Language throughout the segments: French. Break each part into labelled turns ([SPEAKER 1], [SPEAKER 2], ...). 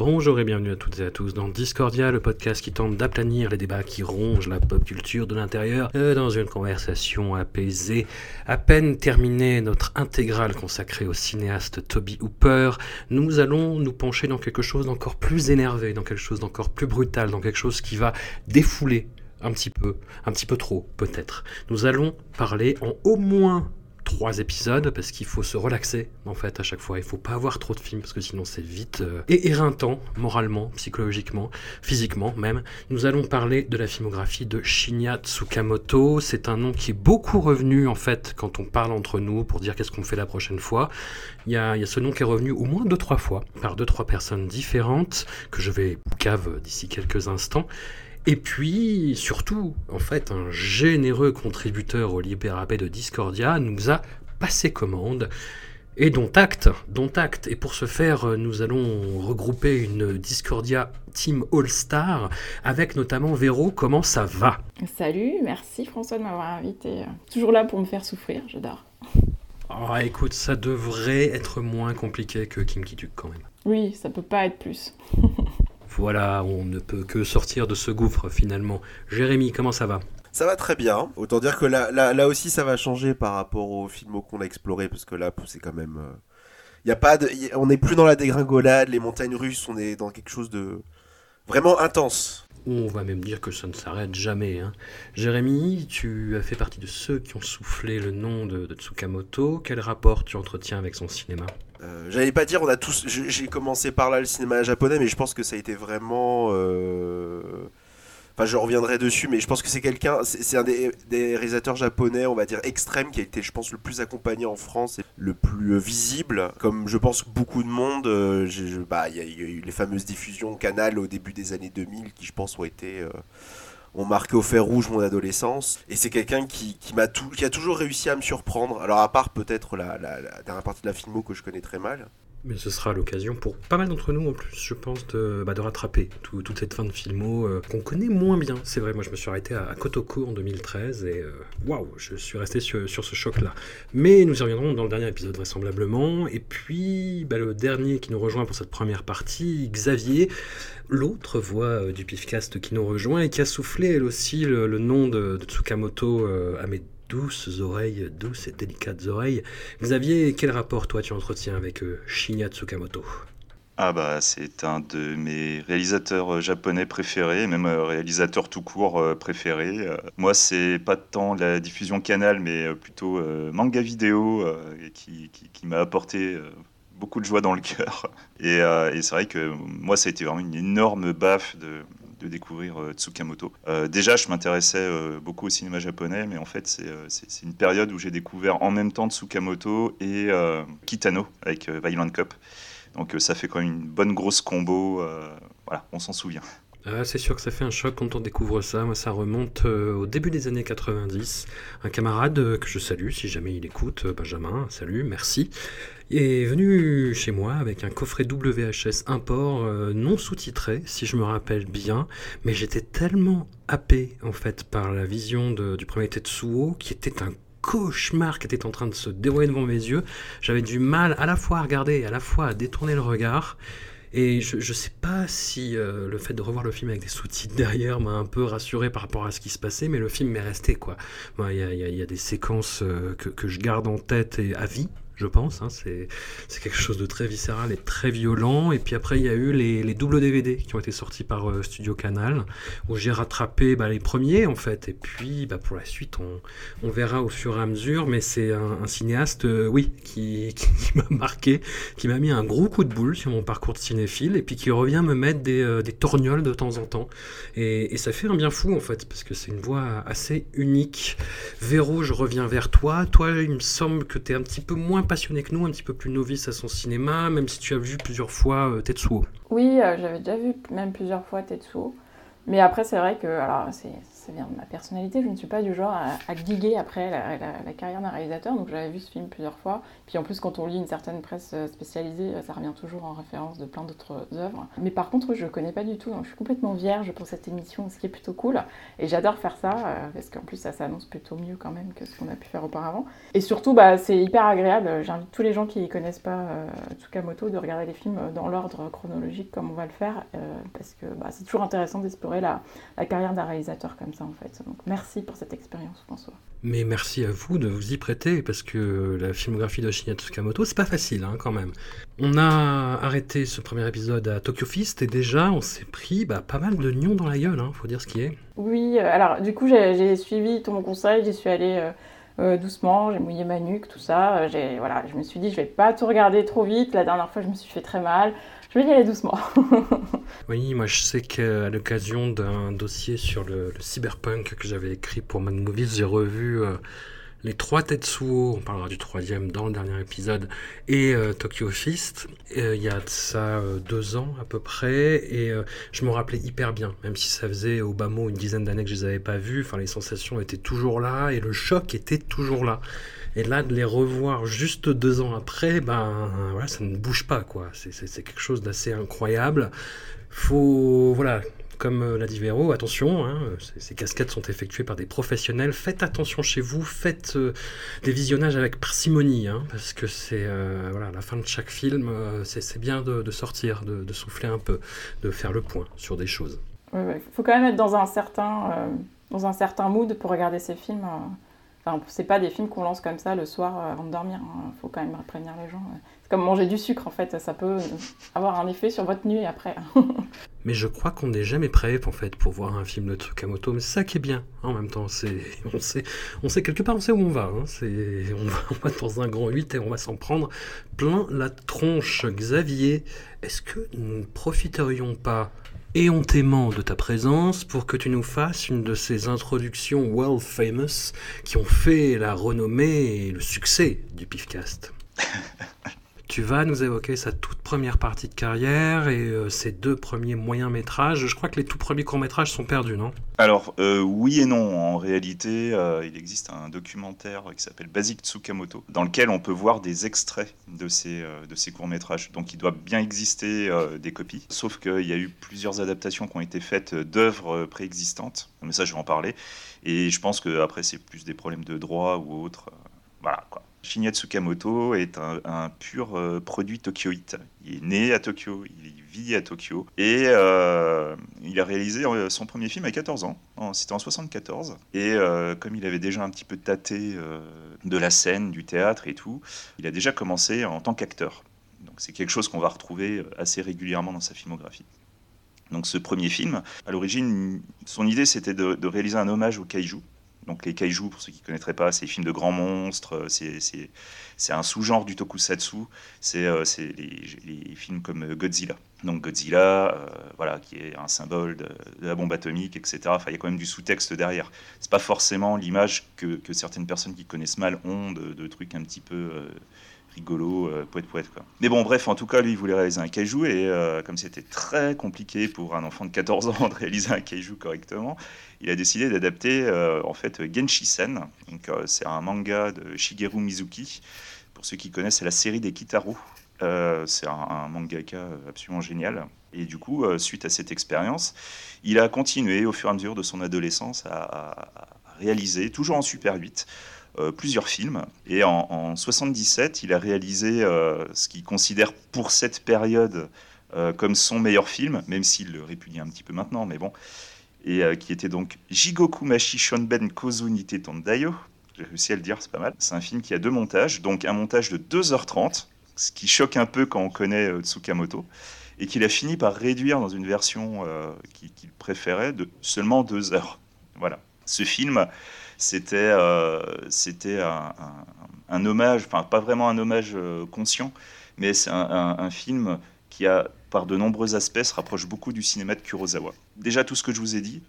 [SPEAKER 1] Bonjour et bienvenue à toutes et à tous dans Discordia, le podcast qui tente d'aplanir les débats qui rongent la pop culture de l'intérieur euh, dans une conversation apaisée. À peine terminée notre intégrale consacrée au cinéaste Toby Hooper, nous allons nous pencher dans quelque chose d'encore plus énervé, dans quelque chose d'encore plus brutal, dans quelque chose qui va défouler un petit peu, un petit peu trop peut-être. Nous allons parler en au moins trois épisodes parce qu'il faut se relaxer en fait à chaque fois. Il faut pas avoir trop de films parce que sinon c'est vite euh, et éreintant moralement, psychologiquement, physiquement même. Nous allons parler de la filmographie de Shinya Tsukamoto. C'est un nom qui est beaucoup revenu en fait quand on parle entre nous pour dire qu'est-ce qu'on fait la prochaine fois. Il y, a, il y a ce nom qui est revenu au moins deux trois fois par deux trois personnes différentes que je vais cave d'ici quelques instants. Et puis, surtout, en fait, un généreux contributeur au Libérabé de Discordia nous a passé commande. Et dont acte, dont acte. Et pour ce faire, nous allons regrouper une Discordia Team All-Star avec notamment Véro. Comment ça va?
[SPEAKER 2] Salut, merci François de m'avoir invité. Toujours là pour me faire souffrir, j'adore.
[SPEAKER 1] Oh, écoute, ça devrait être moins compliqué que Kim Ki-duk quand même.
[SPEAKER 2] Oui, ça peut pas être plus.
[SPEAKER 1] Voilà, on ne peut que sortir de ce gouffre finalement. Jérémy, comment ça va?
[SPEAKER 3] Ça va très bien. Autant dire que là, là, là aussi, ça va changer par rapport aux films qu'on a explorés, parce que là, c'est quand même. euh, y a pas de, y- on n'est plus dans la dégringolade, les montagnes russes, on est dans quelque chose de vraiment intense.
[SPEAKER 1] On va même dire que ça ne s'arrête jamais. hein. Jérémy, tu as fait partie de ceux qui ont soufflé le nom de, de Tsukamoto. Quel rapport tu entretiens avec son cinéma?
[SPEAKER 3] Euh, J'allais pas dire, on a tous. J'ai commencé par là le cinéma japonais, mais je pense que ça a été vraiment. euh, Enfin, je reviendrai dessus, mais je pense que c'est quelqu'un. C'est un des, réalisateurs japonais, on va dire extrême, qui a été, je pense, le plus accompagné en France et le plus euh, visible. Comme je pense beaucoup de monde, bah, il y, y a eu les fameuses diffusions Canal au début des années 2000 qui, je pense, ont été. Ont marqué au fer rouge mon adolescence. Et c'est quelqu'un qui, qui, m'a qui a toujours réussi à me surprendre. Alors, à part peut-être la, la, la dernière partie de la filmo que je connais très mal.
[SPEAKER 1] Mais ce sera l'occasion pour pas mal d'entre nous en plus, je pense, de, bah, de rattraper tout- toute cette fin de filmo euh, qu'on connaît moins bien. C'est vrai, moi je me suis arrêté à, Kotoko en 2013 et euh, waouh, je suis resté sur, ce choc-là. Mais nous y reviendrons dans le dernier épisode vraisemblablement. Et puis bah, le dernier qui nous rejoint pour cette première partie, Xavier, l'autre voix euh, du Pifcast qui nous rejoint et qui a soufflé elle aussi le, nom de, Tsukamoto euh, à mes douces oreilles, douces et délicates oreilles. Xavier, quel rapport toi tu entretiens avec euh, Shinya Tsukamoto?
[SPEAKER 4] Ah bah c'est un de mes réalisateurs euh, japonais préférés, même euh, réalisateur tout court préféré. Moi c'est pas tant la diffusion canal, mais plutôt manga vidéo qui, qui- m'a apporté beaucoup de joie dans le cœur. Et, et c'est vrai que moi ça a été vraiment une énorme baffe de, de découvrir euh, Tsukamoto. Euh, déjà je m'intéressais euh, beaucoup au cinéma japonais, mais en fait c'est une période où j'ai découvert en même temps Tsukamoto et Kitano avec Violent Cop. Donc ça fait quand même une bonne grosse combo. voilà, on s'en souvient.
[SPEAKER 1] Ah, c'est sûr que ça fait un choc quand on découvre ça. Moi, ça remonte au début des années 90. Un camarade que je salue, si jamais il écoute, Benjamin, salut, merci, est venu chez moi avec un coffret WHS import euh, non sous-titré, si je me rappelle bien. Mais j'étais tellement happé, en fait, par la vision du premier Tetsuo, qui était un cauchemar qui était en train de se dérouler devant mes yeux. J'avais du mal à la fois à regarder et à la fois à détourner le regard. Et je, je sais pas si euh, le fait de revoir le film avec des sous-titres derrière m'a un peu rassuré par rapport à ce qui se passait, mais le film m'est resté quoi. Il y, y y a des séquences euh, que, que je garde en tête et à vie, je pense. Hein. C'est quelque chose de très viscéral et très violent. Et puis après, il y a eu les, les doubles DVD qui ont été sortis par euh, Studio Canal, où j'ai rattrapé bah, les premiers en fait. Et puis bah, pour la suite, on, on, verra au fur et à mesure. Mais c'est un, cinéaste, euh, oui, qui, qui, m'a marqué, qui m'a mis un gros coup de boule sur mon parcours de cinéphile, et puis qui revient me mettre des, euh, torgnoles de temps en temps. Et, et, ça fait un bien fou en fait, parce que c'est une voix assez unique. Véro, je reviens vers toi. Toi, il me semble que tu es un petit peu moins passionné que nous, un petit peu plus novice à son cinéma, même si tu as vu plusieurs fois euh, Tetsuo.
[SPEAKER 2] Oui, euh, j'avais déjà vu même plusieurs fois Tetsuo. Mais après, c'est vrai que, alors, c'est vient de ma personnalité, je ne suis pas du genre à, à diguer après la, carrière d'un réalisateur, donc j'avais vu ce film plusieurs fois. Puis en plus, quand on lit une certaine presse euh, spécialisée, euh, ça revient toujours en référence de plein d'autres œuvres. Mais par contre, je ne connais pas du tout, je suis complètement vierge pour cette émission, ce qui est plutôt cool. Et j'adore faire ça, euh, parce qu'en plus, ça s'annonce plutôt mieux quand même que ce qu'on a pu faire auparavant. Et surtout, bah, c'est hyper agréable. J'invite tous les gens qui ne connaissent pas Tsukamoto de regarder les films dans l'ordre chronologique comme on va le faire, parce que bah, c'est toujours intéressant d'explorer la, la carrière d'un réalisateur comme ça en fait. Donc merci pour cette expérience François.
[SPEAKER 1] Mais merci à vous de vous y prêter parce que la filmographie de Shinya Tsukamoto c'est pas facile hein, quand même. On a arrêté ce premier épisode à Tokyo Fist et déjà on s'est pris bah, pas mal de nions dans la gueule, hein, faut dire ce qui est.
[SPEAKER 2] Oui, euh, alors du coup j'ai suivi ton conseil, j'y suis allée euh, euh, doucement, j'ai mouillé ma nuque, tout ça. voilà, je me suis dit je vais pas tout regarder trop vite. La dernière fois je me suis fait très mal. Je vais y aller doucement.
[SPEAKER 1] oui, moi je sais qu'à l'occasion d'un dossier sur le, cyberpunk que j'avais écrit pour Mad Movies, j'ai revu euh, les trois Tetsuo, on parlera du troisième dans le dernier épisode, et euh, Tokyo Fist. Euh, il y a ça deux ans à peu près, et je me rappelais hyper bien, même si ça faisait au bas mot une dizaine d'années que je les avais pas vus. Enfin, les sensations étaient toujours là, et le choc était toujours là. Et là, de les revoir juste deux ans après, ben voilà, ça ne bouge pas, quoi. C'est quelque chose d'assez incroyable. Faut, voilà, comme euh, l'a dit Véro, attention, hein, ces, cascades sont effectuées par des professionnels. Faites attention chez vous, faites euh, des visionnages avec parcimonie, hein, parce que c'est euh, voilà, la fin de chaque film, c'est bien de, sortir, de, souffler un peu, de faire le point sur des choses.
[SPEAKER 2] Il faut quand même être dans un certain, dans un certain mood pour regarder ces films. Enfin, c'est pas des films qu'on lance comme ça le soir avant de dormir. Il hein. faut quand même prévenir les gens. Comme manger du sucre en fait. Ça peut avoir un effet sur votre nuit après.
[SPEAKER 1] Mais je crois qu'on n'est jamais prêt en fait pour voir un film de Tsukamoto. Mais c'est ça qui est bien en même temps. C'est on sait, on sait quelque part, on sait où on va. Hein. C'est on va, on va dans un grand 8 et on va s'en prendre plein la tronche. Xavier, est-ce que nous ne profiterions pas éhontément de ta présence pour que tu nous fasses une de ces introductions world famous qui ont fait la renommée et le succès du Pifcast? Tu vas nous évoquer sa toute première partie de carrière et euh, ses deux premiers moyens métrages. Je crois que les tout premiers courts métrages sont perdus, non?
[SPEAKER 4] Alors euh, oui et non. En réalité, euh, il existe un documentaire qui s'appelle Basic Tsukamoto, dans lequel on peut voir des extraits de ces, de ces courts métrages. Donc il doit bien exister des copies. Sauf qu'il y a eu plusieurs adaptations qui ont été faites d'œuvres préexistantes. Mais ça, je vais en parler. Et je pense que après c'est plus des problèmes de droit ou autre. voilà quoi. Shinya Tsukamoto est un, pur euh, produit tokyoïte. Il est né à Tokyo, il vit à Tokyo et euh, il a réalisé euh, son premier film à 14 ans. C'était en 74 et comme il avait déjà un petit peu tâté de la scène, du théâtre et tout, il a déjà commencé en tant qu'acteur. Donc c'est quelque chose qu'on va retrouver assez régulièrement dans sa filmographie. Donc ce premier film, à l'origine, son idée c'était de, de réaliser un hommage au kaiju, donc les kaiju, pour ceux qui ne connaîtraient pas, c'est des films de grands monstres, euh, c'est un sous-genre du tokusatsu, c'est euh, les, films comme Godzilla. Donc Godzilla, euh, voilà, qui est un symbole de, la bombe atomique, etc. Enfin, il y a quand même du sous-texte derrière. C'est pas forcément l'image que, certaines personnes qui connaissent mal ont de, trucs un petit peu rigolo, euh, poète poète quoi. Mais bon, bref, en tout cas, lui, il voulait réaliser un kaiju et comme c'était très compliqué pour un enfant de 14 ans de réaliser un kaiju correctement, il a décidé d'adapter euh, en fait Genshisen. Donc c'est un manga de Shigeru Mizuki. Pour ceux qui connaissent, c'est la série des Kitaru. c'est un, mangaka absolument génial. Et du coup, suite à cette expérience, il a continué au fur et à mesure de son adolescence à, réaliser, toujours en Super 8, euh, plusieurs films. Et en, en, 77, il a réalisé euh, ce qu'il considère pour cette période euh, comme son meilleur film, même s'il le répugne un petit peu maintenant, mais bon. Et qui était donc Jigoku Mashi Shonben Kozu Nite Tondayo, J'ai réussi à le dire, c'est pas mal. C'est un film qui a deux montages, donc un montage de 2h30, ce qui choque un peu quand on connaît euh, Tsukamoto, et qu'il a fini par réduire dans une version euh, qu'il préférait de seulement 2 heures. Voilà. Ce film, c'était euh, c'était un, hommage, enfin pas vraiment un hommage euh, conscient, mais c'est un, un, film qui a, par de nombreux aspects, se rapproche beaucoup du cinéma de Kurosawa. Déjà tout ce que je vous ai dit,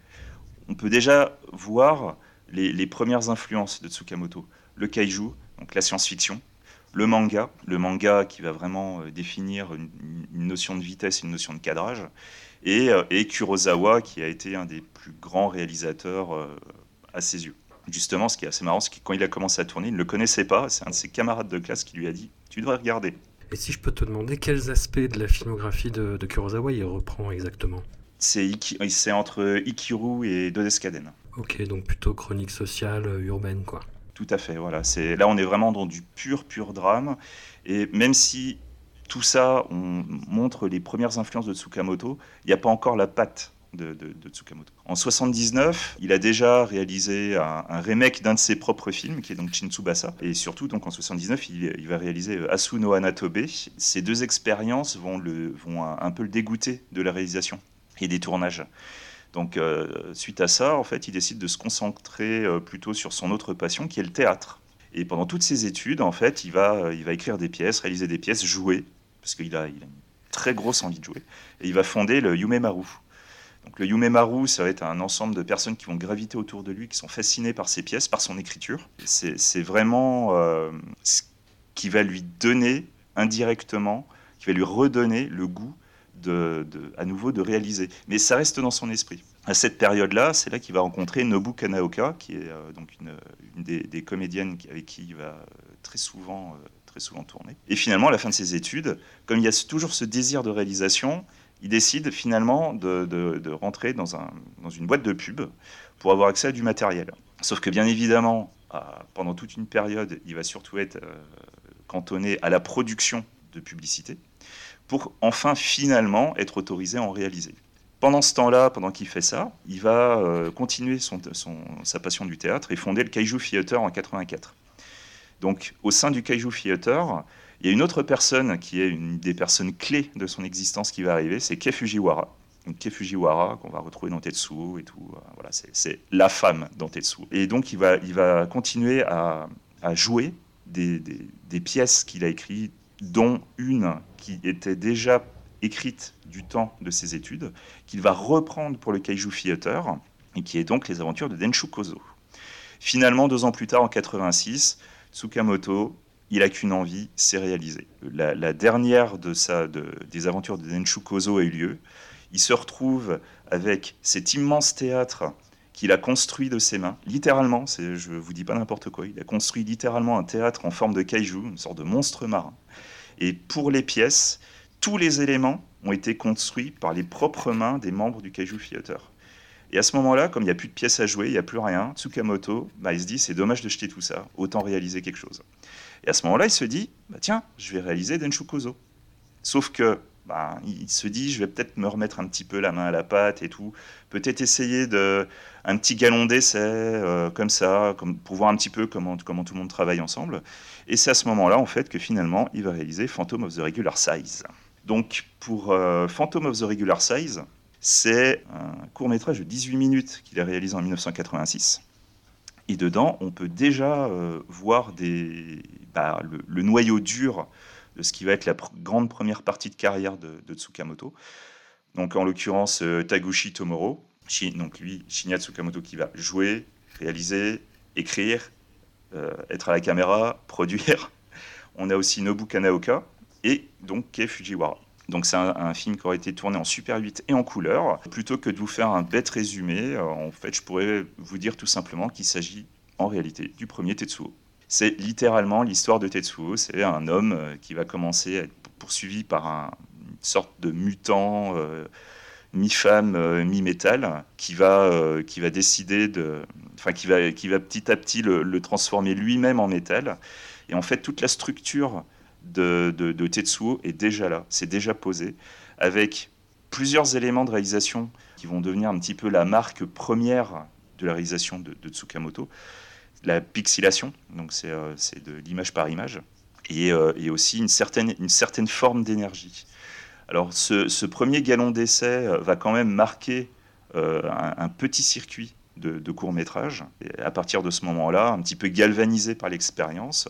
[SPEAKER 4] on peut déjà voir les, premières influences de Tsukamoto. Le kaiju, donc la science-fiction, le manga, le manga qui va vraiment euh, définir une, notion de vitesse, une notion de cadrage, et, et, Kurosawa qui a été un des plus grands réalisateurs euh, à ses yeux. Justement, ce qui est assez marrant, c'est que quand il a commencé à tourner, il ne le connaissait pas. C'est un de ses camarades de classe qui lui a dit Tu devrais regarder.
[SPEAKER 1] Et si je peux te demander quels aspects de la filmographie de Kurosawa il reprend exactement?
[SPEAKER 4] C'est entre Ikiru et Dodescaden.
[SPEAKER 1] Ok, donc plutôt chronique sociale, euh, urbaine, quoi.
[SPEAKER 4] Tout à fait, voilà. Là, on est vraiment dans du pur, pur drame. Et même si tout ça, on montre les premières influences de Tsukamoto, il n'y a pas encore la patte de, de, de, Tsukamoto. En 79, il a déjà réalisé un, un remake d'un de ses propres films, qui est donc Shintsubasa. Et surtout, donc en 79, il, il va réaliser Asuno Anatobe. Ces deux expériences vont, le, vont un, un, peu le dégoûter de la réalisation et des tournages. Donc, euh, suite à ça, en fait, il décide de se concentrer euh, plutôt sur son autre passion, qui est le théâtre. Et pendant toutes ses études, en fait, il va, il va écrire des pièces, réaliser des pièces, jouer, parce qu'il a, a une très grosse envie de jouer. Et il va fonder le Yumemaru, donc le Yumemaru, ça va être un ensemble de personnes qui vont graviter autour de lui, qui sont fascinées par ses pièces, par son écriture. C'est vraiment euh, ce qui va lui donner indirectement, qui va lui redonner le goût à nouveau de réaliser. Mais ça reste dans son esprit. À cette période-là, c'est là, qu'il va rencontrer Nobu Kanaoka, qui est euh, donc une, des, comédiennes avec qui il va très souvent, euh, très souvent tourner. Et finalement, à la fin de ses études, comme il y a toujours ce désir de réalisation, il décide finalement de, de, rentrer dans, un, dans, une boîte de pub pour avoir accès à du matériel. Sauf que bien évidemment, euh, pendant toute une période, il va surtout être euh, cantonné à la production de publicité pour enfin finalement être autorisé à en réaliser. Pendant ce temps-là, pendant qu'il fait ça, il va euh, continuer son, sa passion du théâtre et fonder le Kaiju Theater en 84. Donc au sein du Kaiju Theater, il y a une autre personne qui est une des personnes clés de son existence qui va arriver, c'est Kei Fujiwara. Donc Kei Fujiwara, qu'on va retrouver dans Tetsuo et tout. Voilà, c'est la femme dans Tetsuo. Et donc il va, continuer à, jouer des pièces qu'il a écrites, dont une qui était déjà écrite du temps de ses études, qu'il va reprendre pour le Kaiju Theater, et qui est donc les aventures de Denshu Kozo. Finalement, deux ans plus tard, en 86, Tsukamoto il a qu'une envie, c'est réaliser. La, dernière des aventures de Denshu Kozo a eu lieu. Il se retrouve avec cet immense théâtre qu'il a construit de ses mains, littéralement, je vous dis pas n'importe quoi, il a construit littéralement un théâtre en forme de kaiju, une sorte de monstre marin. Et pour les pièces, tous les éléments ont été construits par les propres mains des membres du Kaiju Theater. Et à ce moment-là, comme il n'y a plus de pièces à jouer, il n'y a plus rien, Tsukamoto, il se dit c'est dommage de jeter tout ça, autant réaliser quelque chose. Et à ce moment-là, il se dit, bah, tiens, je vais réaliser Denshu Kozo. Sauf que, bah, il se dit, je vais peut-être me remettre un petit peu la main à la pâte et tout, peut-être essayer de un petit galon d'essai euh, comme ça, pour voir un petit peu comment, tout le monde travaille ensemble. Et c'est à ce moment-là, en fait, que finalement, il va réaliser Phantom of the Regular Size. Donc, pour euh, Phantom of the Regular Size, c'est un court métrage de 18 minutes qu'il a réalisé en 1986. Et dedans, on peut déjà euh, voir bah, le, noyau dur de ce qui va être la grande première partie de carrière de, Tsukamoto. Donc, en l'occurrence, euh, Taguchi Tomoro, donc lui, Shinya Tsukamoto, qui va jouer, réaliser, écrire, euh, être à la caméra, produire. On a aussi Nobu Kanaoka et donc Kei Fujiwara. Donc c'est un, un, film qui aurait été tourné en Super 8 et en couleur. Plutôt que de vous faire un bête résumé, euh, en fait, je pourrais vous dire tout simplement qu'il s'agit en réalité du premier Tetsuo. C'est littéralement l'histoire de Tetsuo. C'est un homme euh, qui va commencer à être poursuivi par un, une sorte de mutant euh, mi-femme, euh, mi-métal, qui va, euh, qui va décider de, enfin qui va, qui va petit à petit le, transformer lui-même en métal. Et en fait, toute la structure de, de, de Tetsuo est déjà là, c'est déjà posé, avec plusieurs éléments de réalisation qui vont devenir un petit peu la marque première de la réalisation de Tsukamoto. La pixelation, donc c'est de l'image par image, et, et, aussi une certaine, une certaine forme d'énergie. Alors ce, premier galon d'essai va quand même marquer un, petit circuit de, court métrage. À partir de ce moment-là, un petit peu galvanisé par l'expérience,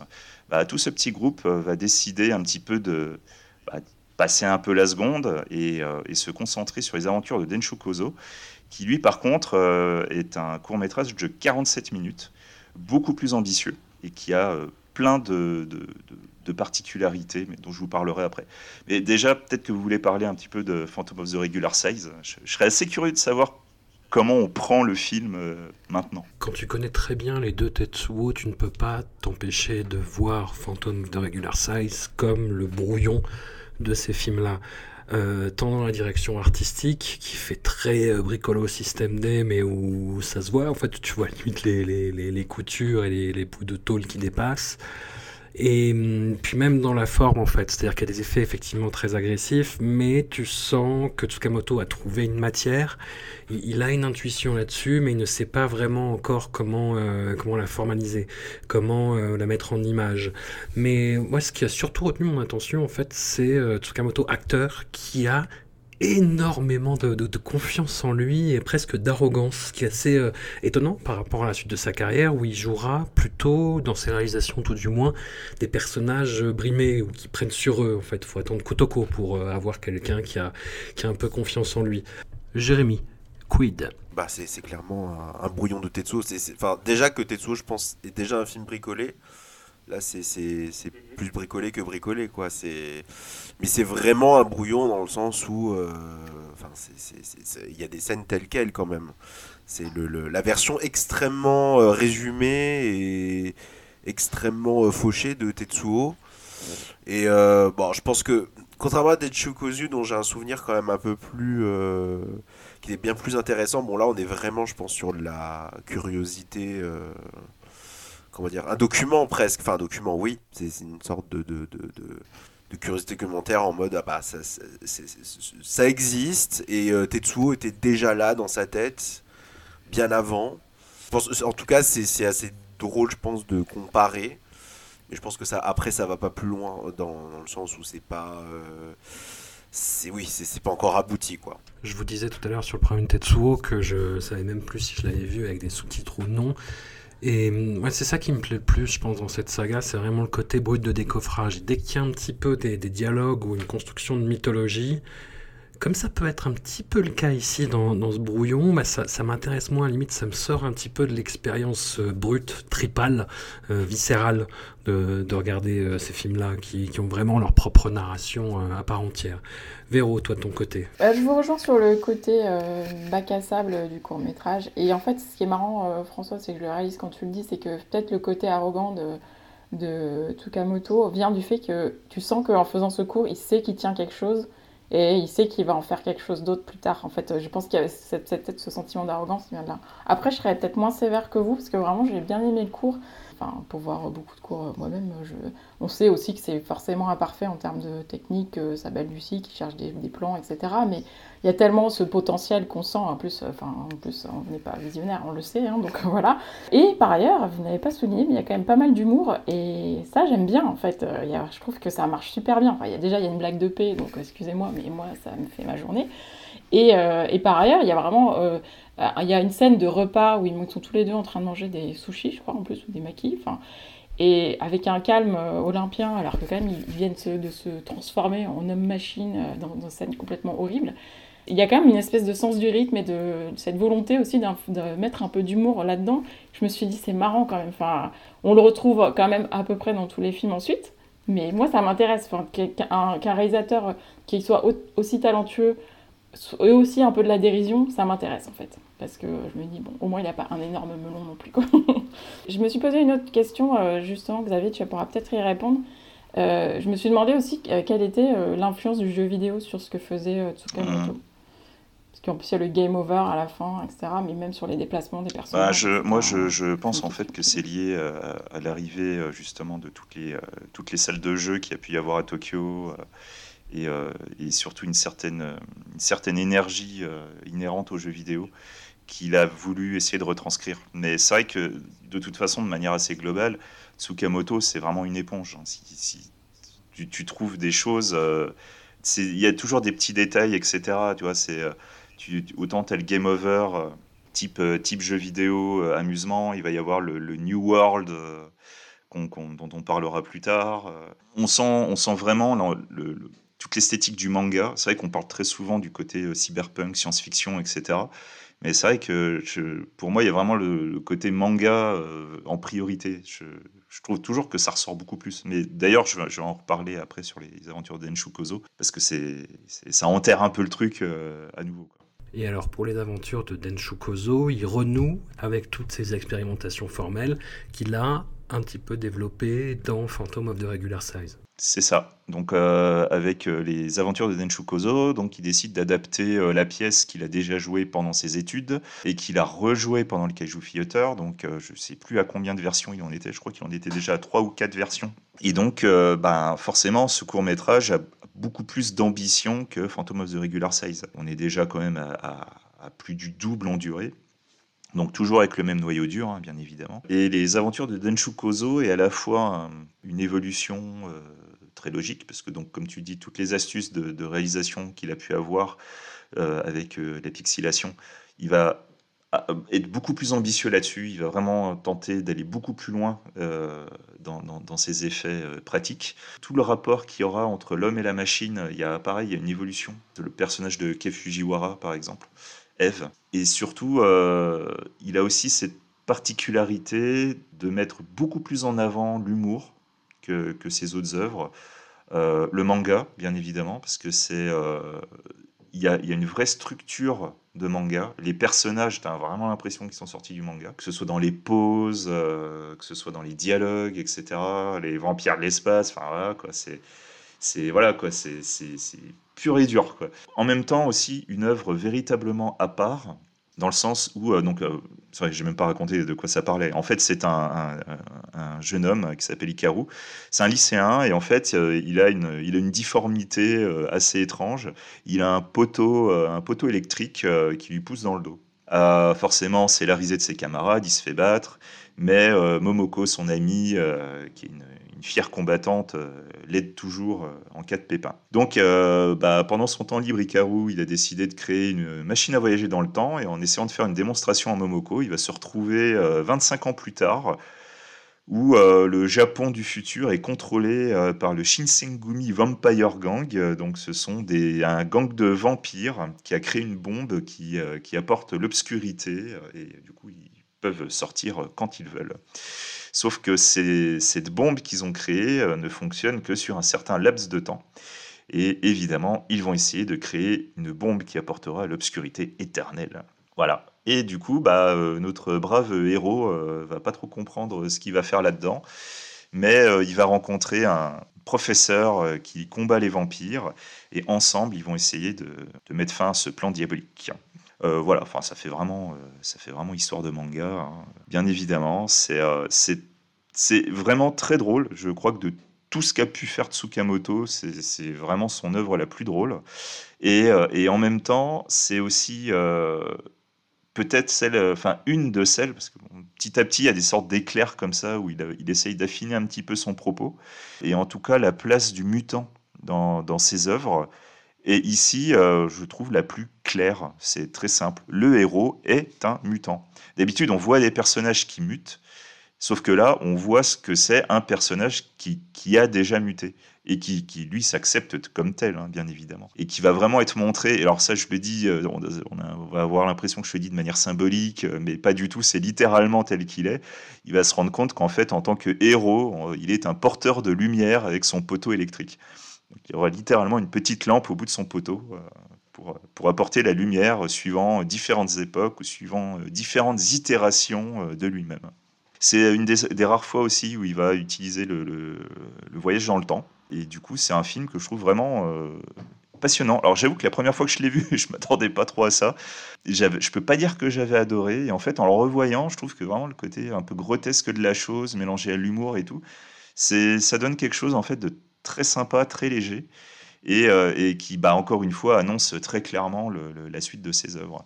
[SPEAKER 4] bah, tout ce petit groupe va décider un petit peu de bah, passer un peu la seconde et, se concentrer sur les aventures de Densho Kozo, qui lui par contre euh, est un court métrage de 47 minutes, beaucoup plus ambitieux et qui a euh, plein de, particularités, mais dont je vous parlerai après. Mais déjà, peut-être que vous voulez parler un petit peu de Phantom of the Regular Size. Je, serais assez curieux de savoir comment on prend le film euh, maintenant.
[SPEAKER 1] Quand tu connais très bien les deux Tetsuo, tu ne peux pas t'empêcher de voir Phantom of the Regular Size comme le brouillon de ces films-là. Euh, tant dans la direction artistique, qui fait très euh, bricolo système D, mais où ça se voit, en fait, tu vois limite les, les, les, coutures et les, les bouts de tôle qui dépassent. Et hum, puis même dans la forme en fait, c'est-à-dire qu'il y a des effets effectivement très agressifs, mais tu sens que Tsukamoto a trouvé une matière, il, a une intuition là-dessus, mais il ne sait pas vraiment encore comment, euh, comment la formaliser, comment euh, la mettre en image. Mais moi ce qui a surtout retenu mon attention en fait, c'est euh, Tsukamoto acteur qui a énormément de, confiance en lui et presque d'arrogance, ce qui est assez euh, étonnant par rapport à la suite de sa carrière où il jouera plutôt, dans ses réalisations tout du moins, des personnages brimés ou qui prennent sur eux. En fait, il faut attendre Kotoko pour euh, avoir quelqu'un qui a, qui a un peu confiance en lui. Jérémy, quid?
[SPEAKER 3] Bah c'est clairement un, brouillon de Tetsuo. enfin, déjà que Tetsuo, je pense, est déjà un film bricolé. Là, c'est plus bricolé que bricolé, quoi. Mais c'est vraiment un brouillon dans le sens où. Euh, il y a des scènes telles quelles, quand même. C'est le, la version extrêmement euh, résumée et extrêmement euh, fauchée de Tetsuo. Et bon, je pense que, contrairement à Kozu, dont j'ai un souvenir quand même un peu plus. qui est bien plus intéressant, bon, là, on est vraiment, je pense, sur de la curiosité comment dire, un document presque, enfin un document, oui, c'est une sorte de, de, de, curiosité commentaire en mode ah bah ça, ça existe et euh, Tetsuo était déjà là dans sa tête bien avant. en tout cas, c'est assez drôle, je pense, de comparer. Mais je pense que ça, après, ça va pas plus loin dans, le sens où c'est pas. Euh, c'est oui, c'est pas encore abouti quoi.
[SPEAKER 1] Je vous disais tout à l'heure sur le premier Tetsuo que je savais même plus si je l'avais vu avec des sous-titres ou non. Et ouais, c'est ça qui me plaît le plus, je pense, dans cette saga, c'est vraiment le côté brut de décoffrage. Dès qu'il y a un petit peu des, des, dialogues ou une construction de mythologie, comme ça peut être un petit peu le cas ici dans, ce brouillon, bah ça, m'intéresse moins, à limite ça me sort un petit peu de l'expérience euh, brute, tripale, euh, viscérale de, de regarder euh, ces films-là qui, qui, ont vraiment leur propre narration à part entière. Véro, toi de ton côté
[SPEAKER 2] Je vous rejoins sur le côté bac à sable du court métrage. Et en fait, ce qui est marrant, François, c'est que je le réalise quand tu le dis, c'est que peut-être le côté arrogant de de vient du fait que tu sens qu'en faisant ce cours, il sait qu'il tient quelque chose et il sait qu'il va en faire quelque chose d'autre plus tard. En fait, je pense qu'il y avait peut-être ce sentiment d'arrogance. Après, je serais peut-être moins sévère que vous, parce que vraiment, j'ai bien aimé le cours. Pour voir beaucoup de cours euh, moi-même, on sait aussi que c'est forcément imparfait en termes de technique, euh, ça Lucie qui cherche des, plans, etc. Mais il y a tellement ce potentiel qu'on sent, en plus, enfin, en plus, on n'est pas visionnaire, on le sait, hein, donc voilà. Et par ailleurs, vous n'avez pas souligné, mais il y a quand même pas mal d'humour, et ça, j'aime bien, en fait. Euh, je trouve que ça marche super bien. Enfin, il y a, déjà, il y a une blague de paix, donc excusez-moi, mais moi, ça me fait ma journée. Et, par ailleurs, il y a vraiment... il y a une scène de repas où ils sont tous les deux en train de manger des sushis, je crois, en plus, ou des maquis, enfin et avec un calme olympien, alors que quand même ils viennent de se transformer en homme-machine dans, dans, une scène complètement horrible il y a quand même une espèce de sens du rythme et de cette volonté aussi de mettre un peu d'humour là-dedans. Je me suis dit, c'est marrant quand même. Enfin, on le retrouve quand même à peu près dans tous les films ensuite. Mais moi, ça m'intéresse qu'un réalisateur qui soit aussi talentueux et aussi un peu de la dérision, ça m'intéresse en fait. Parce que je me dis, bon, au moins il n'y a pas un énorme melon non plus. Quoi. je me suis posé une autre question, euh, justement, Xavier, tu pourras peut-être y répondre. Euh, je me suis demandé aussi euh, quelle était l'influence du jeu vidéo sur ce que faisait Tsukamoto. Parce qu'en plus, il y a le game over à la fin, etc. Mais même sur les déplacements des personnes.
[SPEAKER 4] Bah, je, moi, je, je, pense en fait que c'est lié à, l'arrivée justement de toutes les, toutes les salles de jeu qu'il y a pu y avoir à Tokyo. Et, et, surtout une certaine, certaine énergie inhérente aux jeux vidéo qu'il a voulu essayer de retranscrire. Mais c'est vrai que de toute façon, de manière assez globale, Tsukamoto, c'est vraiment une éponge. Hein. Si, tu, trouves des choses, euh, il y a toujours des petits détails, etc. Tu vois, c'est autant tel game over, type, type jeu vidéo, amusement, il va y avoir le, New World. dont on parlera plus tard. On sent, on sent vraiment le, toute l'esthétique du manga. C'est vrai qu'on parle très souvent du côté cyberpunk, science-fiction, etc. Mais c'est vrai que pour moi, il y a vraiment le, côté manga euh, en priorité. Je, trouve toujours que ça ressort beaucoup plus. Mais d'ailleurs, je, vais en reparler après sur les aventures d'Enshu Kozo, parce que c'est, ça enterre un peu le truc euh, à nouveau.
[SPEAKER 1] Et alors, pour les aventures de Denshu Kozo, il renoue avec toutes ces expérimentations formelles qu'il a un petit peu développées dans Phantom of the Regular Size.
[SPEAKER 4] C'est ça. Donc, euh, avec euh, les aventures de Denshu Kozo, donc il décide d'adapter euh, la pièce qu'il a déjà jouée pendant ses études et qu'il a rejouée pendant le Kaiju Theater. Donc, je ne sais plus à combien de versions il en était. Je crois qu'il en était déjà à trois ou quatre versions. Et donc, ben, forcément, ce court métrage a beaucoup plus d'ambition que Phantom of the Regular Size. On est déjà quand même à, plus du double en durée. Donc toujours avec le même noyau dur, hein, bien évidemment. Et les aventures de Denshu Kozo est à la fois une évolution très logique, parce que, donc, comme tu dis, toutes les astuces de, réalisation qu'il a pu avoir euh, avec euh, la pixilation, il va ah, être beaucoup plus ambitieux là-dessus. Il va vraiment tenter d'aller beaucoup plus loin euh, dans, ses effets pratiques. Tout le rapport qu'il y aura entre l'homme et la machine, il y a pareil, il y a une évolution. Le personnage de Kei Fujiwara, par exemple, Eve. Et surtout, il a aussi cette particularité de mettre beaucoup plus en avant l'humour que, que, ses autres œuvres. Euh, le manga, bien évidemment, parce que c'est euh, il y, a, une vraie structure de manga. Les personnages, tu as vraiment l'impression qu'ils sont sortis du manga, que ce soit dans les poses, euh, que ce soit dans les dialogues, etc. Les vampires de l'espace, enfin voilà, quoi, c'est. C'est voilà quoi, c'est pur et dur quoi. En même temps aussi une œuvre véritablement à part, dans le sens où, euh, donc, euh, c'est vrai j'ai même pas raconté de quoi ça parlait. En fait, c'est un, jeune homme qui s'appelle Ikaru. C'est un lycéen et en fait, euh, il, a une, il a une difformité assez étrange. Il a un poteau, un poteau électrique qui lui pousse dans le dos. forcément, c'est la risée de ses camarades, il se fait battre. Mais Momoko, son ami, qui est une, fière combattante, euh, l'aide toujours euh, en cas de pépin. Donc, euh, bah, pendant son temps libre, Ikaru, il a décidé de créer une machine à voyager dans le temps, et en essayant de faire une démonstration en Momoko, il va se retrouver 25 ans plus tard, où le Japon du futur est contrôlé par le Shinsengumi Vampire Gang. donc, ce sont des, un gang de vampires qui a créé une bombe qui, qui apporte l'obscurité, et du coup, ils peuvent sortir quand ils veulent. Sauf que cette bombe qu'ils ont créée euh, ne fonctionne que sur un certain laps de temps. Et évidemment, ils vont essayer de créer une bombe qui apportera l'obscurité éternelle. Voilà. Et du coup, bah, euh, notre brave héros euh, va pas trop comprendre ce qu'il va faire là-dedans, mais il va rencontrer un professeur qui combat les vampires, et ensemble, ils vont essayer de, mettre fin à ce plan diabolique. Voilà, enfin, ça fait vraiment, ça fait vraiment histoire de manga. Hein. Bien évidemment, c'est c'est vraiment très drôle. Je crois que de tout ce qu'a pu faire Tsukamoto, c'est vraiment son œuvre la plus drôle. Et, euh, en même temps, c'est aussi euh, peut-être celle, enfin une de celles, parce que petit à petit, il y a des sortes d'éclairs comme ça où il, il essaye d'affiner un petit peu son propos. Et en tout cas, la place du mutant dans, dans ses œuvres est ici, euh, je trouve, la plus claire. C'est très simple. Le héros est un mutant. D'habitude, on voit des personnages qui mutent. Sauf que là, on voit ce que c'est un personnage qui, a déjà muté et qui, lui, s'accepte comme tel, hein, bien évidemment. Et qui va vraiment être montré. Et alors ça, je le dis, euh, on, va avoir l'impression que je le dis de manière symbolique, euh, mais pas du tout, c'est littéralement tel qu'il est. Il va se rendre compte qu'en fait, en tant que héros, il est un porteur de lumière avec son poteau électrique. il y aura littéralement une petite lampe au bout de son poteau. Euh, pour, apporter la lumière suivant différentes époques ou suivant différentes itérations de lui-même. C'est une des, rares fois aussi où il va utiliser le, voyage dans le temps. Et du coup, c'est un film que je trouve vraiment euh, passionnant. Alors j'avoue que la première fois que je l'ai vu, je m'attendais pas trop à ça. Je peux pas dire que j'avais adoré. Et en fait, en le revoyant, je trouve que vraiment le côté un peu grotesque de la chose, mélangé à l'humour et tout, ça donne quelque chose en fait de très sympa, très léger. Et, euh, qui, bah, encore une fois, annonce très clairement la suite de ses œuvres.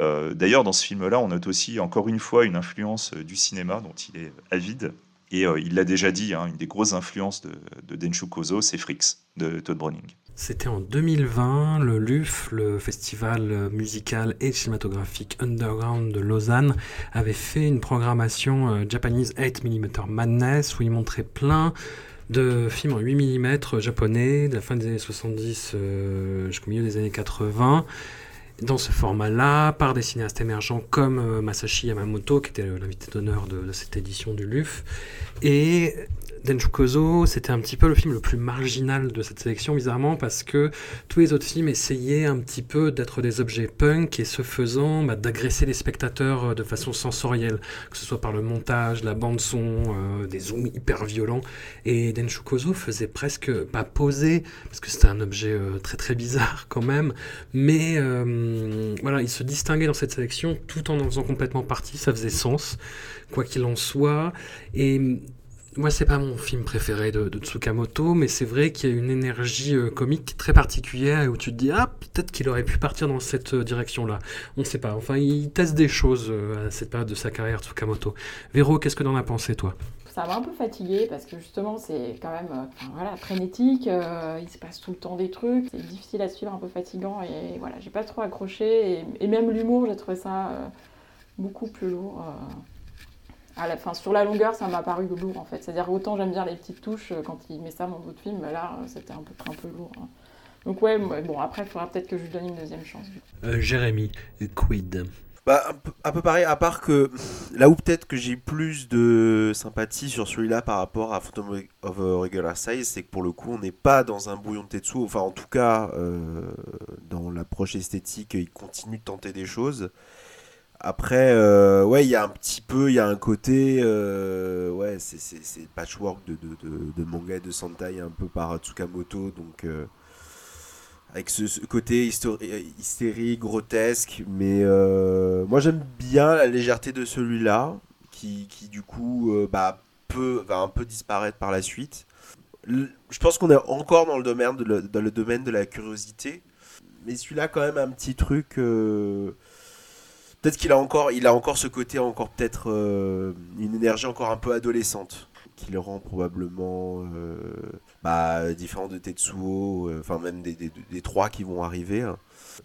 [SPEAKER 4] Euh, d'ailleurs, dans ce film-là, on note aussi encore une fois une influence du cinéma dont il est avide. Et il l'a déjà dit, hein, une des grosses influences de, de Denshu Kozo, c'est Fricks de Todd Browning.
[SPEAKER 1] C'était en 2020, le LUF, le festival musical et cinématographique underground de Lausanne, avait fait une programmation Japanese 8mm Madness où il montrait plein de films en 8 mm japonais de la fin des années 70 euh, jusqu'au milieu des années 80 dans ce format-là, par des cinéastes émergents comme euh, Masashi Yamamoto, qui était l'invité d'honneur de, de, cette édition du LUF, et Denchukozo, c'était un petit peu le film le plus marginal de cette sélection, bizarrement, parce que tous les autres films essayaient un petit peu d'être des objets punk et se faisant bah, d'agresser les spectateurs euh, de façon sensorielle, que ce soit par le montage, la bande-son, euh, des zooms hyper violents. Et Denchukozo faisait presque, pas poser, parce que c'était un objet euh, très très bizarre quand même, mais voilà, il se distinguait dans cette sélection tout en en faisant complètement partie, ça faisait sens, quoi qu'il en soit. Et moi, c'est pas mon film préféré de, Tsukamoto, mais c'est vrai qu'il y a une énergie euh, comique très particulière où tu te dis ah peut-être qu'il aurait pu partir dans cette euh, direction-là. On ne sait pas. Enfin, il teste des choses euh, à cette période de sa carrière Tsukamoto. Véro, qu'est-ce que t'en as pensé toi?
[SPEAKER 2] Ça m'a un peu fatigué parce que justement c'est quand même voilà, frénétique, il se passe tout le temps des trucs, c'est difficile à suivre, un peu fatigant et voilà, j'ai pas trop accroché et, et même l'humour, j'ai trouvé ça beaucoup plus lourd à la fin, sur la longueur, ça m'a paru lourd en fait. C'est-à-dire autant j'aime bien les petites touches euh, quand il met ça dans d'autres films, mais là euh, c'était un peu, un peu lourd. Hein. Donc ouais, bon après il faudra peut-être que je lui donne une deuxième chance.
[SPEAKER 1] Euh, Jérémy, quid?
[SPEAKER 3] Bah, un peu, pareil, à part que là où peut-être que j'ai plus de sympathie sur celui-là par rapport à Phantom of Regular Size, c'est que pour le coup, on n'est pas dans un bouillon de Tetsu. Enfin, en tout cas, dans l'approche esthétique, il continue de tenter des choses. Après, euh, ouais, il y a un petit peu, il y a un côté, euh, ouais, c'est patchwork de, de, de, manga et de Sentai un peu par Tsukamoto, donc euh, avec ce, côté hystérique, grotesque, mais moi j'aime bien la légèreté de celui-là, qui, qui, du coup bah, peut, va un peu disparaître par la suite. je pense qu'on est encore dans le domaine de, dans le domaine de la curiosité, mais celui-là quand même un petit truc peut-être qu'il a encore, il a encore ce côté, encore peut-être euh, une énergie encore un peu adolescente, qui le rend probablement euh, bah, différent de Tetsuo, euh, enfin même des, trois qui vont arriver. Hein.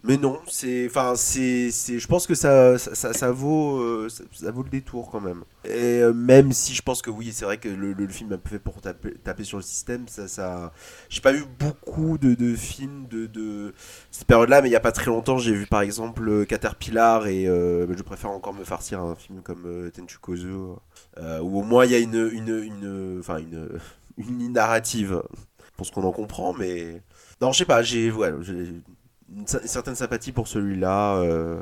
[SPEAKER 3] Mais non, c'est, enfin, c'est, je pense que ça, ça, ça, vaut, euh, ça, vaut le détour quand même. Et euh, même si je pense que oui, c'est vrai que le, film a fait pour taper, sur le système, ça, ça, j'ai pas vu beaucoup de, de films de, de, cette période-là, mais il y a pas très longtemps, j'ai vu par exemple Caterpillar et euh, je préfère encore me farcir un film comme euh, Tenchu Kozo, où au moins il y a une, une, une, enfin une, une narrative, pour ce qu'on en comprend, mais non, je sais pas, j'ai, ouais, une, certaine sympathie pour celui-là, euh,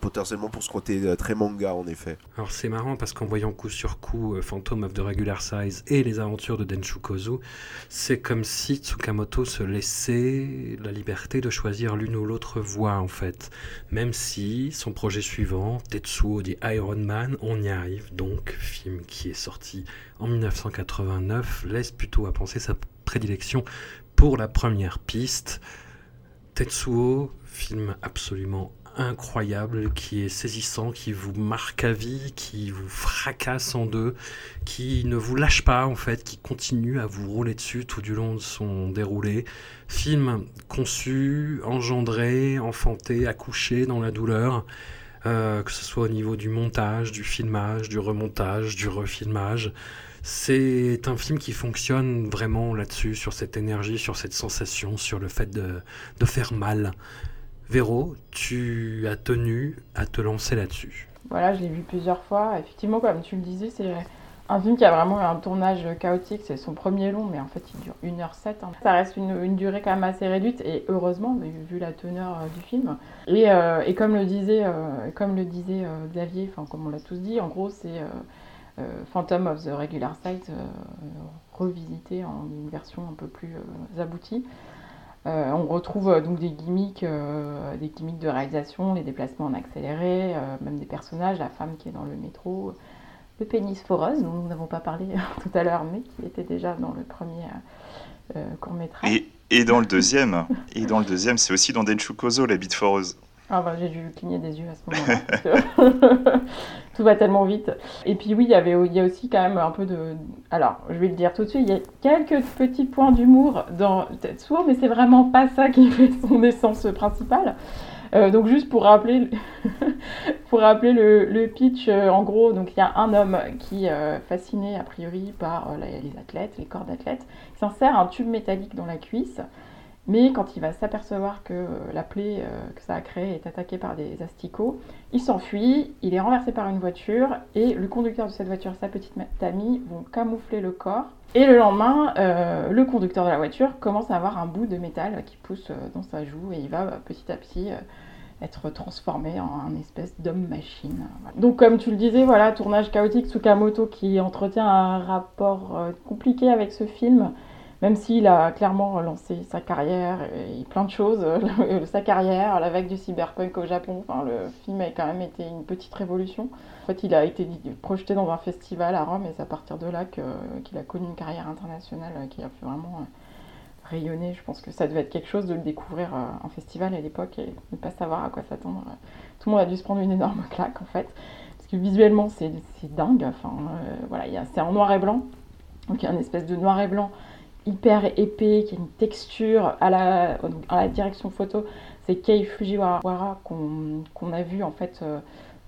[SPEAKER 3] potentiellement pour ce côté euh, très manga en effet.
[SPEAKER 1] Alors c'est marrant parce qu'en voyant coup sur coup euh, Phantom of the Regular Size et les aventures de Denshu Kozu, c'est comme si Tsukamoto se laissait la liberté de choisir l'une ou l'autre voie en fait. Même si son projet suivant, Tetsuo dit Iron Man, on y arrive donc, film qui est sorti en 1989, laisse plutôt à penser sa prédilection pour la première piste. Tetsuo, film absolument incroyable, qui est saisissant, qui vous marque à vie, qui vous fracasse en deux, qui ne vous lâche pas en fait, qui continue à vous rouler dessus tout du long de son déroulé. Film conçu, engendré, enfanté, accouché dans la douleur. Euh, que ce soit au niveau du montage, du filmage, du remontage, du refilmage. C'est un film qui fonctionne vraiment là-dessus, sur cette énergie, sur cette sensation, sur le fait de, de faire mal. Véro, tu as tenu à te lancer là-dessus.
[SPEAKER 2] Voilà, je l'ai vu plusieurs fois. Effectivement, comme tu le disais, c'est un film qui a vraiment un tournage chaotique. C'est son premier long, mais en fait, il dure 1h07. Hein. Ça reste une, une, durée quand même assez réduite, et heureusement, vu la teneur euh, du film. Et, euh, et, comme le disait, euh, comme le disait Xavier, enfin, comme on l'a tous dit, en gros, c'est Phantom of the Regular Size euh, revisité en une version un peu plus euh, aboutie. on retrouve donc des gimmicks, des gimmicks de réalisation, les déplacements en accéléré, même des personnages, la femme qui est dans le métro, le pénis foreuse, dont nous n'avons pas parlé tout à l'heure, mais qui était déjà dans le premier court métrage.
[SPEAKER 4] Et, dans le deuxième, et dans le deuxième, c'est aussi dans Denshu Kozo, la bite foreuse.
[SPEAKER 2] Ah bah, j'ai dû cligner des yeux à ce moment-là. parce que Tout va tellement vite. Et puis oui, il y avait, il y a aussi quand même un peu de... Alors, je vais le dire tout de suite, il y a quelques petits points d'humour dans Tetsuo, mais c'est vraiment pas ça qui fait son essence principale. Euh, donc juste pour rappeler, pour rappeler le, le pitch, euh, en gros, donc il y a un homme qui est fasciné a priori par euh, les, les athlètes, les corps d'athlètes, qui s'insère un tube métallique dans la cuisse. Mais quand il va s'apercevoir que euh, la plaie euh, que ça a créée est attaquée par des asticots, il s'enfuit, il est renversé par une voiture et le conducteur de cette voiture sa petite amie vont camoufler le corps. Et le lendemain, euh, le conducteur de la voiture commence à avoir un bout de métal qui pousse dans sa joue et il va petit à petit être transformé en un espèce d'homme-machine. Donc comme tu le disais, voilà, tournage chaotique, Tsukamoto qui entretient un rapport compliqué avec ce film même s'il a clairement lancé sa carrière et plein de choses, sa carrière, la vague du cyberpunk au Japon, enfin, le film a quand même été une petite révolution. En fait, il a été projeté dans un festival à Rome et c'est à partir de là qu'il a connu une carrière internationale qui a fait vraiment euh, rayonner. Je pense que ça devait être quelque chose de le découvrir euh, en festival à l'époque et ne pas savoir à quoi s'attendre. Tout le monde a dû se prendre une énorme claque en fait, parce que visuellement c'est dingue. Enfin, euh, voilà, c'est en noir et blanc, donc il y a une espèce de noir et blanc hyper épais, qui a une texture à la, direction photo. C'est Kei Fujiwara qu'on a vu en fait euh,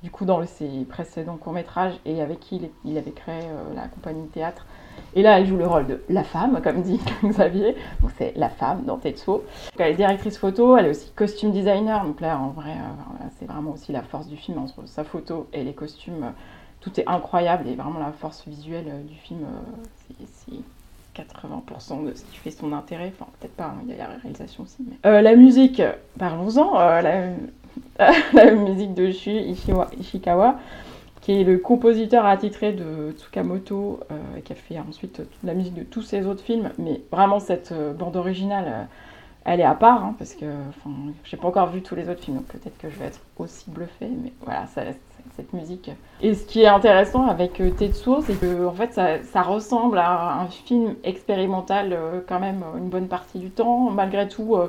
[SPEAKER 2] du coup dans ses précédents courts-métrages et avec qui il, avait créé euh, la compagnie de théâtre. Et là, elle joue le rôle de la femme, comme dit Xavier. Donc c'est la femme dans Tetsuo. Elle est directrice photo, elle est aussi costume designer. Donc là, en vrai, euh, c'est vraiment aussi la force du film entre sa photo et les costumes. tout est incroyable et vraiment la force visuelle du film, c'est 80% de ce qui fait son intérêt. Enfin, peut-être pas, hein, il y a la réalisation aussi. mais- Euh, la musique, parlons-en. euh, la, musique de Shu Ishiwa- Ishikawa, qui est le compositeur attitré de Tsukamoto, euh, qui a fait ensuite la musique de tous ses autres films. Mais vraiment, cette euh, bande originale, elle est à part, hein, parce que j'ai pas encore vu tous les autres films, donc peut-être que je vais être aussi bluffée. Mais voilà, ça, cette musique. Et ce qui est intéressant avec euh, Tetsuo, c'est que en fait, ça, ressemble à un film expérimental euh, quand même une bonne partie du temps, malgré tout. euh,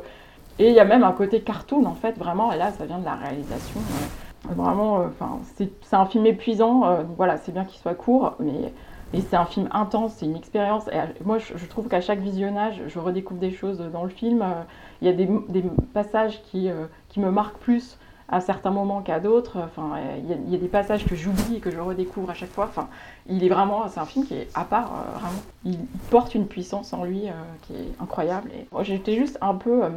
[SPEAKER 2] et il y a même un côté cartoon en fait, vraiment. Et là, ça vient de la réalisation. euh, vraiment, euh, enfin, c'est un film épuisant. euh, voilà, c'est bien qu'il soit court, mais et c'est un film intense, c'est une expérience. Et moi, je, trouve qu'à chaque visionnage, je redécouvre des choses dans le film. Euh, Il y a des, des passages qui, euh, qui me marquent plus à certains moments qu'à d'autres. Enfin, il y, a- des passages que j'oublie et que je redécouvre à chaque fois. Enfin, il est vraiment, c'est un film qui est à part, euh, vraiment. Il, porte une puissance en lui euh, qui est incroyable. J'étais juste un peu euh,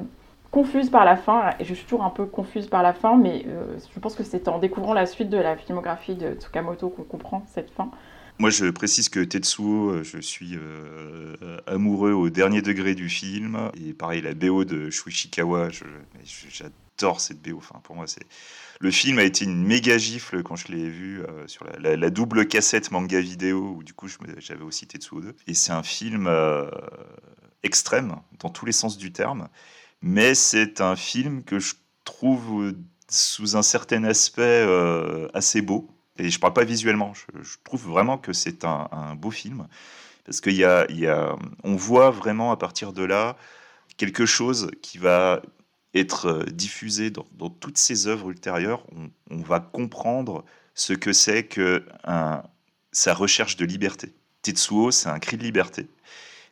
[SPEAKER 2] confuse par la fin, et je suis toujours un peu confuse par la fin, mais je pense que c'est en découvrant la suite de la filmographie de Tsukamoto qu'on comprend cette fin.
[SPEAKER 4] Moi, je précise que Tetsuo, je suis amoureux au dernier degré du film. Et pareil, la BO de Shuichikawa, je- j'adore cette BO. Enfin, pour moi, c'est le film a été une méga gifle quand je l'ai vu euh, sur la, double cassette manga vidéo où du coup j'avais aussi Tetsuo 2. Et c'est un film euh, extrême dans tous les sens du terme, mais c'est un film que je trouve euh, sous un certain aspect assez beau. Et je parle pas visuellement, je, trouve vraiment que c'est un, beau film. Parce qu'il y a, on voit vraiment à partir de là quelque chose qui va être euh, diffusé dans, toutes ses œuvres ultérieures. On, va comprendre ce que c'est que sa recherche de liberté. Tetsuo, c'est un cri de liberté.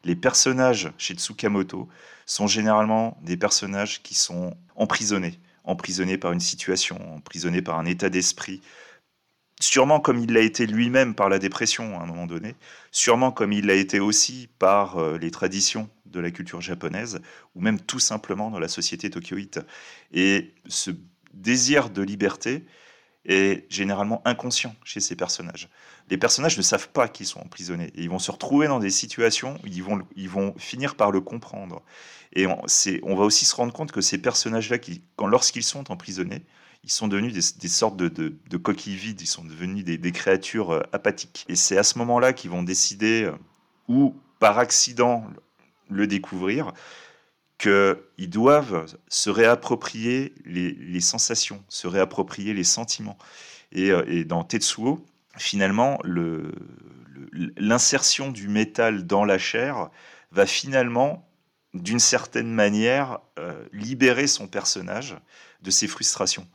[SPEAKER 4] Les personnages chez Tsukamoto sont généralement des personnages qui sont emprisonnés, emprisonnés par une situation, emprisonnés par un état d'esprit, sûrement comme il l'a été lui-même par la dépression à un moment donné, sûrement comme il l'a été aussi par euh, les traditions de la culture japonaise, ou même tout simplement dans la société tokyoïte. Et ce désir de liberté est généralement inconscient chez ces personnages. Les personnages ne savent pas qu'ils sont emprisonnés, et ils vont se retrouver dans des situations où ils vont, ils vont finir par le comprendre. Et on, on va aussi se rendre compte que ces personnages-là, lorsqu'ils sont emprisonnés, ils sont devenus des, sortes de, coquilles vides, ils sont devenus des, créatures euh, apathiques. Et c'est à ce moment-là qu'ils vont décider, euh, ou par accident le découvrir, qu'ils doivent se réapproprier les, sensations, se réapproprier les sentiments. Et, euh, dans Tetsuo, finalement, le- le- l'insertion du métal dans la chair va finalement d'une certaine manière, libérer son personnage de ses frustrations.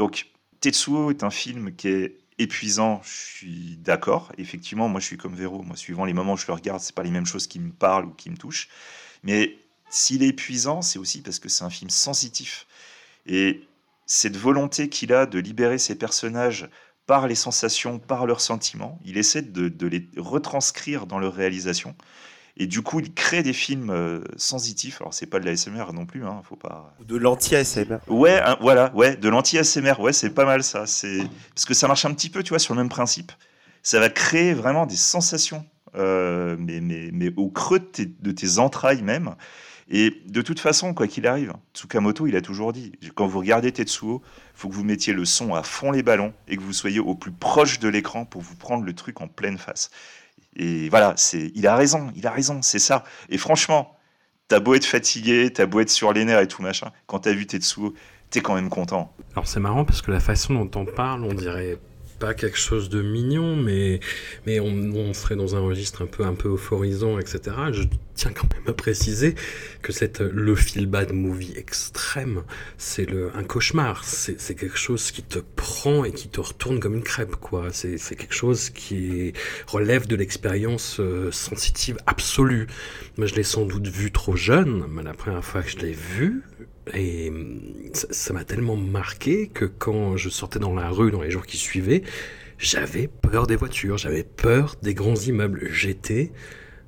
[SPEAKER 4] Donc, Tetsuo est un film qui est épuisant, je suis d'accord. Effectivement, moi, je suis comme Véro. Moi, suivant les moments où je le regarde, c'est pas les mêmes choses qui me parlent ou qui me touchent. Mais s'il est épuisant, c'est aussi parce que c'est un film sensitif. Et cette volonté qu'il a de libérer ses personnages par les sensations, par leurs sentiments, il essaie de, les retranscrire dans leur réalisation. Et du coup, il crée des films euh, sensitifs. Alors, c'est pas de la SMR non plus, hein, faut pas.
[SPEAKER 3] De l'anti-ASMR.
[SPEAKER 4] Ouais, voilà, ouais, de l'anti-ASMR. Ouais, c'est pas mal ça. C'est parce que ça marche un petit peu, tu vois, sur le même principe. Ça va créer vraiment des sensations, euh, mais, mais, mais au creux de tes, de tes entrailles même. Et de toute façon, quoi qu'il arrive, Tsukamoto, il a toujours dit, quand vous regardez Tetsuo, il faut que vous mettiez le son à fond les ballons et que vous soyez au plus proche de l'écran pour vous prendre le truc en pleine face. Et voilà, c'est, il a raison, il a raison, c'est ça. Et franchement, t'as beau être fatigué, t'as beau être sur les nerfs et tout machin, quand t'as vu Tetsuo, t'es quand même content.
[SPEAKER 1] Alors c'est marrant parce que la façon dont on parle, on dirait pas quelque chose de mignon, mais, mais on, serait dans un registre un peu, un peu euphorisant, etc. Je tiens quand même à préciser que c'est le feel bad movie extrême, c'est un cauchemar. C'est quelque chose qui te prend et qui te retourne comme une crêpe, quoi. C'est quelque chose qui relève de l'expérience euh, sensitive absolue. Moi, je l'ai sans doute vu trop jeune, mais la première fois que je l'ai vu, et ça m'a tellement marqué que quand je sortais dans la rue dans les jours qui suivaient, j'avais peur des voitures, j'avais peur des grands immeubles. J'étais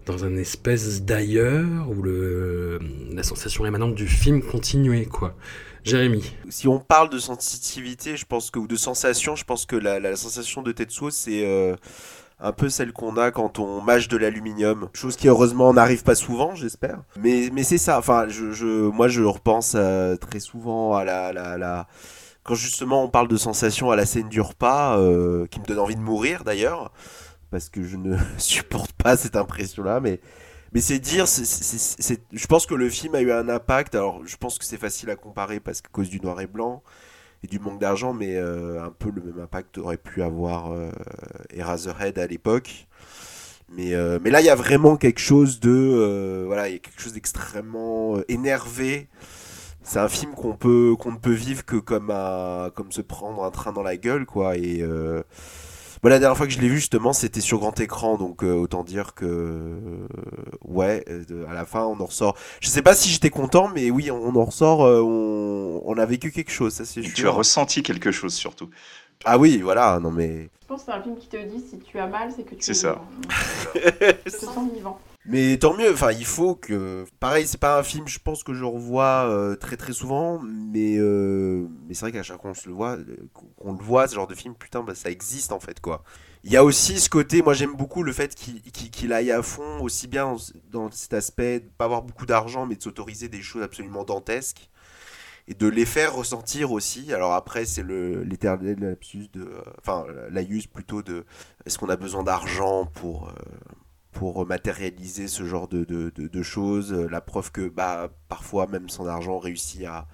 [SPEAKER 1] dans un espèce d'ailleurs où le, la sensation émanante du film continuait, quoi. Jérémy.
[SPEAKER 3] Si on parle de sensitivité, je pense que, ou de sensation, je pense que la, la sensation de Tetsuo, c'est euh, un peu celle qu'on a quand on mâche de l'aluminium, chose qui heureusement n'arrive pas souvent, j'espère. Mais, mais c'est ça, enfin, je, moi je repense euh, très souvent à la, la, la, Quand justement on parle de sensation à la scène du repas, euh, qui me donne envie de mourir d'ailleurs, parce que je ne supporte pas cette impression-là, mais... Mais c'est dire, je pense que le film a eu un impact. Alors, je pense que c'est facile à comparer parce qu'à cause du noir et blanc et du manque d'argent, mais euh, un peu le même impact aurait pu avoir euh, Eraserhead à l'époque. Mais, euh, mais là, il y a vraiment quelque chose de. voilà, il y a quelque chose d'extrêmement énervé. C'est un film qu'on peut qu'on ne peut vivre que comme, à, comme se prendre un train dans la gueule, quoi. Et la dernière fois que je l'ai vu, justement, c'était sur grand écran, donc euh, autant dire que. Euh, ouais, euh, à la fin, on en ressort. Je sais pas si j'étais content, mais oui, on, en ressort, on, a vécu quelque chose, ça c'est
[SPEAKER 4] Tu as ressenti quelque chose surtout.
[SPEAKER 3] Ah oui, voilà, non mais.
[SPEAKER 2] Je pense que c'est un film qui te dit si tu as mal, c'est que tu
[SPEAKER 4] C'est ça.
[SPEAKER 2] tu te sens vivant.
[SPEAKER 3] Mais tant mieux, enfin il faut que... Pareil, c'est pas un film, je pense que je revois euh, très très souvent, mais, euh, mais c'est vrai qu'à chaque fois qu'on se le voit, euh, qu'on le voit, ce genre de film, putain, bah, ça existe en fait quoi. Il y a aussi ce côté, moi j'aime beaucoup le fait qu'il aille à fond, aussi bien dans cet aspect de pas avoir beaucoup d'argent, mais de s'autoriser des choses absolument dantesques et de les faire ressentir aussi. Alors après, c'est l'éternel lapsus de. Enfin, l'aïus plutôt de. Est-ce qu'on a besoin d'argent pour, pour matérialiser ce genre de, de, de, choses. La preuve que bah, parfois, même sans argent, réussit à,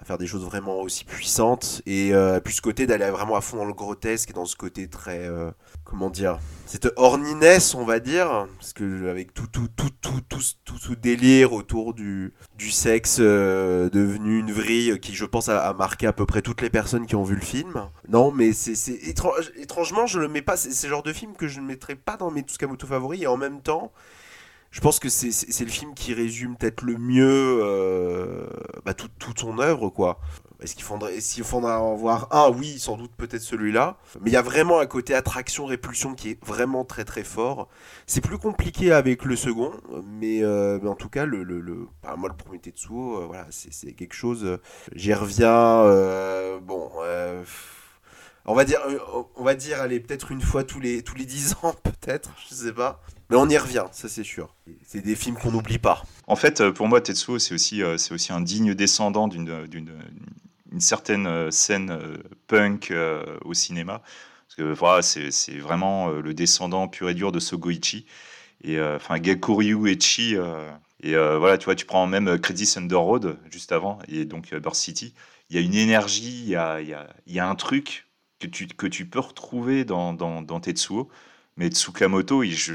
[SPEAKER 3] à faire des choses vraiment aussi puissantes. Et euh, puis ce côté d'aller vraiment à fond dans le grotesque et dans ce côté très... Euh, comment dire Cette horniness, on va dire. Parce que avec tout, tout, tout, tout, tout, tout, ce délire autour du, du sexe euh, devenu une vrille qui, je pense, a, marqué à peu près toutes les personnes qui ont vu le film. Non, mais c'est étrange, étrangement, je le mets pas... C'est le genre de film que je ne mettrais pas dans mes Tsukamoto favoris. Et en même temps je pense que c'est le film qui résume peut-être le mieux euh, bah, toute tout son œuvre, quoi. Est-ce qu'il faudrait, s'il faudrait en voir un, oui, sans doute peut-être celui-là. Mais il y a vraiment un côté attraction-répulsion qui est vraiment très très fort. C'est plus compliqué avec le second, mais, euh, mais en tout cas, le, le, moi le premier Tetsuo, euh, voilà, c'est quelque chose. J'y reviens. bon on va dire, on va dire, allez, peut-être une fois tous les, tous les 10 ans, peut-être, je sais pas. Mais on y revient, ça c'est sûr. C'est des films qu'on n'oublie pas.
[SPEAKER 4] En fait, euh, pour moi, Tetsuo, c'est aussi, euh, c'est aussi un digne descendant d'une, d'une, une certaine euh, scène punk au cinéma. Parce que voilà, c'est, c'est vraiment le descendant pur et dur de Sogoichi. Et enfin, Gakuryu Echi. et voilà, tu vois, tu prends même Credit Under Road juste avant, et donc Burst City. Il y a une énergie, il y a, y a, un truc que tu, que tu peux retrouver dans, dans, dans Tetsuo. Mais Tsukamoto, il, je,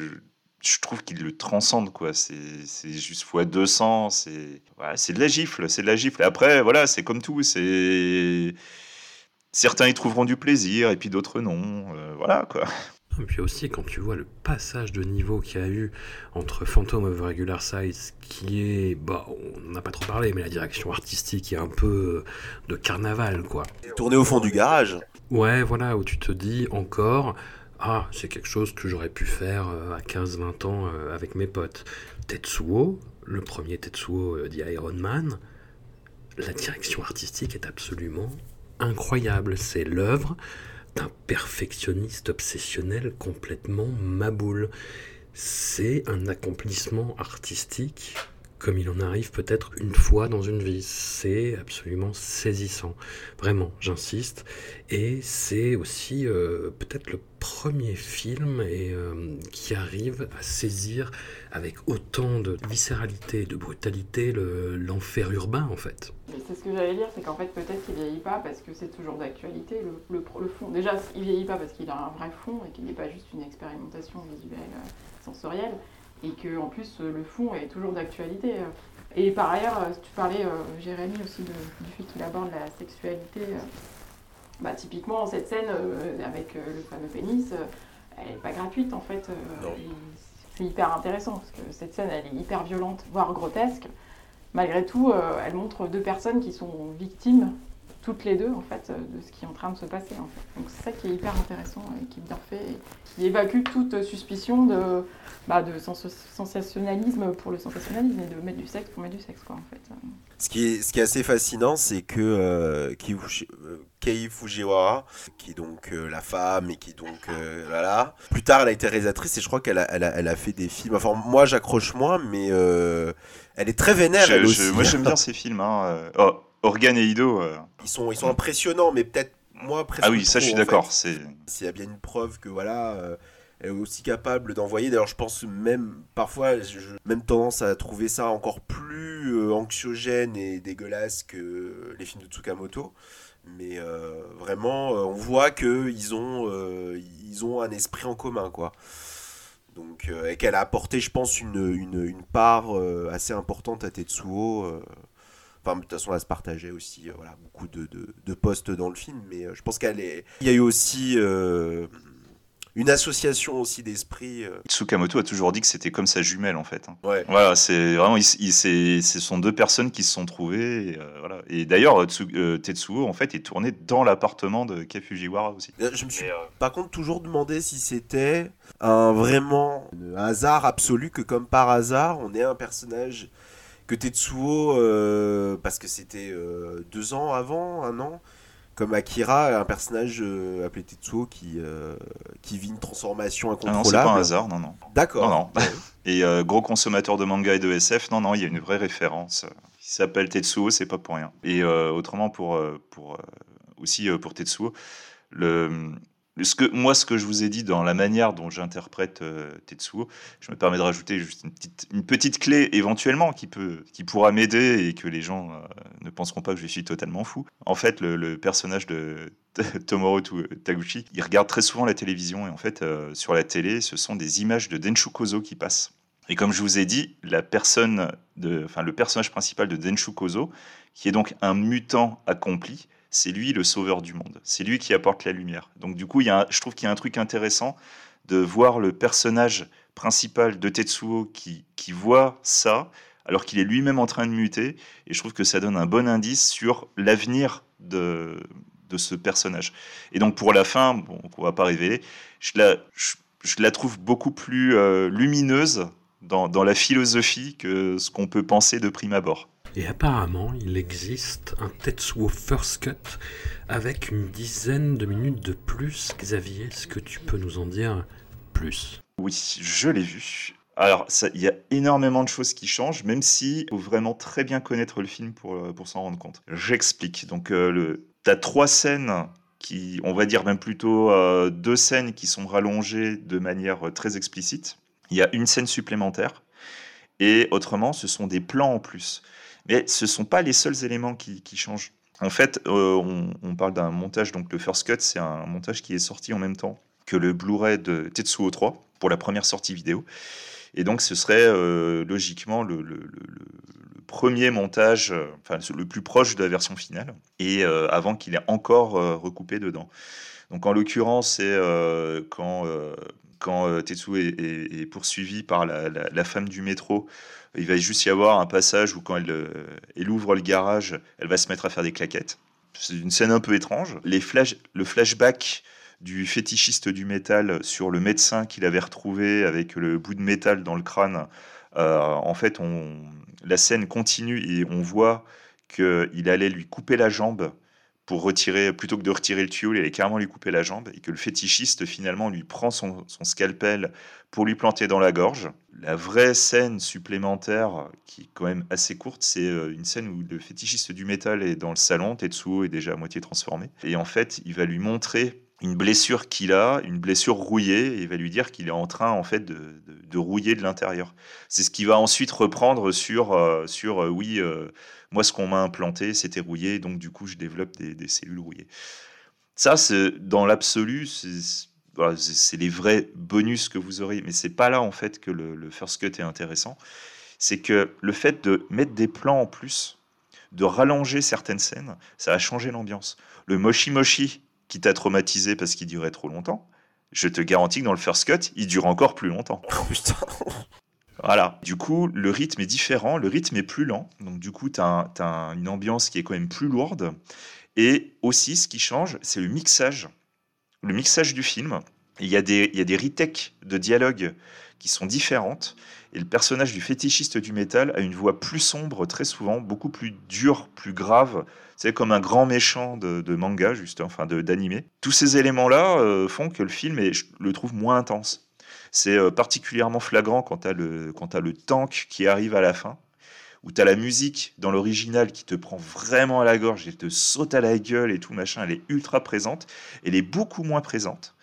[SPEAKER 4] je trouve qu'il le transcende quoi. C'est juste fois 200. C'est voilà, de la gifle, c'est de la gifle. Et après voilà, c'est comme tout. C'est certains y trouveront du plaisir et puis d'autres non. Euh, voilà quoi.
[SPEAKER 1] Et puis aussi, quand tu vois le passage de niveau qu'il y a eu entre Phantom of Regular Size, qui est, bah, on n'a pas trop parlé, mais la direction artistique est un peu de carnaval, quoi.
[SPEAKER 3] Tourné au fond du garage.
[SPEAKER 1] Ouais, voilà, où tu te dis encore, ah, c'est quelque chose que j'aurais pu faire euh, à 15-20 ans euh, avec mes potes. Tetsuo, le premier Tetsuo euh, d'Iron Man, la direction artistique est absolument incroyable. C'est l'œuvre d'un perfectionniste obsessionnel complètement maboule. C'est un accomplissement artistique comme il en arrive peut-être une fois dans une vie. C'est absolument saisissant. Vraiment, j'insiste. Et c'est aussi euh, peut-être le premier film et, euh, qui arrive à saisir avec autant de viscéralité et de brutalité le- l'enfer urbain en fait.
[SPEAKER 2] C'est ce que j'allais dire, c'est qu'en fait peut-être qu'il vieillit pas parce que c'est toujours d'actualité le, le, le fond. Déjà, il vieillit pas parce qu'il a un vrai fond et qu'il n'est pas juste une expérimentation visuelle euh, sensorielle et que en plus euh, le fond est toujours d'actualité. Et par ailleurs, euh, tu parlais, euh, Jérémy, aussi de- du fait qu'il aborde la sexualité. bah, typiquement, cette scène avec le fameux pénis, elle n'est pas gratuite en fait. c'est hyper intéressant parce que cette scène, elle est hyper violente, voire grotesque. Malgré tout, elle montre deux personnes qui sont victimes, toutes les deux en fait, euh, de ce qui est en train de se passer. En fait. Donc c'est ça qui est hyper intéressant et qui est bien fait, et qui évacue toute suspicion de, bah, de sens- sensationnalisme pour le sensationnalisme et de mettre du sexe pour mettre du sexe quoi en fait.
[SPEAKER 3] Ce qui est, ce qui est assez fascinant, c'est que euh, Kei euh, Kei Fujiwara, qui est donc euh, la femme et qui donc euh, voilà. Plus tard, elle a été réalisatrice et je crois qu'elle a, elle a, elle a fait des films. Enfin, moi, j'accroche moins, mais euh, elle est très vénère.
[SPEAKER 4] Je-
[SPEAKER 3] elle
[SPEAKER 4] je-
[SPEAKER 3] aussi.
[SPEAKER 4] moi j'aime bien ces films. Hein. oh, Organe et Ido. euh,
[SPEAKER 3] Ils sont, ils sont impressionnants, mais peut-être moi presque.
[SPEAKER 4] Ah oui, ça je suis d'accord. C'est
[SPEAKER 3] S'il y a bien une preuve que voilà, euh, elle est aussi capable d'envoyer. D'ailleurs, je pense même parfois, j'ai même tendance à trouver ça encore plus euh, anxiogène et dégueulasse que les films de Tsukamoto. Mais vraiment, on voit que ils ont, ils ont un esprit en commun, quoi. Donc, et qu'elle a apporté, je pense, une, une, une part assez importante à Tetsuo. Enfin, de toute façon, elle se partageait aussi euh, voilà, beaucoup de, de, de postes dans le film, mais euh, je pense qu'elle est. Il y a eu aussi euh, une association aussi d'esprit.
[SPEAKER 4] Tsukamoto a toujours dit que c'était comme sa jumelle en fait. hein.
[SPEAKER 3] Ouais.
[SPEAKER 4] Voilà, c'est vraiment, il- il- c'est, ce sont deux personnes qui se sont trouvées. Et, euh, voilà. et d'ailleurs, Tsu- euh, Tetsuo en fait est tourné dans l'appartement de Kei Fujiwara aussi.
[SPEAKER 3] Je me suis
[SPEAKER 4] euh,
[SPEAKER 3] par contre toujours demandé si c'était un vraiment un hasard absolu que comme par hasard on ait un personnage que Tetsuo euh, parce que c'était euh, deux ans avant un an comme Akira un personnage euh, appelé Tetsuo qui qui vit une transformation
[SPEAKER 4] ah non, c'est
[SPEAKER 3] incontrôlable
[SPEAKER 4] pas un hasard, non, non.
[SPEAKER 3] d'accord
[SPEAKER 4] Non, non. Et gros consommateur de manga et de SF, non, non, il y a une vraie référence. Il s'appelle Tetsuo, c'est pas pour rien. Et autrement, pour, pour, aussi pour Tetsuo, le- moi, ce que je vous ai dit dans la manière dont j'interprète euh, Tetsuo, je me permets de rajouter juste une petite, une petite clé éventuellement qui, peut, qui pourra m'aider et que les gens euh, ne penseront pas que je suis totalement fou. En fait, le, personnage de Tomoro Taguchi, il regarde très souvent la télévision et en fait, euh, sur la télé, ce sont des images de Denshu Kozo qui passent. Et comme je vous ai dit, la personne de, enfin, le personnage principal de Denshu Kozo, qui est donc un mutant accompli, c'est lui le sauveur du monde. C'est lui qui apporte la lumière. Donc du coup, il y a je trouve qu'il y a un truc intéressant de voir le personnage principal de Tetsuo qui, voit ça, alors qu'il est lui-même en train de muter. Et je trouve que ça donne un bon indice sur l'avenir de, de ce personnage. Et donc pour la fin, bon, qu'on va pas révéler, je la, je la trouve beaucoup plus euh, lumineuse dans, dans la philosophie que ce qu'on peut penser de prime abord.
[SPEAKER 1] Et apparemment, il existe un Tetsuo First Cut avec une dizaine de minutes de plus. Xavier, est-ce que tu peux nous en dire plus?
[SPEAKER 4] Oui, je l'ai vu. Alors, il y a énormément de choses qui changent, même si faut vraiment très bien connaître le film pour, euh, pour s'en rendre compte. J'explique. Donc, euh, le, t'as trois scènes qui, on va dire même plutôt euh, deux scènes qui sont rallongées de manière très explicite. Il y a une scène supplémentaire. Et autrement, ce sont des plans en plus. Mais ce ne sont pas les seuls éléments qui, changent. En fait, euh, on, parle d'un montage, donc le First Cut, c'est un montage qui est sorti en même temps que le Blu-ray de Tetsuo 3. pour la première sortie vidéo. Et donc, ce serait logiquement le, premier montage, enfin le plus proche de la version finale, et avant qu'il ait encore recoupé dedans. Donc, en l'occurrence, c'est quand quand Tetsu est, poursuivi par la, femme du métro, il va juste y avoir un passage où quand elle, elle, ouvre le garage, elle va se mettre à faire des claquettes. C'est une scène un peu étrange. Les flash, le flashback du fétichiste du métal sur le médecin qu'il avait retrouvé avec le bout de métal dans le crâne. Euh, en fait, on, la scène continue et on voit qu'il allait lui couper la jambe pour retirer, plutôt que de retirer le tuyau, il allait carrément lui couper la jambe et que le fétichiste finalement lui prend son, scalpel pour lui planter dans la gorge. La vraie scène supplémentaire, qui est quand même assez courte, c'est euh, une scène où le fétichiste du métal est dans le salon, Tetsuo est déjà à moitié transformé, et en fait, il va lui montrer une blessure qu'il a, une blessure rouillée, et il va lui dire qu'il est en train en fait de, rouiller de l'intérieur. C'est ce qui va ensuite reprendre sur, euh, sur euh, oui, moi ce qu'on m'a implanté, c'était rouillé, donc du coup je développe des, cellules rouillées. Ça, dans l'absolu, c'est les vrais bonus que vous aurez, mais c'est pas là en fait que le, first cut est intéressant. C'est que le fait de mettre des plans en plus, de rallonger certaines scènes, ça a changé l'ambiance. Le moshi moshi qui t'a traumatisé parce qu'il durait trop longtemps, je te garantis que dans le first cut, il dure encore plus longtemps.
[SPEAKER 3] Oh,
[SPEAKER 4] voilà. Du coup, le rythme est différent, le rythme est plus lent. Donc, du coup, tu as, une ambiance qui est quand même plus lourde. Et aussi, ce qui change, c'est le mixage. Le mixage du film. Il y a des, il de dialogue qui sont différentes. Et le personnage du fétichiste du métal a une voix plus sombre, très souvent, beaucoup plus dure, plus grave, c'est comme un grand méchant de, manga, juste, enfin d'animé. Tous ces éléments-là euh, font que le film, je le trouve moins intense. C'est euh, particulièrement flagrant quand tu as, le, tank qui arrive à la fin, où tu as la musique dans l'original qui te prend vraiment à la gorge et te saute à la gueule et tout machin, elle est ultra présente, elle est beaucoup moins présente.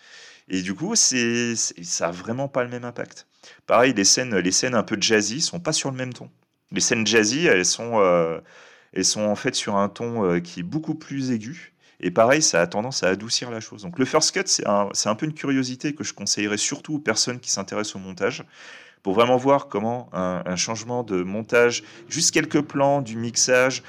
[SPEAKER 4] Et du coup, ça a vraiment pas le même impact. Pareil, les scènes, les scènes un peu jazzy sont pas sur le même ton. Les scènes jazzy, elles sont, euh, elles sont en fait sur un ton euh, qui est beaucoup plus aigu. Et pareil, ça a tendance à adoucir la chose. Donc le first cut, c'est un, un, peu une curiosité que je conseillerais surtout aux personnes qui s'intéressent au montage, pour vraiment voir comment un, changement de montage, juste quelques plans, du mixage,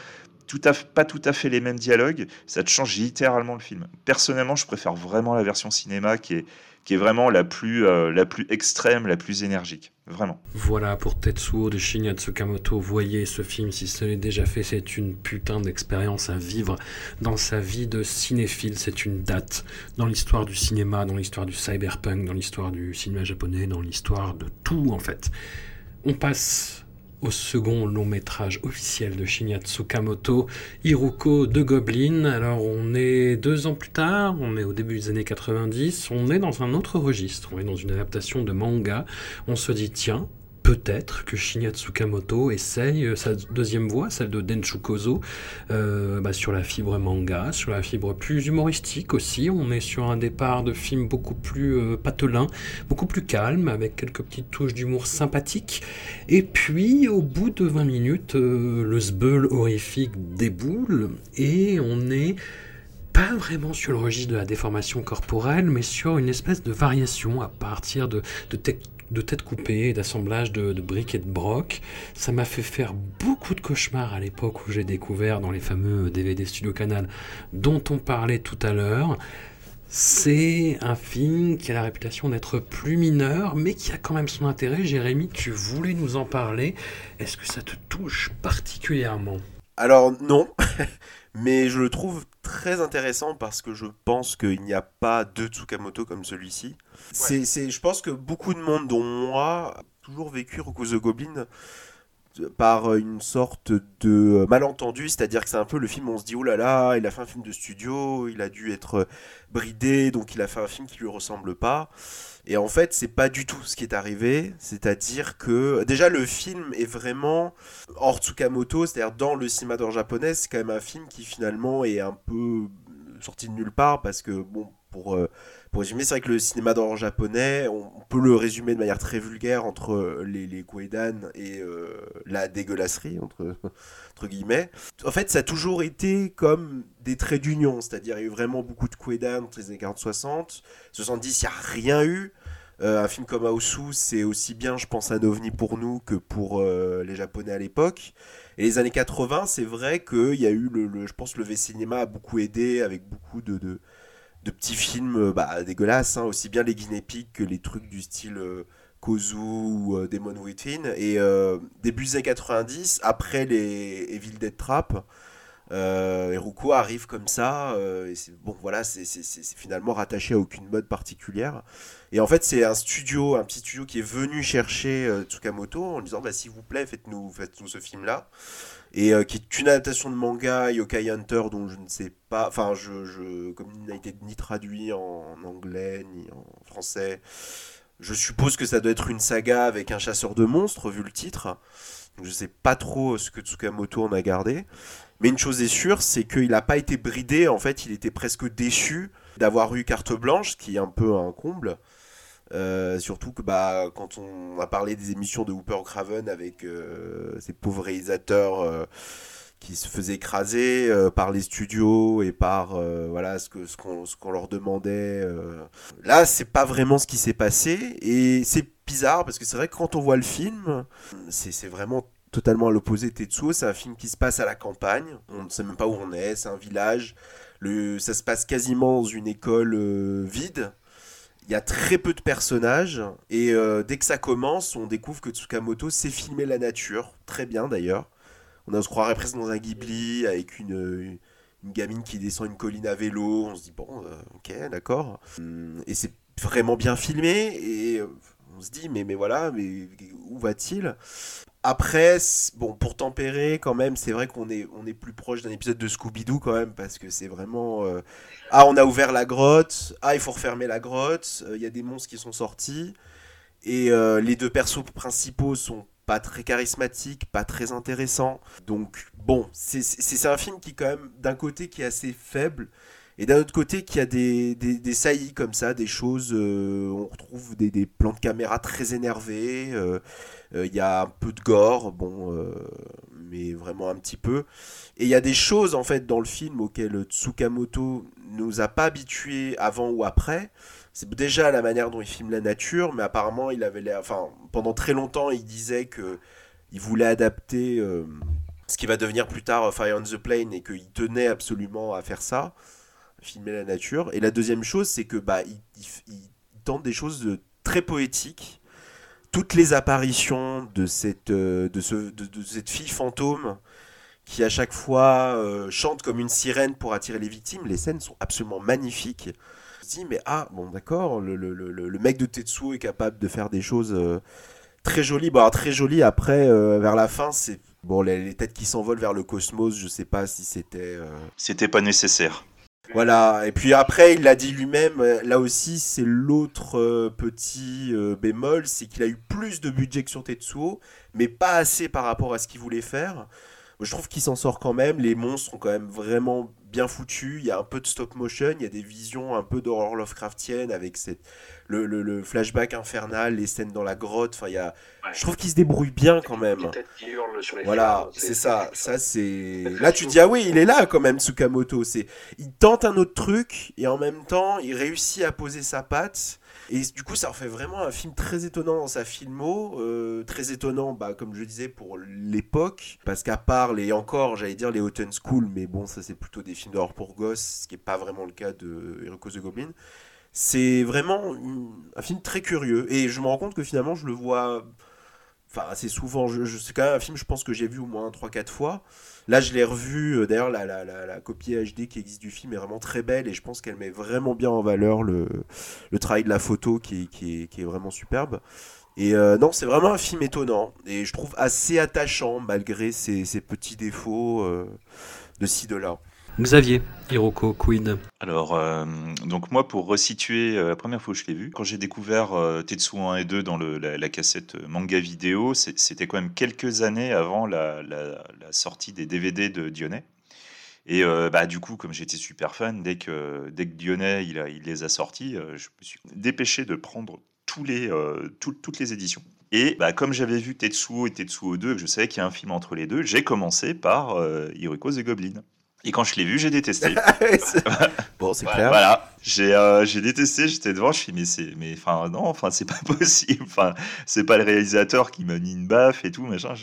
[SPEAKER 4] tout pas tout à fait les mêmes dialogues, ça te change littéralement le film. Personnellement, je préfère vraiment la version cinéma qui est, qui est vraiment la plus, euh, la plus extrême, la plus énergique. Vraiment.
[SPEAKER 1] Voilà pour Tetsuo de Shinya Tsukamoto. Voyez ce film si ce n'est déjà fait. C'est une putain d'expérience à vivre dans sa vie de cinéphile. C'est une date dans l'histoire du cinéma, dans l'histoire du cyberpunk, dans l'histoire du cinéma japonais, dans l'histoire de tout en fait. On passe au second long métrage officiel de Shinya Tsukamoto, Hiruko de Goblin. Alors on est deux ans plus tard, on est au début des années 90, on est dans un autre registre, on est dans une adaptation de manga. On se dit tiens, peut-être que Shinya Tsukamoto essaye euh, sa deuxième voie, celle de Denshu Kozo, euh, bah, sur la fibre manga, sur la fibre plus humoristique aussi. On est sur un départ de film beaucoup plus euh, patelin, beaucoup plus calme, avec quelques petites touches d'humour sympathiques. Et puis, au bout de 20 minutes, le sbeul horrifique déboule et on est pas vraiment sur le registre de la déformation corporelle, mais sur une espèce de variation à partir de, de, de têtes coupées, d'assemblage de, briques et de brocs. Ça m'a fait faire beaucoup de cauchemars à l'époque où j'ai découvert dans les fameux DVD Studio Canal dont on parlait tout à l'heure. C'est un film qui a la réputation d'être plus mineur, mais qui a quand même son intérêt. Jérémy, tu voulais nous en parler. Est-ce que ça te touche particulièrement?
[SPEAKER 3] Alors non, mais je le trouve très intéressant parce que je pense qu'il n'y a pas de Tsukamoto comme celui-ci. C'est, je pense que beaucoup de monde, dont moi, a toujours vécu Roku the Goblin par une sorte de malentendu, c'est-à-dire que c'est un peu le film où on se dit oh là là, il a fait un film de studio, il a dû être bridé, donc il a fait un film qui lui ressemble pas. Et en fait, c'est pas du tout ce qui est arrivé, c'est-à-dire que déjà le film est vraiment hors Tsukamoto, c'est-à-dire dans le cinéma d'or japonais, c'est quand même un film qui finalement est un peu sorti de nulle part parce que bon pour euh, pour résumer, c'est vrai que le cinéma d'horreur japonais, on, peut le résumer de manière très vulgaire entre euh, les, les et euh, la dégueulasserie, entre, entre guillemets. En fait, ça a toujours été comme des traits d'union, c'est-à-dire il y a eu vraiment beaucoup de Koedan entre les années 40-60. 70, il n'y a rien eu. un film comme Aosu, c'est aussi bien, je pense, un ovni pour nous que pour les Japonais à l'époque. Et les années 80, c'est vrai qu'il y a eu, le, je pense, le V-Cinéma a beaucoup aidé avec beaucoup de, de, petits films bah, dégueulasses, hein, aussi bien les guinépiques que les trucs du style Kozu ou euh, Demon Within. Et euh, début des années 90, après les Evil Dead Trap, euh, arrive comme ça. Euh, et bon, voilà, c'est finalement rattaché à aucune mode particulière. Et en fait, c'est un studio, un petit studio qui est venu chercher Tsukamoto en disant bah, S'il vous plaît, faites-nous faites ce film-là. Et qui est une adaptation de manga Yokai Hunter dont je ne sais pas, enfin, je, comme il n'a été ni traduit en anglais ni en français. Je suppose que ça doit être une saga avec un chasseur de monstres, vu le titre. Je sais pas trop ce que Tsukamoto en a gardé. Mais une chose est sûre, c'est qu'il n'a pas été bridé. En fait, il était presque déçu d'avoir eu carte blanche, ce qui est un peu un comble. Euh, surtout que bah, quand on a parlé des émissions de Hooper Craven avec euh, ces pauvres réalisateurs euh, qui se faisaient écraser par les studios et par voilà ce que ce qu'on qu'on leur demandait. Là, c'est pas vraiment ce qui s'est passé et c'est bizarre parce que c'est vrai que quand on voit le film, c'est vraiment totalement à l'opposé de Tetsuo. C'est un film qui se passe à la campagne. On ne sait même pas où on est. C'est un village. Ça se passe quasiment dans une école vide. Il y a très peu de personnages et dès que ça commence, on découvre que Tsukamoto sait filmer la nature, très bien d'ailleurs. On, se croirait presque dans un Ghibli avec une, gamine qui descend une colline à vélo. On se dit, bon, euh, ok, d'accord. Hum, et c'est vraiment bien filmé. Et euh, on se dit, mais, mais voilà, mais où va-t-il? Après, bon, pour tempérer, quand même, c'est vrai qu'on est, on est plus proche d'un épisode de Scooby-Doo, quand même, parce que c'est vraiment. Euh, ah, on a ouvert la grotte. Ah, il faut refermer la grotte. Il y a des monstres qui sont sortis. Et les deux persos principaux sont pas très charismatique, pas très intéressant. Donc bon, c'est un film qui quand même d'un côté qui est assez faible et d'un autre côté qui a des, des, saillies comme ça, des choses, euh, on retrouve des, des, plans de caméra très énervés, euh, euh, il y a un peu de gore, bon, mais vraiment un petit peu. Et il y a des choses en fait dans le film auxquelles Tsukamoto nous a pas habitués avant ou après c'est déjà la manière dont il filme la nature, mais apparemment, il avait l'air. Enfin, pendant très longtemps, il disait que il voulait adapter ce qui va devenir plus tard Fire on the Plane et qu'il tenait absolument à faire ça, filmer la nature. Et la deuxième chose, c'est que bah, il, tente des choses très poétiques. Toutes les apparitions de cette, euh, de, ce, de, cette fille fantôme qui à chaque fois chante comme une sirène pour attirer les victimes, les scènes sont absolument magnifiques dit, mais ah, bon, d'accord, le, le, le, mec de Tetsuo est capable de faire des choses euh, très jolies. Bon, alors, très jolies, après, euh, vers la fin, c'est. Bon, les, têtes qui s'envolent vers le cosmos, je sais pas si c'était. Euh,
[SPEAKER 4] c'était pas nécessaire.
[SPEAKER 3] Voilà, et puis après, il l'a dit lui-même, là aussi, c'est l'autre petit bémol, c'est qu'il a eu plus de budget que sur Tetsuo, mais pas assez par rapport à ce qu'il voulait faire. Je trouve qu'il s'en sort quand même, les monstres sont quand même vraiment bien foutu. Il y a un peu de stop motion, il y a des visions un peu d'horreur Lovecraftienne avec cette, le, le, flashback infernal, les scènes dans la grotte. Enfin, il y a, je trouve qu'il se débrouille bien quand même. voilà, c'est ça. Ça c'est. Là, tu dis ah oui, il est là quand même, Tsukamoto. C'est, il tente un autre truc et en même temps, il réussit à poser sa patte. Et du coup, ça en fait vraiment un film très étonnant dans sa filmo, euh, très étonnant, bah, comme je disais, pour l'époque, parce qu'à part les encore, j'allais dire les Houghton School, mais bon, ça c'est plutôt des films d'horreur pour gosses, ce qui n'est pas vraiment le cas de Hiroko the Goblin. C'est vraiment un film très curieux, et je me rends compte que finalement, je le vois enfin assez souvent. C'est quand même un film, je pense que j'ai vu au moins 3-4 fois. Là, je l'ai revu. Euh, d'ailleurs, la, copie HD qui existe du film est vraiment très belle et je pense qu'elle met vraiment bien en valeur le, travail de la photo qui est, vraiment superbe. Et euh, non, c'est vraiment un film étonnant et je trouve assez attachant malgré ses, ses petits défauts euh, de ci, de là.
[SPEAKER 1] Xavier, Hiroko, Queen.
[SPEAKER 4] Alors, euh, donc moi, pour resituer euh, la première fois que je l'ai vu, quand j'ai découvert euh, Tetsuo 1 et 2 dans la, cassette manga vidéo, c'était quand même quelques années avant la, sortie des DVD de Dionnet. Et bah, du coup, comme j'étais super fan, dès que, dès que Dionnet il les a sortis, je me suis dépêché de prendre tous les, toutes les éditions. Et bah, comme j'avais vu Tetsuo et Tetsuo 2, que je savais qu'il y a un film entre les deux, j'ai commencé par Hiroko the Goblin. Et quand je l'ai vu, j'ai détesté.
[SPEAKER 3] bon, c'est clair.
[SPEAKER 4] Voilà, j'ai euh, détesté, j'étais devant, je suis mais c'est mais enfin non, enfin c'est pas possible. Enfin, c'est pas le réalisateur qui m'a mis une baffe et tout machin,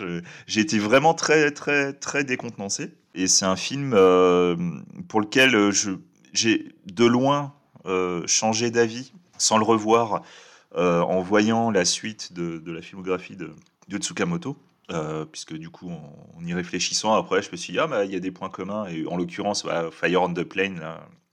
[SPEAKER 4] j'ai été vraiment très très très décontenancé et c'est un film euh, pour lequel euh, je j'ai de loin changé d'avis sans le revoir en voyant la suite de, de la filmographie de, de Tsukamoto. Euh, puisque du coup, en, y réfléchissant, après, je me suis dit, ah, bah, il y a des points communs. Et en l'occurrence, bah, Fire on the Plane,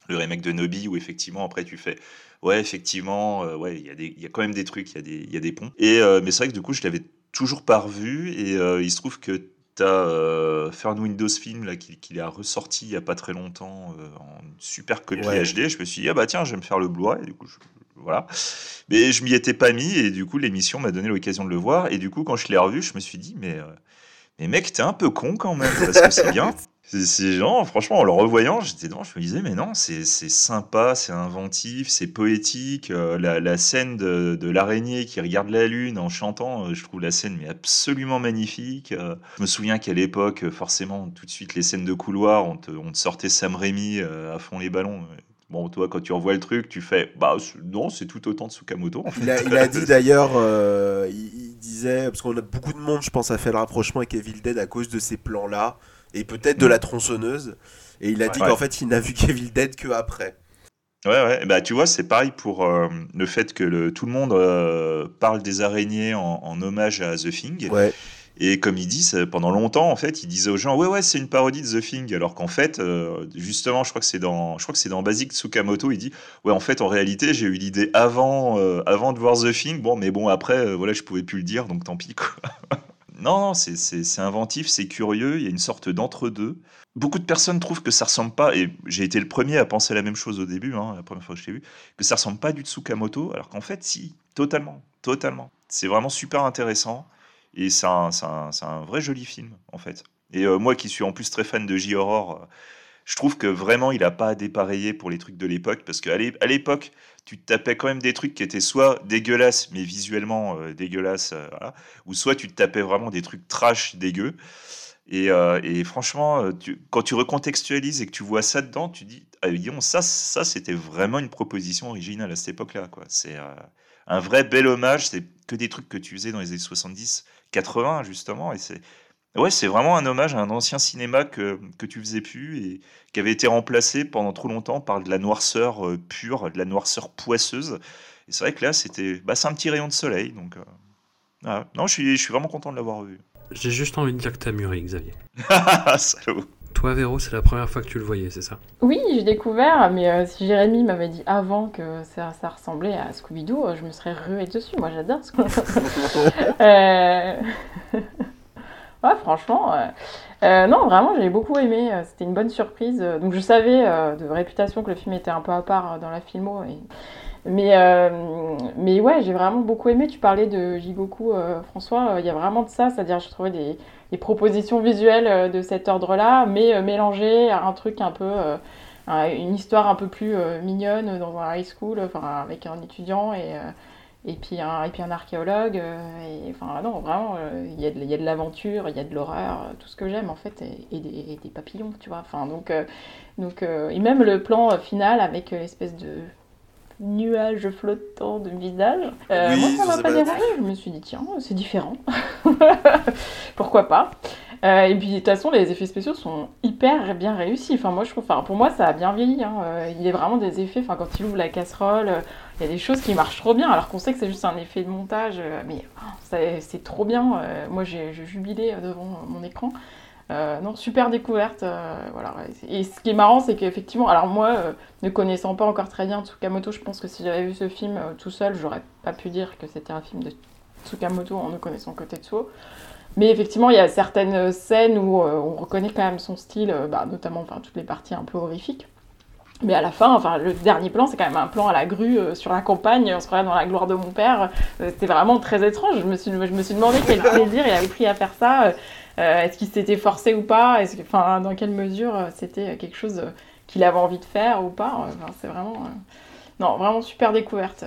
[SPEAKER 4] le remake de Nobi, où effectivement, après, tu fais, ouais, effectivement, euh, ouais, il y, a y a quand même des trucs, il y, a des, y a des ponts. Et, euh, mais c'est vrai que du coup, je l'avais toujours pas revu. Et il se trouve que tu as Fern Windows Film, là, qui, qui a ressorti il y a pas très longtemps en super copie HD. Je me suis dit, ah, bah tiens, je vais me faire le Blu-ray. Et du coup, je, voilà. Mais je m'y étais pas mis et du coup l'émission m'a donné l'occasion de le voir et du coup quand je l'ai revu, je me suis dit mais euh, mais mec t'es un peu con quand même parce que c'est bien. C'est genre franchement en le revoyant, j'étais devant, je me disais mais non c'est sympa, c'est inventif, c'est poétique. Euh, la, scène de, de l'araignée qui regarde la lune en chantant, euh, je trouve la scène mais absolument magnifique. je me souviens qu'à l'époque forcément tout de suite les scènes de couloir, on te, on te sortait Sam Raimi à fond les ballons. Bon, toi, quand tu revois le truc, tu fais bah non, c'est tout autant de Tsukamoto.
[SPEAKER 3] Il, a, dit d'ailleurs, euh, il, disait, parce qu'on a beaucoup de monde, je pense, a fait le rapprochement avec Evil Dead à cause de ces plans-là, et peut-être de la tronçonneuse. Et il a dit qu'en fait, il n'a vu Evil Dead que après.
[SPEAKER 4] Ouais, ouais, bah tu vois, c'est pareil pour euh, le fait que le, tout le monde euh, parle des araignées en, en, hommage à The Thing.
[SPEAKER 3] Ouais.
[SPEAKER 4] Et comme ils disent, pendant longtemps, en fait, ils disaient aux gens, ouais, ouais, c'est une parodie de The Thing, alors qu'en fait, euh, justement, je crois que c'est dans, je dans Basic Tsukamoto, il dit, ouais, en fait, en réalité, j'ai eu l'idée avant, euh, avant de voir The Thing, bon, mais bon, après, euh, voilà, je pouvais plus le dire, donc tant pis, quoi. non, non, c'est inventif, c'est curieux, il y a une sorte d'entre-deux. Beaucoup de personnes trouvent que ça ressemble pas, et j'ai été le premier à penser la même chose au début, hein, la première fois que je l'ai vu, que ça ressemble pas du Tsukamoto, alors qu'en fait, si, totalement, totalement. C'est vraiment super intéressant. Et c'est un, un, vrai joli film, en fait. Et euh, moi qui suis en plus très fan de J-Horror, euh, je trouve que vraiment il n'a pas à dépareiller pour les trucs de l'époque. Parce qu'à l'époque, tu te tapais quand même des trucs qui étaient soit dégueulasses, mais visuellement euh, dégueulasses, ou soit tu te tapais vraiment des trucs trash dégueux. Et, et franchement, quand tu recontextualises et que tu vois ça dedans, tu dis, ah, ça, ça c'était vraiment une proposition originale à cette époque-là. C'est un vrai bel hommage. C'est que des trucs que tu faisais dans les années 70 80 justement. Et c'est ouais, c'est vraiment un hommage à un ancien cinéma que, que tu faisais plus et qui avait été remplacé pendant trop longtemps par de la noirceur euh, pure, de la noirceur poisseuse. Et c'est vrai que là, c'était, bah, c'est un petit rayon de soleil. Donc, euh, non, je suis, je suis vraiment content de l'avoir vu.
[SPEAKER 1] J'ai juste envie de dire que t'as mûri, Xavier.
[SPEAKER 4] Salaud.
[SPEAKER 1] Toi, Véro, c'est la première fois que tu le voyais, c'est ça?
[SPEAKER 2] Oui, j'ai découvert, mais euh, si Jérémy m'avait dit avant que ça, ça ressemblait à Scooby-Doo, euh, je me serais ruée dessus. Moi, j'adore Scooby-Doo. euh... ouais, franchement. Euh, non, vraiment, j'ai beaucoup aimé. C'était une bonne surprise. Donc, je savais de réputation que le film était un peu à part dans la filmo. Et... Mais, mais ouais, j'ai vraiment beaucoup aimé. Tu parlais de Jigoku, François. Il y a vraiment de ça. C'est-à-dire, je trouvais des des propositions visuelles euh, de cet ordre-là, mais euh, mélangées à un truc un peu euh, une histoire un peu plus mignonne dans un high school, avec un étudiant et, et, puis, un, et puis un archéologue. et, enfin, non, vraiment, il y a de, l'aventure, il y a de l'horreur, tout ce que j'aime en fait, et, des, des, papillons, tu vois. Enfin, donc, donc, et même le plan final avec l'espèce de nuage flottant de visage. Euh, moi, ça m'a pas dérangé. Je me suis dit, tiens, c'est différent. Pourquoi pas? Euh, Et puis, de toute façon, les effets spéciaux sont hyper bien réussis. Enfin, moi, je trouve, enfin, pour moi, ça a bien vieilli. Hein. Euh, il y a vraiment des effets. Enfin, quand il ouvre la casserole, il y a des choses qui marchent trop bien. Alors qu'on sait que c'est juste un effet de montage, mais oh, c'est trop bien. moi, j'ai jubilé devant mon écran. Euh, non, super découverte. Euh, voilà. Et ce qui est marrant, c'est qu'effectivement, alors moi, euh, ne connaissant pas encore très bien Tsukamoto, je pense que si j'avais vu ce film tout seul, j'aurais pas pu dire que c'était un film de Tsukamoto en ne connaissant que Tetsuo. Mais effectivement, il y a certaines scènes où on reconnaît quand même son style, bah, notamment enfin, toutes les parties un peu horrifiques. Mais à la fin, enfin, le dernier plan, c'est quand même un plan à la grue sur la campagne, on se croirait dans la gloire de mon père. C'était vraiment très étrange. Je me suis, je me suis demandé quel plaisir il avait pris à faire ça. Euh, est-ce qu'il s'était forcé ou pas? Est-ce enfin, dans quelle mesure euh, c'était quelque chose euh, qu'il avait envie de faire ou pas? C'est vraiment, non, vraiment super découverte.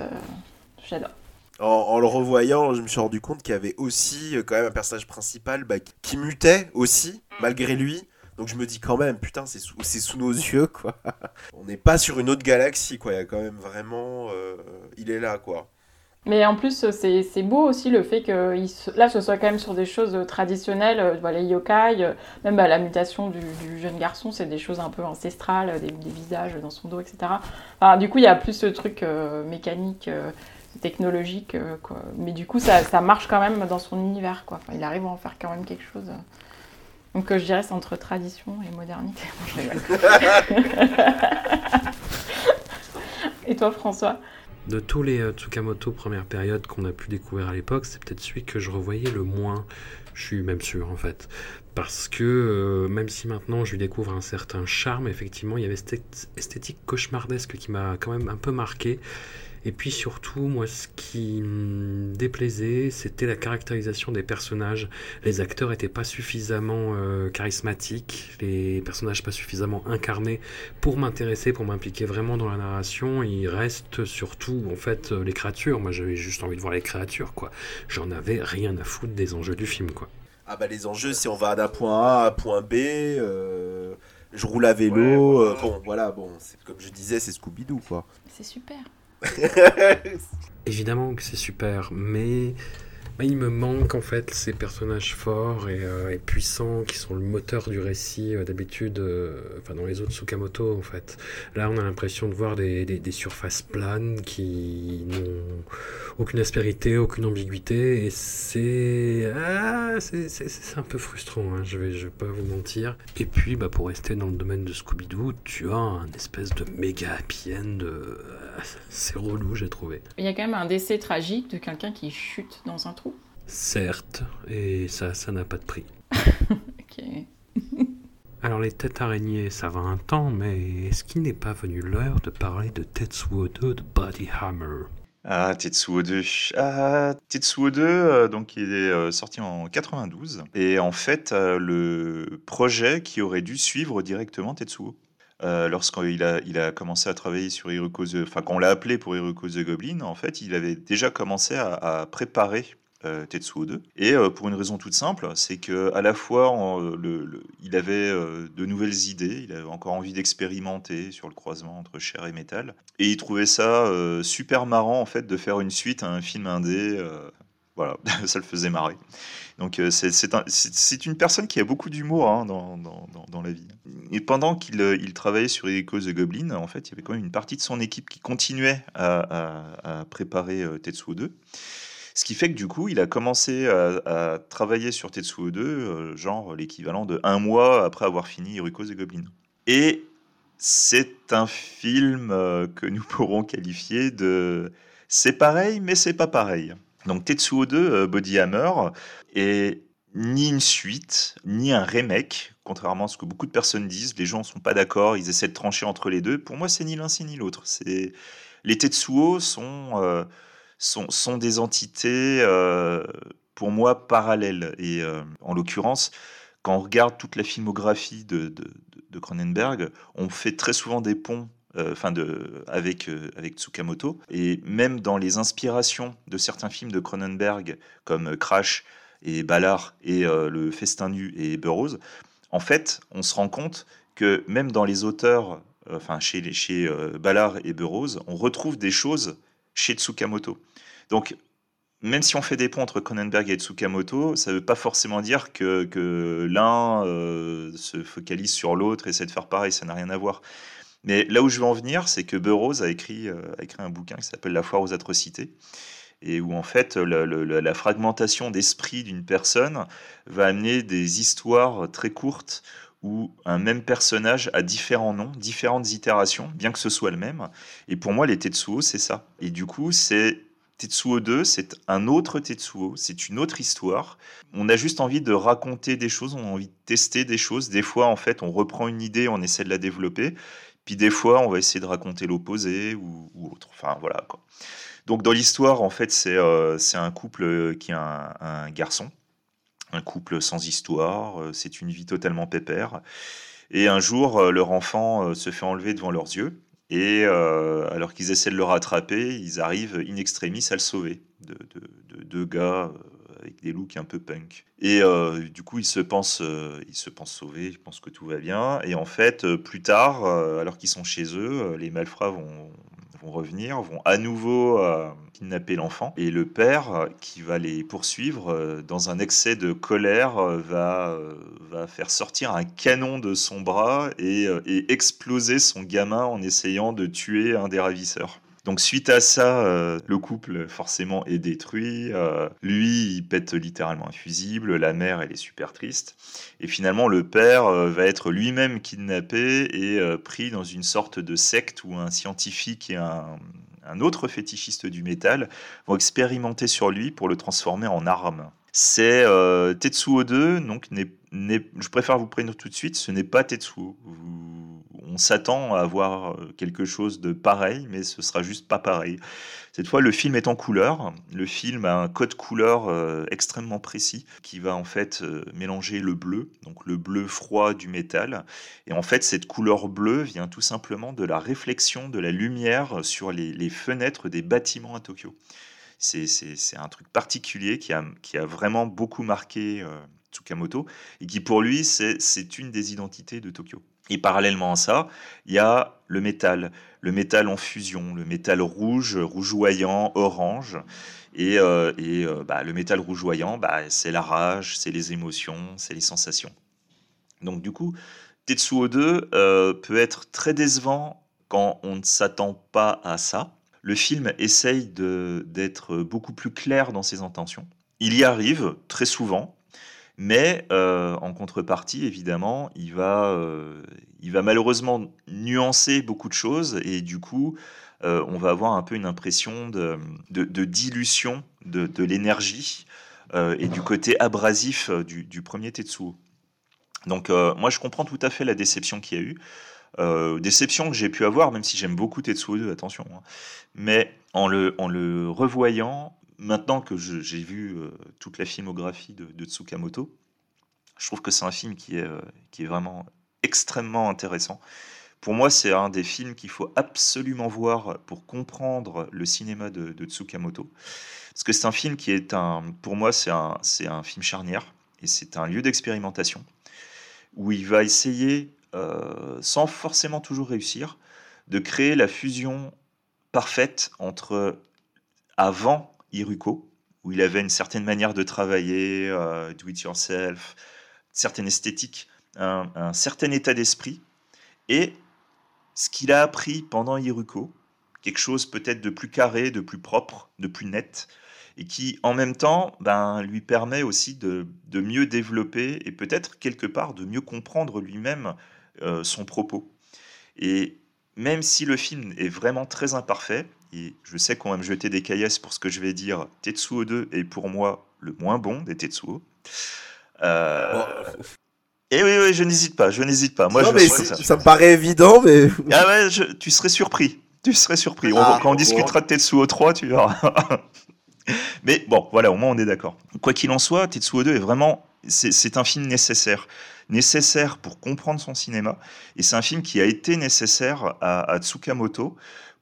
[SPEAKER 2] J'adore.
[SPEAKER 3] En, le revoyant, je me suis rendu compte qu'il y avait aussi quand même un personnage principal bah, qui mutait aussi malgré lui. Donc je me dis quand même, putain, c'est sous, nos yeux, quoi. On n'est pas sur une autre galaxie, quoi. Il y a quand même vraiment. il est là, quoi.
[SPEAKER 2] Mais en plus, c'est beau aussi le fait que là, ce soit quand même sur des choses traditionnelles, euh, les yokai, euh, même bah, la mutation du, jeune garçon, c'est des choses un peu ancestrales, des, visages dans son dos, etc. Du coup, il y a plus ce truc euh, mécanique, technologique, mais du coup, ça, ça marche quand même dans son univers. Quoi. Il arrive à en faire quand même quelque chose. Donc, je dirais c'est entre tradition et modernité. Et toi, François?
[SPEAKER 1] De tous les euh, Tsukamoto première période qu'on a pu découvrir à l'époque, c'est peut-être celui que je revoyais le moins. Je suis même sûr en fait. Parce que euh, même si maintenant je lui découvre un certain charme, effectivement, il y avait cette est- esthétique cauchemardesque qui m'a quand même un peu marqué. Et puis surtout, moi, ce qui me déplaisait, c'était la caractérisation des personnages. Les acteurs n'étaient pas suffisamment euh, charismatiques, les personnages pas suffisamment incarnés pour m'intéresser, pour m'impliquer vraiment dans la narration, il reste surtout en fait euh, les créatures. Moi j'avais juste envie de voir les créatures quoi. J'en avais rien à foutre des enjeux du film quoi.
[SPEAKER 3] Ah bah les enjeux, c'est on va d'un point A à un point B. euh, je roule à vélo. euh, bon, voilà, bon, comme je disais, c'est Scooby-Doo, quoi.
[SPEAKER 2] C'est super.
[SPEAKER 1] Évidemment que c'est super, mais il me manque en fait ces personnages forts et, euh, puissants qui sont le moteur du récit euh, d'habitude, euh, dans les autres Tsukamoto en fait. Là on a l'impression de voir des, surfaces planes qui n'ont aucune aspérité, aucune ambiguïté et c'est ah, un peu frustrant, hein, je vais je vais pas vous mentir. Et puis bah, pour rester dans le domaine de Scooby-Doo, tu as un espèce de méga happy end, c'est relou j'ai trouvé.
[SPEAKER 2] Il y a quand même un décès tragique de quelqu'un qui chute dans un trou.
[SPEAKER 1] Certes, et ça, ça n'a pas de prix.
[SPEAKER 2] Ok.
[SPEAKER 1] Alors les têtes araignées, ça va un temps, mais est-ce qu'il n'est pas venu l'heure de parler de Tetsuo 2 de Body Hammer?
[SPEAKER 4] Ah, Tetsuo 2. Ah, Tetsuo 2, euh, donc il est euh, sorti en 92. Et en fait, euh, le projet qui aurait dû suivre directement Tetsuo. Euh, Lorsqu'il a, il a commencé à travailler sur Hiruko the... Enfin, quand on l'a appelé pour Hiruko the Goblin, en fait, il avait déjà commencé à, préparer euh, Tetsuo 2. Et euh, pour une raison toute simple, c'est que à la fois, il avait de nouvelles idées, il avait encore envie d'expérimenter sur le croisement entre chair et métal. Et il trouvait ça super marrant, en fait, de faire une suite à un film indé. Voilà, ça le faisait marrer. Donc euh, c'est c'est un- c'est- c'est une personne qui a beaucoup d'humour hein, dans, la vie. Et pendant qu'il euh, il travaillait sur Echo the Goblin, en fait, il y avait quand même une partie de son équipe qui continuait à, préparer euh, Tetsuo 2. Ce qui fait que du coup, il a commencé à, travailler sur Tetsuo 2, euh, genre l'équivalent de un mois après avoir fini Hiruko the Goblin. Et c'est un film que nous pourrons qualifier de c'est pareil, mais c'est pas pareil. Donc Tetsuo 2, euh, Body Hammer, est ni une suite, ni un remake, contrairement à ce que beaucoup de personnes disent. Les gens ne sont pas d'accord, ils essaient de trancher entre les deux. Pour moi, c'est ni l'un, c'est ni l'autre. C'est Les Tetsuo sont, euh, sont, des entités, euh, pour moi, parallèles. Et en l'occurrence, quand on regarde toute la filmographie de, Cronenberg, on fait très souvent des ponts enfin de, avec, euh, avec Tsukamoto. Et même dans les inspirations de certains films de Cronenberg, comme euh, Crash et Ballard et euh, Le Festin nu et Burroughs, en fait, on se rend compte que même dans les auteurs, euh, enfin chez, chez euh, Ballard et Burroughs, on retrouve des choses chez Tsukamoto. Donc, même si on fait des ponts entre Cronenberg et Tsukamoto, ça ne veut pas forcément dire que, que l'un euh, se focalise sur l'autre et essaie de faire pareil, ça n'a rien à voir. Mais là où je veux en venir, c'est que Burroughs a écrit, euh, a écrit un bouquin qui s'appelle La foire aux atrocités, et où en fait la fragmentation d'esprit d'une personne va amener des histoires très courtes où un même personnage a différents noms, différentes itérations, bien que ce soit le même. Et pour moi, les Tetsuo, c'est ça. Et du coup, c'est Tetsuo 2, c'est un autre Tetsuo, c'est une autre histoire. On a juste envie de raconter des choses, on a envie de tester des choses. Des fois, en fait, on reprend une idée, on essaie de la développer. Puis des fois, on va essayer de raconter l'opposé ou, autre. Enfin, voilà. Quoi. Donc, dans l'histoire, en fait, c'est euh, un couple qui a un, garçon, un couple sans histoire. euh, C'est une vie totalement pépère. Et un jour, euh, leur enfant euh, se fait enlever devant leurs yeux. Et euh, alors qu'ils essaient de le rattraper, ils arrivent in extremis à le sauver. De, de- de deux gars euh, avec des looks un peu punk. Et euh, du coup, il se pense, se sauvé, il pense que tout va bien. Et en fait, plus tard, alors qu'ils sont chez eux, les malfrats vont, vont revenir, vont à nouveau kidnapper l'enfant. Et le père, qui va les poursuivre, dans un excès de colère, va, va faire sortir un canon de son bras et, et exploser son gamin en essayant de tuer un des ravisseurs. Donc suite à ça, euh, le couple forcément est détruit. Euh, lui, il pète littéralement un fusible. La mère, elle est super triste. Et finalement, le père euh, va être lui-même kidnappé et pris dans une sorte de secte où un scientifique et un, autre fétichiste du métal vont expérimenter sur lui pour le transformer en arme. C'est Tetsuo 2, donc je préfère vous prévenir tout de suite, ce n'est pas Tetsuo. On s'attend à avoir euh, quelque chose de pareil, mais ce sera juste pas pareil. Cette fois, le film est en couleur. Le film a un code couleur euh, extrêmement précis qui va en fait euh, mélanger le bleu, donc le bleu froid du métal. Et en fait, cette couleur bleue vient tout simplement de la réflexion de la lumière sur les, fenêtres des bâtiments à Tokyo. C'est un truc particulier qui a, qui a vraiment beaucoup marqué Tsukamoto et qui pour lui, c'est une des identités de Tokyo. Et parallèlement à ça, il y a le métal, le métal en fusion, le métal rouge, rougeoyant, orange. Et, euh, euh, bah, le métal rougeoyant, bah, c'est la rage, c'est les émotions, c'est les sensations. Donc du coup, Tetsuo 2 euh, peut être très décevant quand on ne s'attend pas à ça. Le film essaye d'être beaucoup plus clair dans ses intentions. Il y arrive très souvent, mais euh, en contrepartie, évidemment, il va, euh, il va malheureusement nuancer beaucoup de choses et du coup, euh, on va avoir un peu une impression de, dilution de, l'énergie et du côté abrasif du, du premier Tetsuo. Donc moi, je comprends tout à fait la déception qu'il y a eu. déception que j'ai pu avoir, même si j'aime beaucoup Tetsuo 2, attention. Hein. Mais en le revoyant, maintenant que j'ai vu euh, toute la filmographie de, Tsukamoto, je trouve que c'est un film qui est, euh, qui est vraiment extrêmement intéressant. Pour moi, c'est un des films qu'il faut absolument voir pour comprendre le cinéma de, Tsukamoto. Parce que c'est un film qui est un, pour moi, c'est un, c'est un film charnière et c'est un lieu d'expérimentation où il va essayer, euh, sans forcément toujours réussir, de créer la fusion parfaite entre avant Iruko, où il avait une certaine manière de travailler, euh, do it yourself, certaine esthétique, un, certain état d'esprit, et ce qu'il a appris pendant Iruko, quelque chose peut-être de plus carré, de plus propre, de plus net, et qui en même temps ben, lui permet aussi de, mieux développer et peut-être quelque part de mieux comprendre lui-même euh, son propos. Et même si le film est vraiment très imparfait, et je sais qu'on va me jeter des caillasses pour ce que je vais dire, Tetsuo 2 est pour moi le moins bon des Tetsuo. Euh... Et oui, oui, je n'hésite pas, je n'ésite pas. Moi,
[SPEAKER 3] non, mais ça. me paraît évident, mais.
[SPEAKER 4] Ah ouais, tu serais surpris. Tu serais surpris. Ah, quand on discutera de Tetsuo 3, tu verras. mais bon, voilà, au moins on est d'accord. Quoi qu'il en soit, Tetsuo 2 est vraiment. C'est un film nécessaire nécessaire pour comprendre son cinéma. Et c'est un film qui a été nécessaire à, Tsukamoto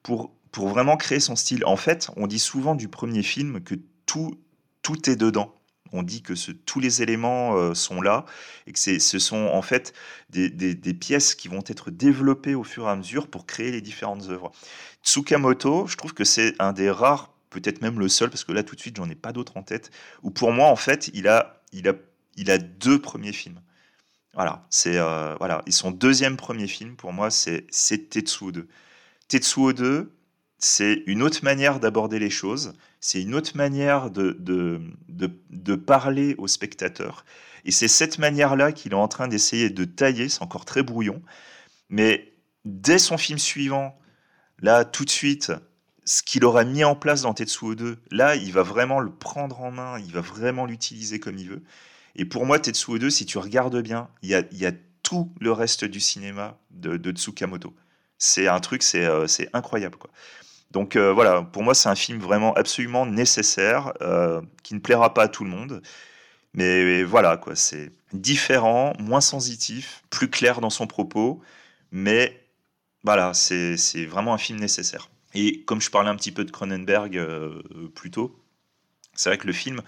[SPEAKER 4] pour, pour vraiment créer son style. En fait, on dit souvent du premier film que tout, tout est dedans. On dit que tous les éléments euh, sont là et que ce sont en fait des, des, pièces qui vont être développées au fur et à mesure pour créer les différentes œuvres. Tsukamoto, je trouve que c'est un des rares, peut-être même le seul, parce que là tout de suite j'en ai pas d'autres en tête, où pour moi en fait il a, il a, il a deux premiers films. Voilà, c'est euh, voilà, et son deuxième premier film pour moi, c'est Tetsuo 2. Tetsuo 2, c'est une autre manière d'aborder les choses, c'est une autre manière de, de, de, parler au spectateur. Et c'est cette manière-là qu'il est en train d'essayer de tailler, c'est encore très brouillon, mais dès son film suivant, là, tout de suite, ce qu'il aura mis en place dans Tetsuo 2, là, il va vraiment le prendre en main, il va vraiment l'utiliser comme il veut. Et pour moi, Tetsuo 2, si tu regardes bien, il y a, tout le reste du cinéma de, Tsukamoto. C'est un truc, c'est euh, incroyable. Quoi. Donc euh, voilà, pour moi, c'est un film vraiment absolument nécessaire, euh, qui ne plaira pas à tout le monde. Mais voilà, quoi, c'est différent, moins sensitif, plus clair dans son propos, mais voilà, c'est vraiment un film nécessaire. Et comme je parlais un petit peu de Cronenberg plus tôt, c'est vrai que le film,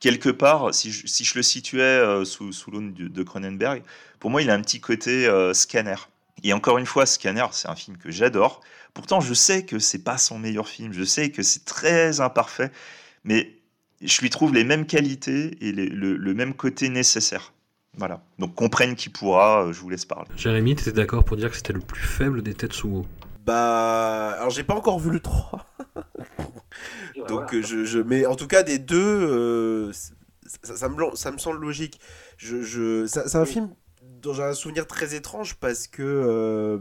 [SPEAKER 4] quelque part, si je, le situais euh, sous, sous l'aune de, de Cronenberg, pour moi, il a un petit côté euh, scanner. Et encore une fois, Scanner, c'est un film que j'adore. Pourtant, je sais que c'est pas son meilleur film. Je sais que c'est très imparfait, mais je lui trouve les mêmes qualités et les- le, le même côté nécessaire. Voilà. Donc comprenne qui pourra. euh, Je vous laisse parler.
[SPEAKER 1] Jérémy, t'étais d'accord pour dire que c'était le plus faible des Tetsuo?
[SPEAKER 3] Bah. Alors, j'ai pas encore vu le 3. Donc, je, je. Mais en tout cas, des deux, euh, ça, ça me, ça me semble logique. Je, je... ça- C'est un film dont j'ai un souvenir très étrange parce que. euh,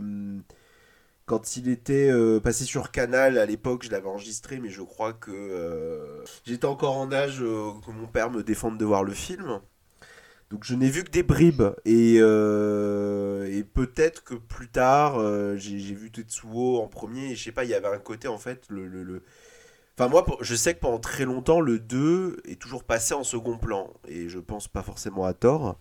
[SPEAKER 3] Quand il était euh, passé sur Canal à l'époque, je l'avais enregistré, mais je crois que euh, j'étais encore en âge que mon père me défende de voir le film. Donc je n'ai vu que des bribes et, et peut-être que plus tard j'ai vu Tetsuo en premier et je sais pas il y avait un côté en fait le, le, Enfin moi je sais que pendant très longtemps le 2 est toujours passé en second plan et je pense pas forcément à tort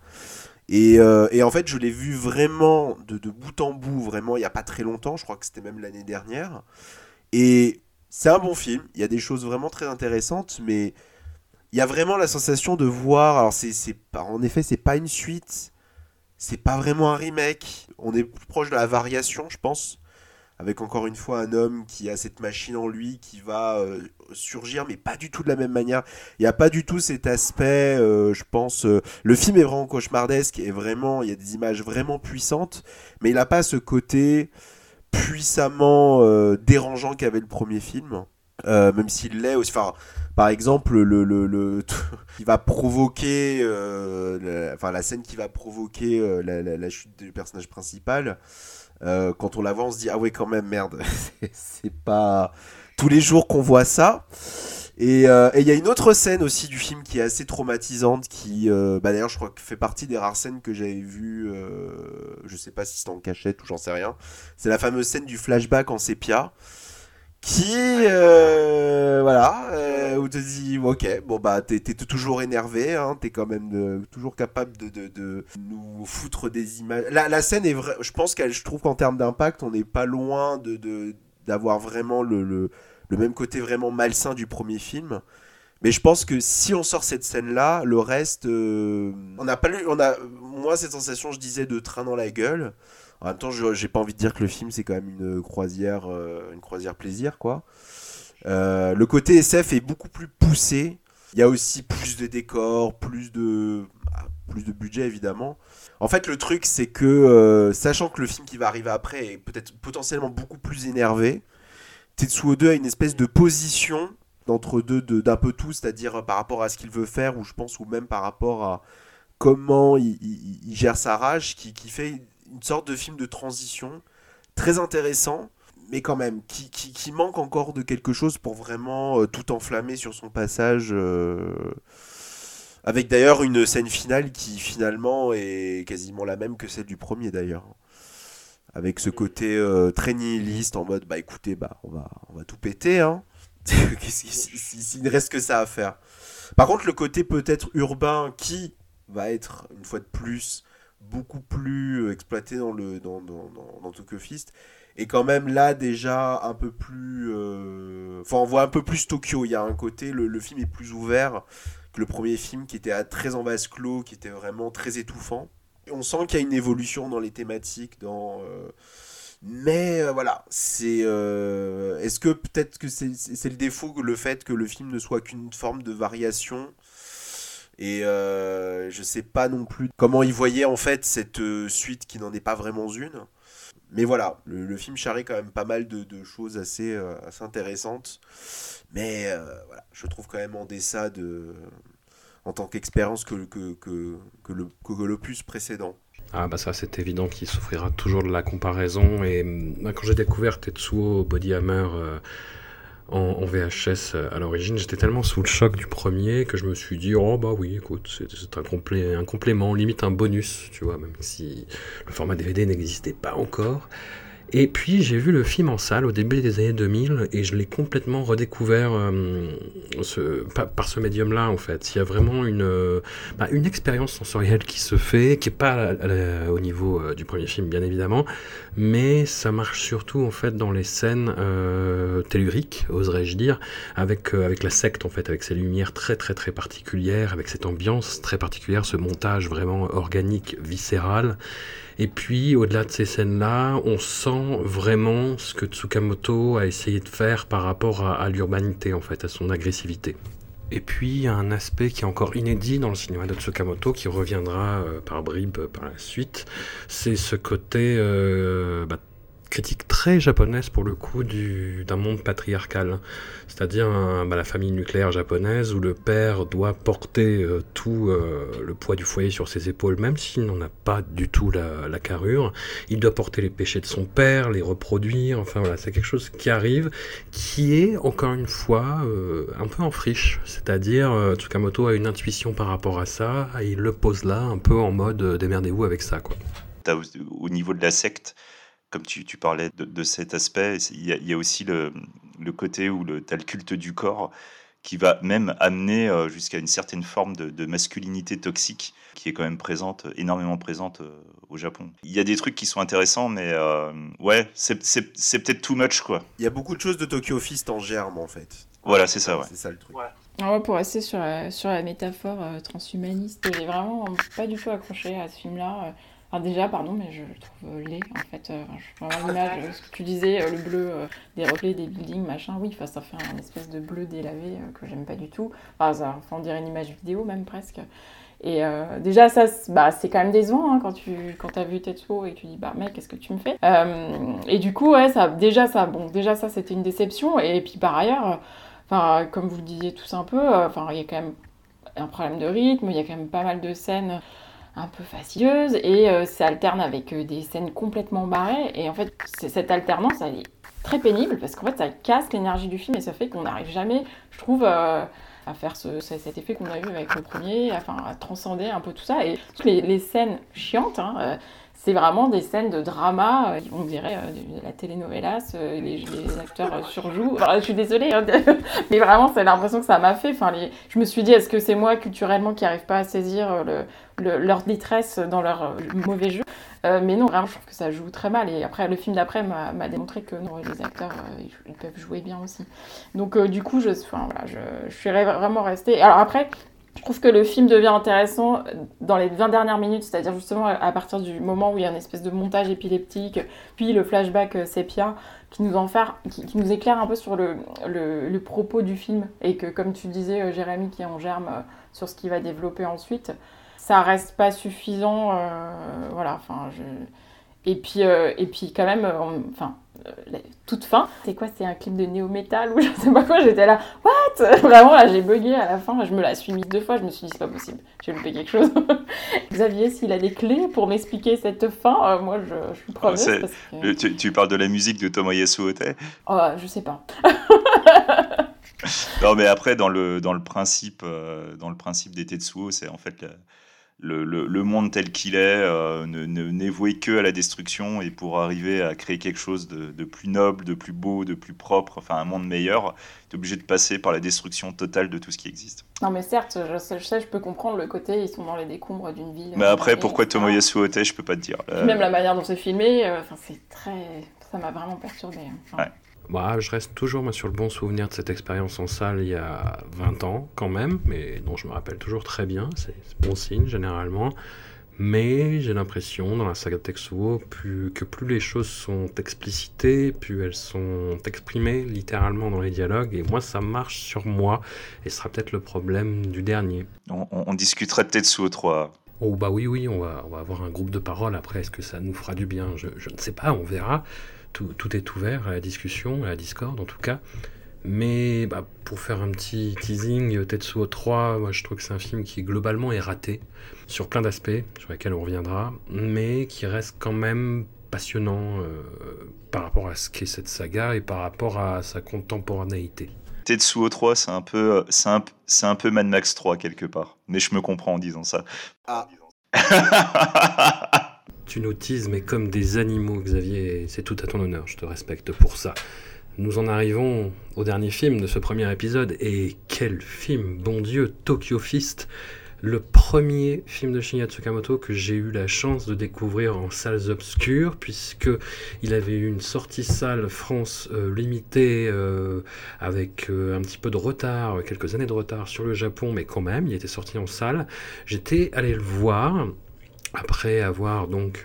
[SPEAKER 3] et, euh, et en fait je l'ai vu vraiment de, bout en bout vraiment il y a pas très longtemps je crois que c'était même l'année dernière et c'est un bon film il y a des choses vraiment très intéressantes mais il y a vraiment la sensation de voir. Alors, c'est pas, en effet, c'est pas une suite. C'est pas vraiment un remake. On est plus proche de la variation, je pense. Avec encore une fois un homme qui a cette machine en lui qui va euh, surgir, mais pas du tout de la même manière. Il n'y a pas du tout cet aspect, euh, je pense. euh, le film est vraiment cauchemardesque et vraiment, il y a des images vraiment puissantes, mais il n'a pas ce côté puissamment dérangeant qu'avait le premier film. Même s'il l'est aussi. Enfin, par exemple, le, le, le qui va provoquer, euh, la, enfin la scène qui va provoquer euh, la, la, la chute du personnage principal. euh, quand on la voit, on se dit ah ouais quand même merde, c'est- pas tous les jours qu'on voit ça. Et euh, et il y a une autre scène aussi du film qui est assez traumatisante, qui euh, bah d'ailleurs je crois que fait partie des rares scènes que j'avais vues. Je sais pas si c'était en cachette ou j'en sais rien. C'est la fameuse scène du flashback en sépia qui euh, voilà euh, où te dis ok bon bah t'es toujours énervé hein, t'es quand même toujours capable de, de, nous foutre des images. La, scène est vraie je pense qu'elle je trouve qu'en termes d'impact on n'est pas loin de d'avoir vraiment le, le, même côté vraiment malsain du premier film. Mais je pense que si on sort cette scène là le reste euh, on n'a pas on a moi cette sensation je disais de train dans la gueule en même temps, j'ai pas envie de dire que le film c'est quand même une croisière, euh, une croisière plaisir quoi. Euh, le côté SF est beaucoup plus poussé. Il y a aussi plus de décors, plus de, ah, plus de budget évidemment. En fait, le truc c'est que euh, sachant que le film qui va arriver après est peut-être potentiellement beaucoup plus énervé, Tetsuo 2 a une espèce de position d'entre deux de- d'un peu tout, c'est-à-dire par rapport à ce qu'il veut faire ou je pense ou même par rapport à comment il, il- il gère sa rage qui, qui fait une sorte de film de transition très intéressant mais quand même qui, qui, qui manque encore de quelque chose pour vraiment euh, tout enflammer sur son passage euh, avec d'ailleurs une scène finale qui finalement est quasiment la même que celle du premier d'ailleurs. Avec ce côté euh, très nihiliste en mode bah écoutez bah on va on va tout péter hein. S'il ne reste que ça à faire. Par contre le côté peut-être urbain qui va être une fois de plus beaucoup plus euh, exploité dans le dans, dans, dans, Tokyo Fist. Et quand même là déjà un peu plus euh, enfin on voit un peu plus Tokyo. Il y a un côté le, le film est plus ouvert que le premier film qui était très en vase clos qui était vraiment très étouffant. On sent qu'il y a une évolution dans les thématiques dans euh, mais voilà c'est est-ce que peut-être que c'est c'est le défaut le fait que le film ne soit qu'une forme de variation et euh, je sais pas non plus comment ils voyaient en fait cette euh, suite qui n'en est pas vraiment une. Mais voilà, le, film charrie quand même pas mal de, choses assez, euh, assez intéressantes. Mais euh, voilà, je trouve quand même en dessin de, en tant qu'expérience que, que, que, que l'opus précédent.
[SPEAKER 1] Ah bah ça c'est évident qu'il souffrira toujours de la comparaison et hum, quand j'ai découvert Tetsuo Body Hammer euh, en, VHS euh, à l'origine j'étais tellement sous le choc du premier que je me suis dit oh bah oui écoute c'est un, un complément limite un bonus tu vois même si le format DVD n'existait pas encore Et puis j'ai vu le film en salle au début des années 2000 et je l'ai complètement redécouvert euh, par, ce médium-là en fait. Il y a vraiment une, euh, bah, expérience sensorielle qui se fait, qui n'est pas au niveau euh, du premier film bien évidemment, mais ça marche surtout en fait dans les scènes telluriques, oserais-je dire, avec, avec la secte en fait, avec ces lumières très très très particulières, avec cette ambiance très particulière, ce montage vraiment organique, viscéral. Et puis, au-delà de ces scènes-là, on sent vraiment ce que Tsukamoto a essayé de faire par rapport à, l'urbanité, en fait, à son agressivité. Et puis, un aspect qui est encore inédit dans le cinéma de Tsukamoto, qui reviendra euh, par bribes par la suite, c'est ce côté euh, bah, critique très japonaise pour le coup d'un monde patriarcal, c'est-à-dire bah, la famille nucléaire japonaise où le père doit porter euh, tout euh, le poids du foyer sur ses épaules, même s'il n'en a pas du tout la, carrure. Il doit porter les péchés de son père, les reproduire, enfin voilà, c'est quelque chose qui arrive, qui est encore une fois euh, un peu en friche, c'est-à-dire Tsukamoto a une intuition par rapport à ça, et il le pose là un peu en mode démerdez-vous avec ça. Quoi.
[SPEAKER 4] Au niveau de la secte, comme tu, tu parlais de, de, cet aspect, il y, a, il y a aussi le, le, côté où tu as le culte du corps qui va même amener euh, jusqu'à une certaine forme de, de, masculinité toxique qui est quand même présente, énormément présente euh, au Japon. Il y a des trucs qui sont intéressants, mais euh, ouais, c'est peut-être too much quoi.
[SPEAKER 3] Il y a beaucoup de choses de Tokyo Fist en germe en fait.
[SPEAKER 4] Voilà, c'est ça, ouais.
[SPEAKER 3] C'est ça le truc.
[SPEAKER 2] Ouais. Ouais, pour rester sur la, sur la métaphore euh, transhumaniste, j'ai vraiment pas du tout accroché à ce film-là. Alors déjà, pardon, mais je le trouve laid, en fait. Euh, je vraiment l'image, ce que tu disais, euh, le bleu euh, des reflets des buildings, machin, oui, ça fait un espèce de bleu délavé euh, que j'aime pas du tout. Enfin, ça, enfin, on dirait une image vidéo même presque. Et euh, déjà, ça, bah, c'est quand même décevant hein, quand tu quand as vu Tetsuo et que tu dis, bah mec, qu'est-ce que tu me fais? Euh, Et du coup, ouais, ça, déjà, ça, bon, déjà, ça, c'était une déception. Et puis par ailleurs, enfin, comme vous le disiez tous un peu, enfin, il y a quand même un problème de rythme, il y a quand même pas mal de scènes un peu facieuse et euh, ça alterne avec euh, des scènes complètement barrées. Et en fait cette alternance elle est très pénible parce qu'en fait ça casse l'énergie du film et ça fait qu'on n'arrive jamais je trouve euh, à faire ce, cet effet qu'on a eu avec le premier enfin à transcender un peu tout ça. Et toutes les, les scènes chiantes hein, c'est vraiment des scènes de drama, euh, on dirait euh, de la telenovelas, euh, les, acteurs surjouent. Enfin, je suis désolée, hein, mais vraiment, c'est l'impression que ça m'a fait. Enfin. Je me suis dit, est-ce que c'est moi culturellement qui n'arrive pas à saisir le, le, leur détresse dans leur mauvais jeu? Mais non, vraiment, je trouve que ça joue très mal. Et après, le film d'après m'a démontré que non, les acteurs, ils peuvent jouer bien aussi. Donc, du coup, je, enfin, voilà, je, je suis vraiment restée. Alors après, je trouve que le film devient intéressant dans les 20 dernières minutes, c'est-à-dire justement à partir du moment où il y a une espèce de montage épileptique, puis le flashback sépia qui nous, en qui, nous éclaire un peu sur le, le, propos du film. Et que, comme tu disais, Jérémy, qui est en germe sur ce qu'il va développer ensuite, ça reste pas suffisant. Euh, voilà, enfin, je. Et puis, euh, et puis quand même, enfin, euh, toute fin. C'est quoi C'est un clip de néo-metal ou je sais pas quoi J'étais là, what? Vraiment, là, j'ai bugué à la fin. Je me la suis mise deux fois. Je me suis dit, c'est pas possible. J'ai loupé quelque chose. Xavier, s'il a des clés pour m'expliquer cette fin, euh, moi, je, je suis preneuse.
[SPEAKER 4] Que... Tu, tu, parles de la musique de Tomoyasu Ote
[SPEAKER 2] Oh, je sais pas.
[SPEAKER 4] non, mais après, dans le, dans le principe, euh, dans le principe des Tetsuo, c'est en fait. La le, le, le, monde tel qu'il est euh, n'est ne, voué que à la destruction et pour arriver à créer quelque chose de, de, plus noble, de plus beau, de plus propre, enfin un monde meilleur, tu es obligé de passer par la destruction totale de tout ce qui existe.
[SPEAKER 2] Non mais certes, je sais, je, sais, je peux comprendre le côté, ils sont dans les décombres d'une ville.
[SPEAKER 4] Mais après, pourquoi Tomoyasu Ote, je peux pas te dire.
[SPEAKER 2] Euh... Même la manière dont c'est filmé, euh, c'est très... ça m'a vraiment perturbé.
[SPEAKER 4] Enfin, ouais.
[SPEAKER 1] Bah, je reste toujours moi, sur le bon souvenir de cette expérience en salle il y a 20 ans, quand même, mais dont je me rappelle toujours très bien. C'est bon signe, généralement. Mais j'ai l'impression, dans la saga de Tetsuo, plus, que plus les choses sont explicitées, plus elles sont exprimées littéralement dans les dialogues. Et moi, ça marche sur moi. Et ce sera peut-être le problème du dernier.
[SPEAKER 4] On, on, on discutera de Tetsuo 3.
[SPEAKER 1] Oh bah oui, oui, on va, on va avoir un groupe de parole après. Est-ce que ça nous fera du bien? Je, je ne sais pas, on verra tout, tout, est ouvert à la discussion, à la Discord en tout cas. Mais bah, pour faire un petit teasing, Tetsuo 3, moi je trouve que c'est un film qui globalement est raté sur plein d'aspects, sur lesquels on reviendra, mais qui reste quand même passionnant euh, par rapport à ce qu'est cette saga et par rapport à sa contemporanéité.
[SPEAKER 4] Tetsuo 3, c'est un peu, c'est un, c'est un peu Mad Max 3 quelque part, mais je me comprends en disant ça.
[SPEAKER 3] Ah.
[SPEAKER 1] tu nous teases, mais comme des animaux, Xavier, c'est tout à ton honneur, je te respecte pour ça. Nous en arrivons au dernier film de ce premier épisode, et quel film, bon Dieu, Tokyo Fist le premier film de Shinya Tsukamoto que j'ai eu la chance de découvrir en salles obscures, puisque il avait eu une sortie salle France euh, limitée euh, avec euh, un petit peu de retard, quelques années de retard sur le Japon, mais quand même, il était sorti en salle. J'étais allé le voir après avoir donc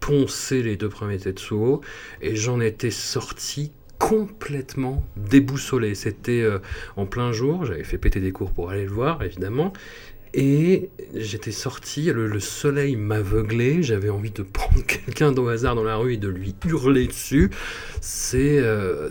[SPEAKER 1] poncé les deux premiers Tetsuo, et j'en étais sorti complètement déboussolé. C'était euh, en plein jour, j'avais fait péter des cours pour aller le voir, évidemment. Et j'étais sorti, le, soleil m'aveuglait, j'avais envie de prendre quelqu'un au hasard dans la rue et de lui hurler dessus. C'est euh,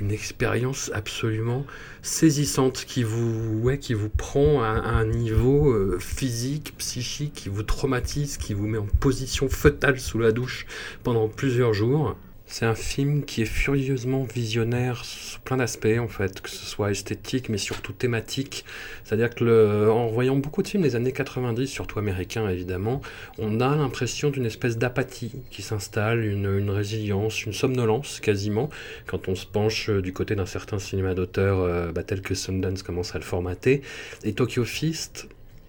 [SPEAKER 1] une expérience absolument saisissante qui vous, ouais, qui vous prend à, un niveau euh, physique, psychique, qui vous traumatise, qui vous met en position fœtale sous la douche pendant plusieurs jours. C'est un film qui est furieusement visionnaire sous plein d'aspects en fait, que ce soit esthétique mais surtout thématique. C'est-à-dire que en voyant beaucoup de films des années 90, surtout américains évidemment, on a l'impression d'une espèce d'apathie qui s'installe, une, résilience, une somnolence quasiment, quand on se penche du côté d'un certain cinéma d'auteur euh, bah, tel que Sundance commence à le formater. Et Tokyo Fist,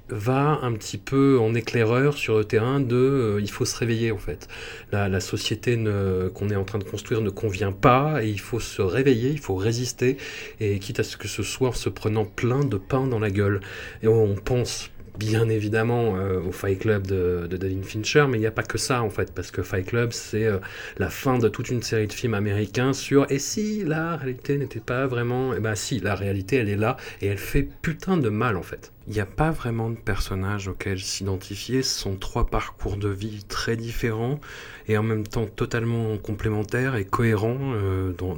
[SPEAKER 1] va un petit peu en éclaireur sur le terrain de euh, il faut se réveiller en fait. La, société qu'on est en train de construire ne convient pas et il faut se réveiller, il faut résister et quitte à ce que ce soit en se prenant plein de pain dans la gueule. Et on pense bien évidemment euh, au Fight Club de, de David Fincher, mais il n'y a pas que ça en fait, parce que Fight Club c'est euh, la fin de toute une série de films américains sur et si la réalité n'était pas vraiment, et eh ben si la réalité elle est là et elle fait putain de mal en fait. Il n'y a pas vraiment de personnages auxquels s'identifier, ce sont trois parcours de vie très différents et en même temps totalement complémentaires et cohérents euh, dans,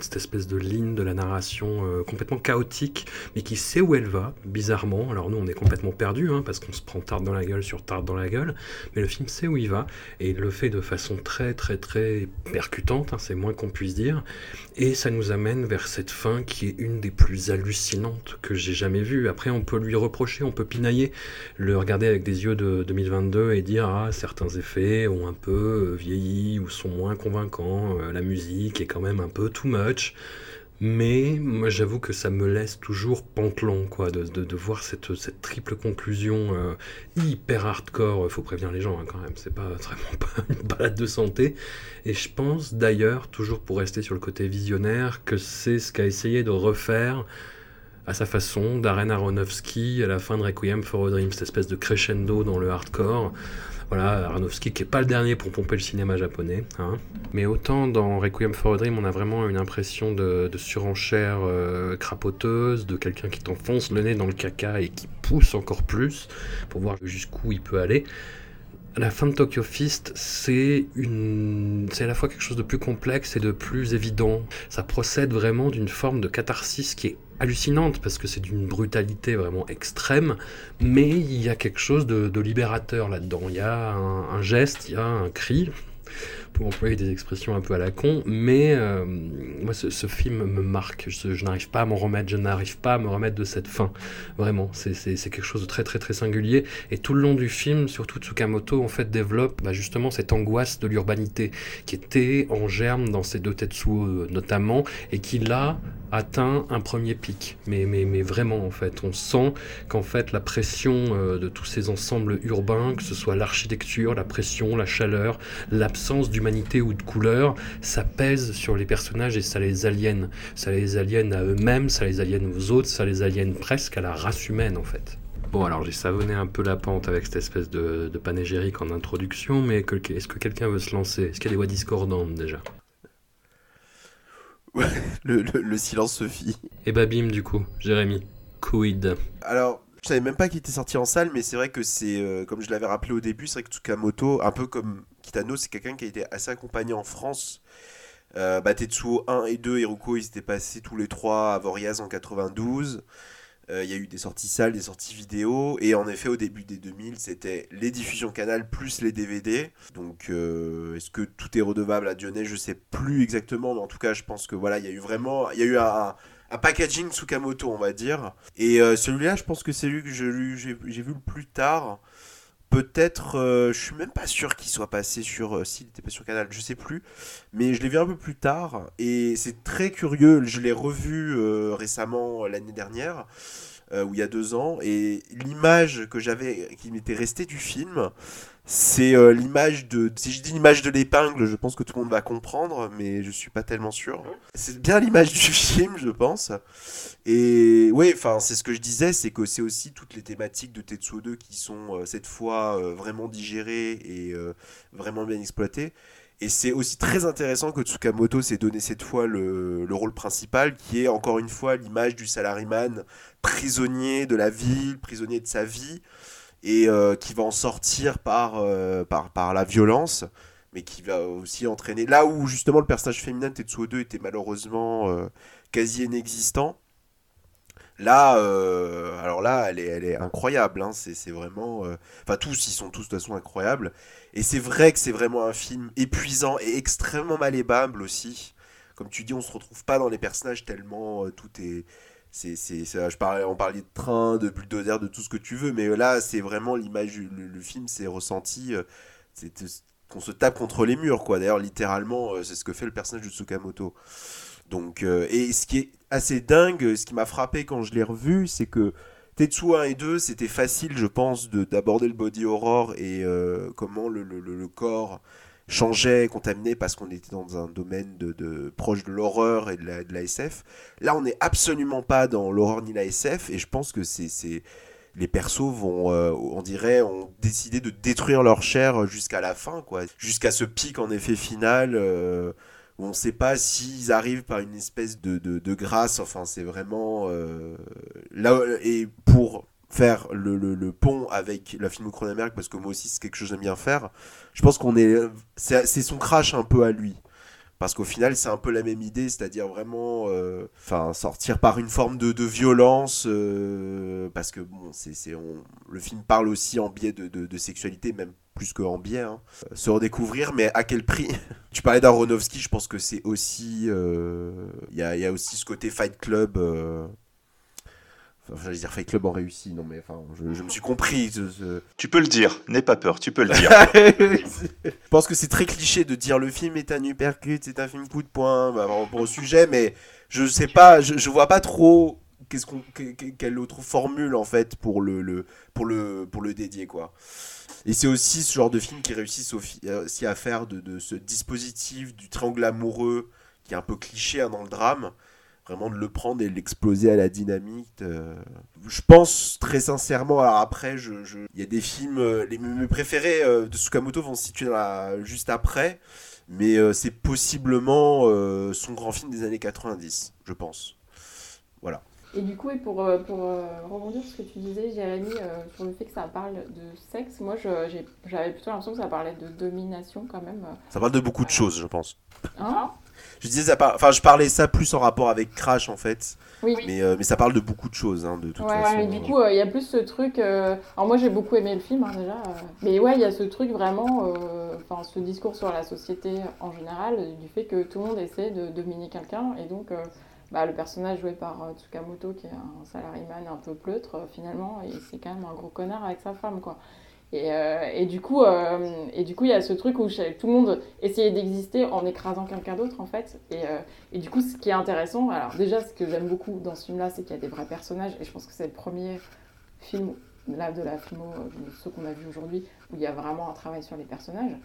[SPEAKER 1] cette espèce de ligne de la narration euh, complètement chaotique mais qui sait où elle va, bizarrement. Alors nous on est complètement perdus hein, parce qu'on se prend tarte dans la gueule sur tarte dans la gueule, mais le film sait où il va et il le fait de façon très très très percutante, hein, c'est moins qu'on puisse dire, et ça nous amène vers cette fin qui est une des plus hallucinantes que j'ai jamais vues. Après on peut lui on peut pinailler, le regarder avec des yeux de 2022 et dire ah certains effets ont un peu euh, vieilli ou sont moins convaincants, euh, la musique est quand même un peu too much. Mais moi j'avoue que ça me laisse toujours pantelant quoi, de, voir cette, triple conclusion euh, hyper hardcore. Faut prévenir les gens hein, quand même, c'est pas vraiment pas une balade de santé. Et je pense d'ailleurs, toujours pour rester sur le côté visionnaire, que c'est ce qu'a essayé de refaire à sa façon, Darren Aronofsky à la fin de Requiem for a Dream, cette espèce de crescendo dans le hardcore. Voilà, Aronofsky qui est pas le dernier pour pomper le cinéma japonais. Hein. Mais autant dans Requiem for a Dream, on a vraiment une impression de, surenchère euh, crapoteuse, de quelqu'un qui t'enfonce le nez dans le caca et qui pousse encore plus pour voir jusqu'où il peut aller. La fin de Tokyo Fist, c'est une, c'est à la fois quelque chose de plus complexe et de plus évident. Ça procède vraiment d'une forme de catharsis qui est hallucinante parce que c'est d'une brutalité vraiment extrême, mais il y a quelque chose de, libérateur là-dedans. Il y a un, geste, il y a un cri, pour employer des expressions un peu à la con, mais euh, moi ce, film me marque, je, n'arrive pas à m'en remettre, je n'arrive pas à me remettre de cette fin, vraiment, c'est quelque chose de très très très singulier, et tout le long du film, surtout Tsukamoto en fait développe bah, justement cette angoisse de l'urbanité qui était en germe dans ces deux Tetsuo euh, notamment, et qui là atteint un premier pic, mais, mais, mais vraiment en fait, on sent qu'en fait la pression euh, de tous ces ensembles urbains, que ce soit l'architecture, la pression, la chaleur, l'absence d'humanité ou de couleur, ça pèse sur les personnages et ça les aliène. Ça les aliène à eux-mêmes, ça les aliène aux autres, ça les aliène presque à la race humaine en fait. Bon, alors j'ai savonné un peu la pente avec cette espèce de, de panégyrique en introduction, mais est-ce que quelqu'un veut se lancer? Est-ce qu'il y a des voix discordantes déjà?
[SPEAKER 3] Le, le, silence se fit.
[SPEAKER 1] Et bah bim du coup, Jérémy, quid?
[SPEAKER 3] Alors, je savais même pas qu'il était sorti en salle, mais c'est vrai que c'est, euh, comme je l'avais rappelé au début, c'est vrai que Tsukamoto, un peu comme Kitano, c'est quelqu'un qui a été assez accompagné en France. Euh, bah, Tetsuo 1 et 2, Hiruko, ils étaient passés tous les trois à Voriaz en 92. Euh, il y a eu des sorties salles, des sorties vidéo, et en effet, au début des 2000, c'était les diffusions canal plus les DVD. Donc, euh, est-ce que tout est redevable à Dionnet? Je sais plus exactement, mais en tout cas, je pense que voilà, il y a eu vraiment, il y a eu un, un packaging Tsukamoto, on va dire. Et euh, celui-là, je pense que c'est lui que j'ai vu le plus tard peut-être, euh, je suis même pas sûr qu'il soit passé sur, euh, s'il était pas sur Canal, je sais plus, mais je l'ai vu un peu plus tard et c'est très curieux. Je l'ai revu euh, récemment l'année dernière, euh, ou il y a deux ans, et l'image que j'avais, qui m'était restée du film, c'est euh, l'image de. Si je dis l'image de l'épingle, je pense que tout le monde va comprendre, mais je suis pas tellement sûr. C'est bien l'image du film, je pense. Et oui, enfin, c'est ce que je disais, c'est que c'est aussi toutes les thématiques de Tetsuo 2 qui sont euh, cette fois euh, vraiment digérées et vraiment bien exploitées. Et c'est aussi très intéressant que Tsukamoto s'est donné cette fois le, le rôle principal, qui est encore une fois l'image du salaryman prisonnier de la ville, prisonnier de sa vie, et euh, qui va en sortir par, euh, par, par la violence, mais qui va aussi entraîner. Là où justement le personnage féminin de Tetsuo 2 était malheureusement euh, quasi inexistant. Là, alors là, elle est, elle est incroyable. hein, C'est vraiment. Enfin, tous, ils sont tous de toute façon incroyables. Et c'est vrai que c'est vraiment un film épuisant et extrêmement malébable aussi. Comme tu dis, on se retrouve pas dans les personnages tellement tout est. C'est, c'est, je parlais, on parlait de train, de bulldozer, de tout ce que tu veux, mais là, c'est vraiment l'image, le, film, c'est ressenti, euh, c'est qu'on se tape contre les murs, quoi. D'ailleurs, littéralement, euh, c'est ce que fait le personnage de Tsukamoto. Donc, euh, et ce qui est assez dingue, ce qui m'a frappé quand je l'ai revu, c'est que Tetsuo 1 et 2, c'était facile, je pense, de, d'aborder le body horror et comment le- le- le corps changeait, contaminé parce qu'on était dans un domaine de, de- proche de l'horreur et de la, de la SF. Là, on n'est absolument pas dans l'horreur ni la SF et je pense que c'est- les persos vont, euh, on dirait, ont décidé de détruire leur chair jusqu'à la fin, quoi, jusqu'à ce pic en effet final. euh, où on ne sait pas s'ils arrivent par une espèce de, de, de grâce. Enfin, c'est vraiment euh, là et pour faire le, le, pont avec la film Cronenberg parce que moi aussi c'est quelque chose que j'aime bien faire. Je pense qu'on est c'est son crash un peu à lui. Parce qu'au final, c'est un peu la même idée, c'est-à-dire vraiment euh, enfin, sortir par une forme de, de violence, euh, parce que bon, c'est, le film parle aussi en biais de, de, sexualité, même plus qu'en biais, hein. Euh, se redécouvrir, mais à quel prix? Tu parlais d'Aronofsky, je pense que c'est aussi. euh, Il y, a, y a aussi ce côté Fight Club. Enfin, j'allais dire Fight Club en réussi, non mais enfin, je, je me suis compris. ce- ce-
[SPEAKER 4] Tu peux le dire, n'aie pas peur, tu peux le dire.
[SPEAKER 3] je pense que c'est très cliché de dire le film est un uppercut, c'est un film coup de poing bah, rapport au sujet, mais je sais pas, je, je vois pas trop qu'est-ce qu'on, que- que- quelle autre formule en fait pour le, le, pour le, pour le dédier quoi. Et c'est aussi ce genre de film qui euh, aussi à faire de, de ce dispositif du triangle amoureux qui est un peu cliché hein, dans le drame, vraiment de le prendre et l'exploser à la dynamite. euh. Je pense très sincèrement, alors après, je, je- il y a des films, euh, les, mes préférés euh, de Tsukamoto vont se situer dans la- juste après, mais c'est possiblement son grand film des années 90, je pense. Voilà.
[SPEAKER 2] Et du coup, et pour, pour rebondir sur ce que tu disais, Jérémy, sur le fait que ça parle de sexe, moi je- j'avais plutôt l'impression que ça parlait de domination quand même.
[SPEAKER 3] Ça parle de beaucoup de choses, je pense.
[SPEAKER 2] Hein?
[SPEAKER 3] Je disais ça par- enfin je parlais ça plus en rapport avec Crash en fait,
[SPEAKER 2] Oui.
[SPEAKER 3] mais, euh, mais ça parle de beaucoup de choses hein, de toute
[SPEAKER 2] Ouais,
[SPEAKER 3] façon.
[SPEAKER 2] ouais, mais du coup, euh, il y a plus ce truc. euh, Alors, moi, j'ai beaucoup aimé le film, hein, déjà. Mais ouais, il y a ce truc vraiment. Enfin, ce discours sur la société en général, du fait que tout le monde essaie de dominer quelqu'un. Et donc, bah, le personnage joué par Tsukamoto, qui est un salaryman un peu pleutre, finalement, et c'est quand même un gros connard avec sa femme, quoi. Et, euh, et du coup, euh, et du coup, il y a ce truc où tout le monde essayait d'exister en écrasant quelqu'un d'autre, en fait. Et, euh, et du coup, ce qui est intéressant, alors déjà, ce que j'aime beaucoup dans ce film-là, c'est qu'il y a des vrais personnages, et je pense que c'est le premier film là, de la filmo, de ceux qu'on a vus aujourd'hui, où il y a vraiment un travail sur les personnages.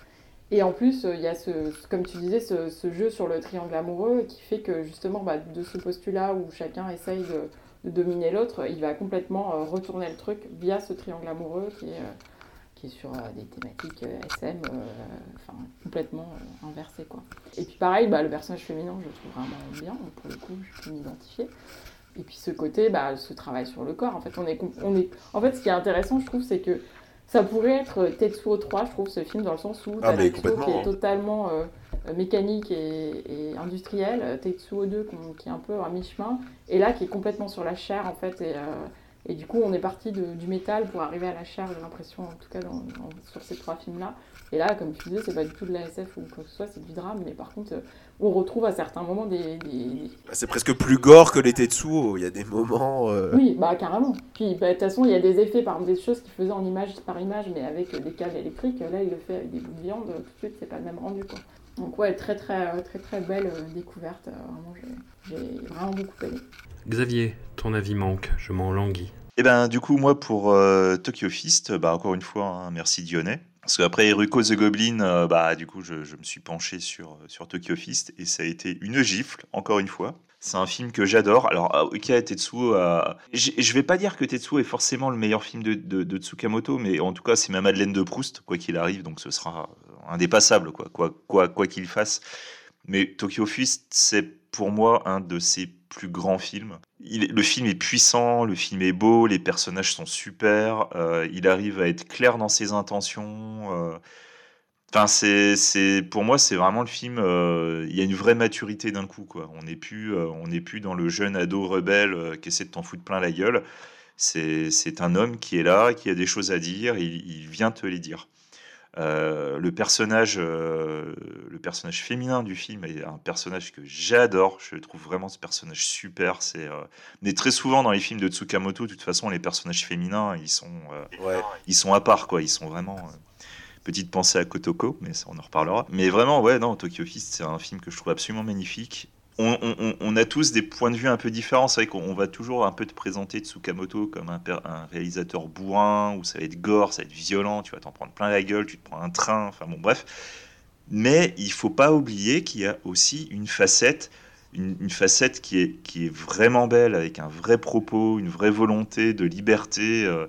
[SPEAKER 2] Et en plus, il y a, ce, comme tu disais, ce, jeu sur le triangle amoureux qui fait que justement, bah, de ce postulat où chacun essaye de, de dominer l'autre, il va complètement retourner le truc via ce triangle amoureux qui est, qui est sur euh, des thématiques euh, SM, euh, enfin complètement inversées. Quoi. Et puis pareil, bah, le personnage féminin, je le trouve vraiment bien, pour le coup, je peux m'identifier. Et puis ce côté, bah, ce travail sur le corps, en fait, on est, on est... en fait, ce qui est intéressant, je trouve, c'est que ça pourrait être Tetsuo 3, je trouve, ce film, dans le sens où
[SPEAKER 3] Ah,
[SPEAKER 2] Tetsuo qui est
[SPEAKER 3] hein.
[SPEAKER 2] totalement euh, mécanique et, et industriel, Tetsuo 2 qu'on- qui est un peu à mi-chemin, et là qui est complètement sur la chair, en fait, et, euh, Et du coup, on est parti de- du métal pour arriver à la chair, j'ai l'impression, en tout cas dans- dans- sur ces trois films-là. Et là, comme tu disais, c'est pas du tout de la SF ou quoi que ce soit, c'est du drame, mais par contre, euh, on retrouve à certains moments des-
[SPEAKER 3] Bah, C'est presque plus gore que les Tetsuo. Il y a des moments. euh,
[SPEAKER 2] Oui, bah carrément. Puis bah, de toute façon, il y a des effets, par exemple des choses qu'il faisait en image par image, mais avec des câbles électriques. Là, il le fait avec des bouts de viande, tout de suite, c'est pas le même rendu. Quoi. Donc ouais, très très euh, très très belle découverte. Vraiment, j'ai vraiment beaucoup aimé.
[SPEAKER 1] Xavier, ton avis manque, je m'en languis.
[SPEAKER 4] Et ben du coup moi pour euh, Tokyo Fist, bah encore une fois hein, merci Dionnet. Parce qu'après Eruko the Goblin, euh, bah du coup je, me suis penché sur, sur Tokyo Fist et ça a été une gifle, encore une fois. C'est un film que j'adore. Alors, euh, ok, Tetsuo, euh, je vais pas dire que Tetsuo est forcément le meilleur film de, de, Tsukamoto, mais en tout cas, c'est ma Madeleine de Proust, quoi qu'il arrive, donc ce sera euh, indépassable, quoi quoi quoi quoi qu'il fasse. Mais Tokyo Fist, c'est pour moi un de ses plus grands films. Le film est puissant, le film est beau, les personnages sont super, euh, il arrive à être clair dans ses intentions. euh, Enfin, c'est, c'est, pour moi, c'est vraiment le film. euh, il y a une vraie maturité d'un coup, quoi. On n'est plus, on n'est plus dans le jeune ado rebelle qui essaie de t'en foutre plein la gueule. C'est, c'est un homme qui est là, qui a des choses à dire, il vient te les dire. Euh, le personnage, euh, le personnage féminin du film est un personnage que j'adore. Je trouve vraiment ce personnage super. C'est, euh, mais très souvent dans les films de Tsukamoto, de toute façon, les personnages féminins, ils sont, euh,
[SPEAKER 3] Ouais.
[SPEAKER 4] ils sont à part, quoi. Ils sont vraiment. euh, Petite pensée à Kotoko, mais ça on en reparlera. Mais vraiment, ouais, non, Tokyo Fist, c'est un film que je trouve absolument magnifique. On, a tous des points de vue un peu différents. C'est vrai qu'on on va toujours un peu te présenter Tsukamoto comme un, réalisateur bourrin, où ça va être gore, ça va être violent, tu vas t'en prendre plein la gueule, tu te prends un train, enfin bon, bref. Mais il faut pas oublier qu'il y a aussi une facette, une, facette qui est, qui est vraiment belle, avec un vrai propos, une vraie volonté de liberté. euh,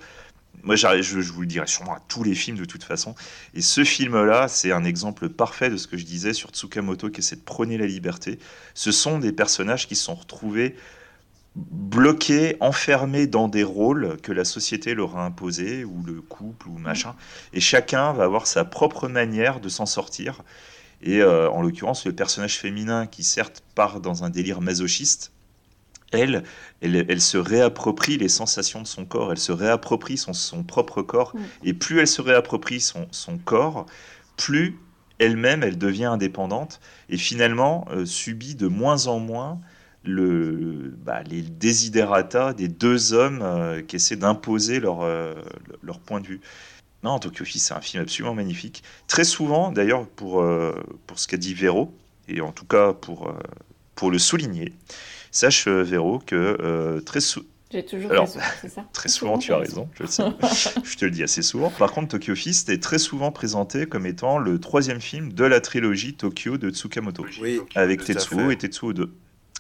[SPEAKER 4] moi, je, vous le dirai sûrement à tous les films de toute façon. Et ce film-là, c'est un exemple parfait de ce que je disais sur Tsukamoto, qui essaie de prôner la liberté. Ce sont des personnages qui sont retrouvés bloqués, enfermés dans des rôles que la société leur a imposés, ou le couple, ou machin. Et chacun va avoir sa propre manière de s'en sortir. Et euh, en l'occurrence, le personnage féminin qui certes part dans un délire masochiste, elle, elle, elle se réapproprie les sensations de son corps, elle se réapproprie son, son propre corps.
[SPEAKER 2] Mm.
[SPEAKER 4] Et plus elle se réapproprie son, son corps, plus elle-même, elle devient indépendante et finalement euh, subit de moins en moins le, bah, les desiderata des deux hommes euh, qui essaient d'imposer leur, euh, leur point de vue. Non, Tokyo Fist, c'est un film absolument magnifique. Très souvent, d'ailleurs, pour, pour ce qu'a dit Véro, et en tout cas pour, pour le souligner, sache, euh, Véro, que euh, très, sou-
[SPEAKER 2] J'ai toujours
[SPEAKER 4] Alors,
[SPEAKER 2] raison, c'est ça
[SPEAKER 4] Très souvent, tu as raison, je le sais. je te le dis assez souvent. Par contre, Tokyo Fist est très souvent présenté comme étant le troisième film de la trilogie Tokyo de Tsukamoto,
[SPEAKER 3] Oui,
[SPEAKER 4] avec Tetsuo et Tetsuo 2.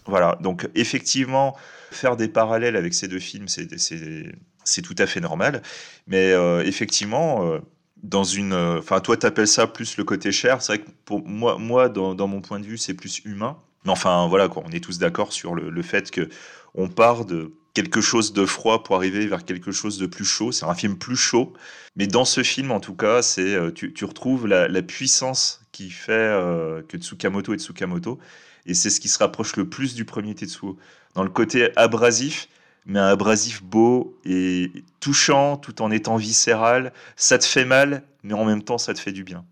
[SPEAKER 4] Voilà, donc effectivement, faire des parallèles avec ces deux films, c'est- c'est c'est tout à fait normal. Mais euh, effectivement, euh, dans une. euh, Enfin, toi, tu appelles ça plus le côté cher. C'est vrai que pour moi, moi dans, dans mon point de vue, c'est plus humain. Mais enfin, voilà, quoi, on est tous d'accord sur le, fait que on part de quelque chose de froid pour arriver vers quelque chose de plus chaud. C'est un film plus chaud. Mais dans ce film, en tout cas, c'est euh, tu, retrouves la, puissance qui fait euh, que Tsukamoto est Tsukamoto. Et c'est ce qui se rapproche le plus du premier Tetsuo. Dans le côté abrasif, mais un abrasif beau et touchant tout en étant viscéral. Ça te fait mal, mais en même temps, ça te fait du bien.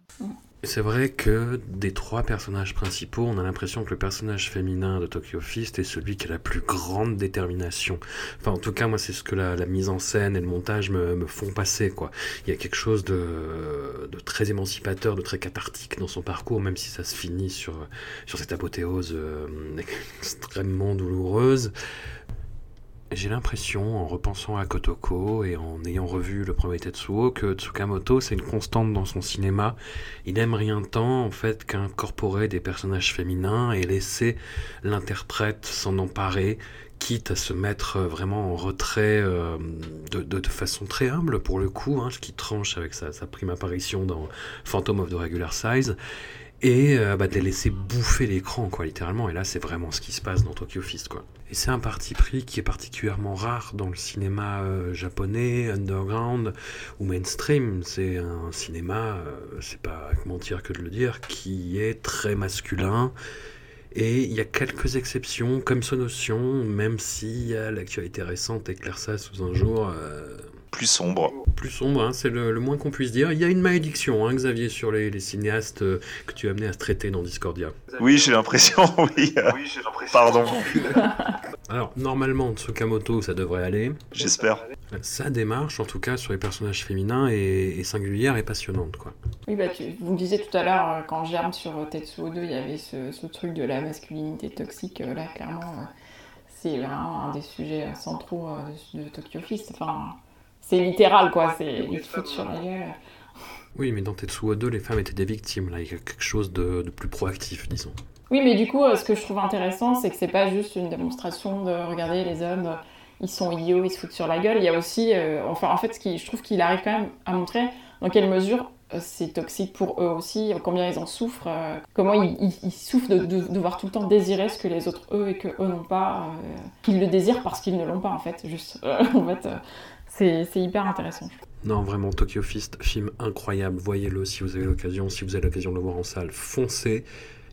[SPEAKER 1] C'est vrai que des trois personnages principaux, on a l'impression que le personnage féminin de Tokyo Fist est celui qui a la plus grande détermination. Enfin, en tout cas, moi, c'est ce que la, la mise en scène et le montage me, font passer, quoi. Il y a quelque chose de, très émancipateur, de très cathartique dans son parcours, même si ça se finit sur, sur cette apothéose euh, extrêmement douloureuse. J'ai l'impression, en repensant à Kotoko et en ayant revu le premier Tetsuo, que Tsukamoto, c'est une constante dans son cinéma. Il aime rien tant, en fait, qu'incorporer des personnages féminins et laisser l'interprète s'en emparer, quitte à se mettre vraiment en retrait euh, de, façon très humble, pour le coup, hein, ce qui tranche avec sa, sa prime apparition dans Phantom of the Regular Size. Et euh, bah, de les laisser bouffer l'écran, quoi, littéralement. Et là, c'est vraiment ce qui se passe dans Tokyo Fist, quoi. Et c'est un parti pris qui est particulièrement rare dans le cinéma euh, japonais, underground ou mainstream. C'est un cinéma, euh, c'est pas mentir que de le dire, qui est très masculin Et il y a quelques exceptions, comme Sonotion, même si euh, l'actualité récente éclaire ça sous un jour
[SPEAKER 4] Plus sombre.
[SPEAKER 1] plus sombre, hein, c'est le, le moins qu'on puisse dire. Il y a une malédiction, hein, Xavier, sur les, les cinéastes euh, que tu as amené à se traiter dans Discordia.
[SPEAKER 4] Oui, j'ai l'impression, oui. euh, Pardon,
[SPEAKER 1] Alors, normalement, Tsukamoto, ça devrait aller.
[SPEAKER 4] j'espère.
[SPEAKER 1] Sa démarche, en tout cas, sur les personnages féminins, est, est singulière et passionnante, quoi.
[SPEAKER 2] Oui, bah, tu, vous me disiez tout à l'heure, euh, quand Germe sur Tetsuo 2, il y avait ce, ce truc de la masculinité toxique. euh, Là, clairement, c'est vraiment un des sujets centraux de, de Tokyo Fist. Enfin, c'est littéral, quoi. C'est, ils te foutent sur la gueule.
[SPEAKER 1] Oui, mais dans Tetsuo 2, les femmes étaient des victimes, là. Il y a quelque chose de, de plus proactif, disons.
[SPEAKER 2] Oui, mais du coup, euh, ce que je trouve intéressant, c'est que c'est pas juste une démonstration de regarder les hommes, ils sont idiots, ils se foutent sur la gueule. Il y a aussi, euh, enfin, en fait, ce qui, je trouve qu'il arrive quand même à montrer dans quelle mesure euh, c'est toxique pour eux aussi, combien ils en souffrent, euh, comment ils, ils- ils souffrent de, de devoir tout le temps désirer ce que les autres eux et que eux n'ont pas, euh, qu'ils le désirent parce qu'ils ne l'ont pas en fait, juste. Euh, en fait, euh, c'est hyper intéressant.
[SPEAKER 1] Non, vraiment, Tokyo Fist, film incroyable. Voyez-le si vous avez l'occasion. Si vous avez l'occasion de le voir en salle, foncez.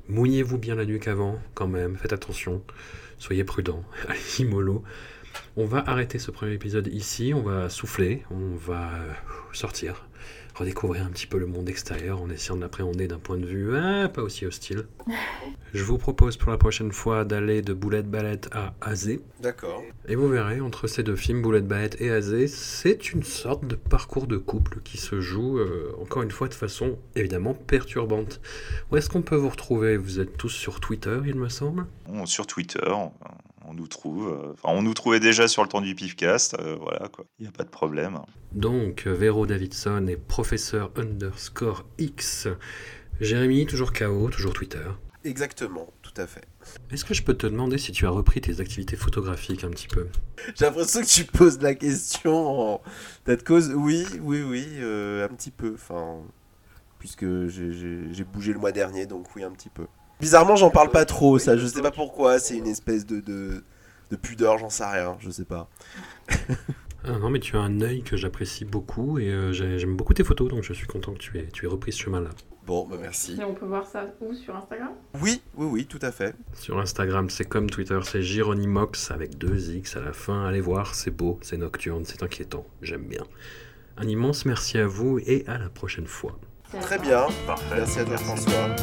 [SPEAKER 1] Mouillez-vous bien la nuque avant, quand même. Faites attention. Soyez prudents. Allez. On va arrêter ce premier épisode ici. On va souffler. On va euh, sortir. Redécouvrir un petit peu le monde extérieur en essayant de l'appréhender d'un point de vue ah, pas aussi hostile. Je vous propose pour la prochaine fois d'aller de Boulette Ballette à Azé.
[SPEAKER 3] D'accord.
[SPEAKER 1] Et vous verrez, entre ces deux films, Boulette Ballette et Azé, c'est une sorte de parcours de couple qui se joue, euh, encore une fois, de façon évidemment perturbante. Où est-ce qu'on peut vous retrouver? Vous êtes tous sur Twitter, il me semble?
[SPEAKER 4] On- sur Twitter, on, nous trouve. euh, Enfin, on nous trouvait déjà sur le temps du Pifcast, euh, voilà quoi. Il n'y a pas de problème.
[SPEAKER 1] Donc, Véro Davidson et professeur underscore X. Jérémy, toujours KO, toujours Twitter.
[SPEAKER 3] Exactement, tout à fait.
[SPEAKER 1] Est-ce que je peux te demander si tu as repris tes activités photographiques un petit peu?
[SPEAKER 3] J'ai l'impression que tu poses la question en tas de cause. Oui, oui, oui, euh, un petit peu. Enfin, puisque j'ai bougé le mois dernier, donc oui, un petit peu. Bizarrement, j'en parle pas trop, ça. Je sais pas pourquoi. C'est une espèce de, de, de pudeur, j'en sais rien. Je sais pas.
[SPEAKER 1] Ah non, mais tu as un œil que j'apprécie beaucoup et euh, j'ai- j'aime beaucoup tes photos, donc je suis content que tu aies, tu aies repris ce chemin-là.
[SPEAKER 3] Bon, bah merci.
[SPEAKER 2] Et on peut voir ça où sur Instagram?
[SPEAKER 3] Oui, oui, oui, tout à fait.
[SPEAKER 1] Sur Instagram, c'est comme Twitter, c'est Gironimox avec deux X à la fin. Allez voir, c'est beau, c'est nocturne, c'est inquiétant, j'aime bien. Un immense merci à vous et à la prochaine fois.
[SPEAKER 3] Très bien.
[SPEAKER 4] Parfait.
[SPEAKER 3] Merci à toi, François.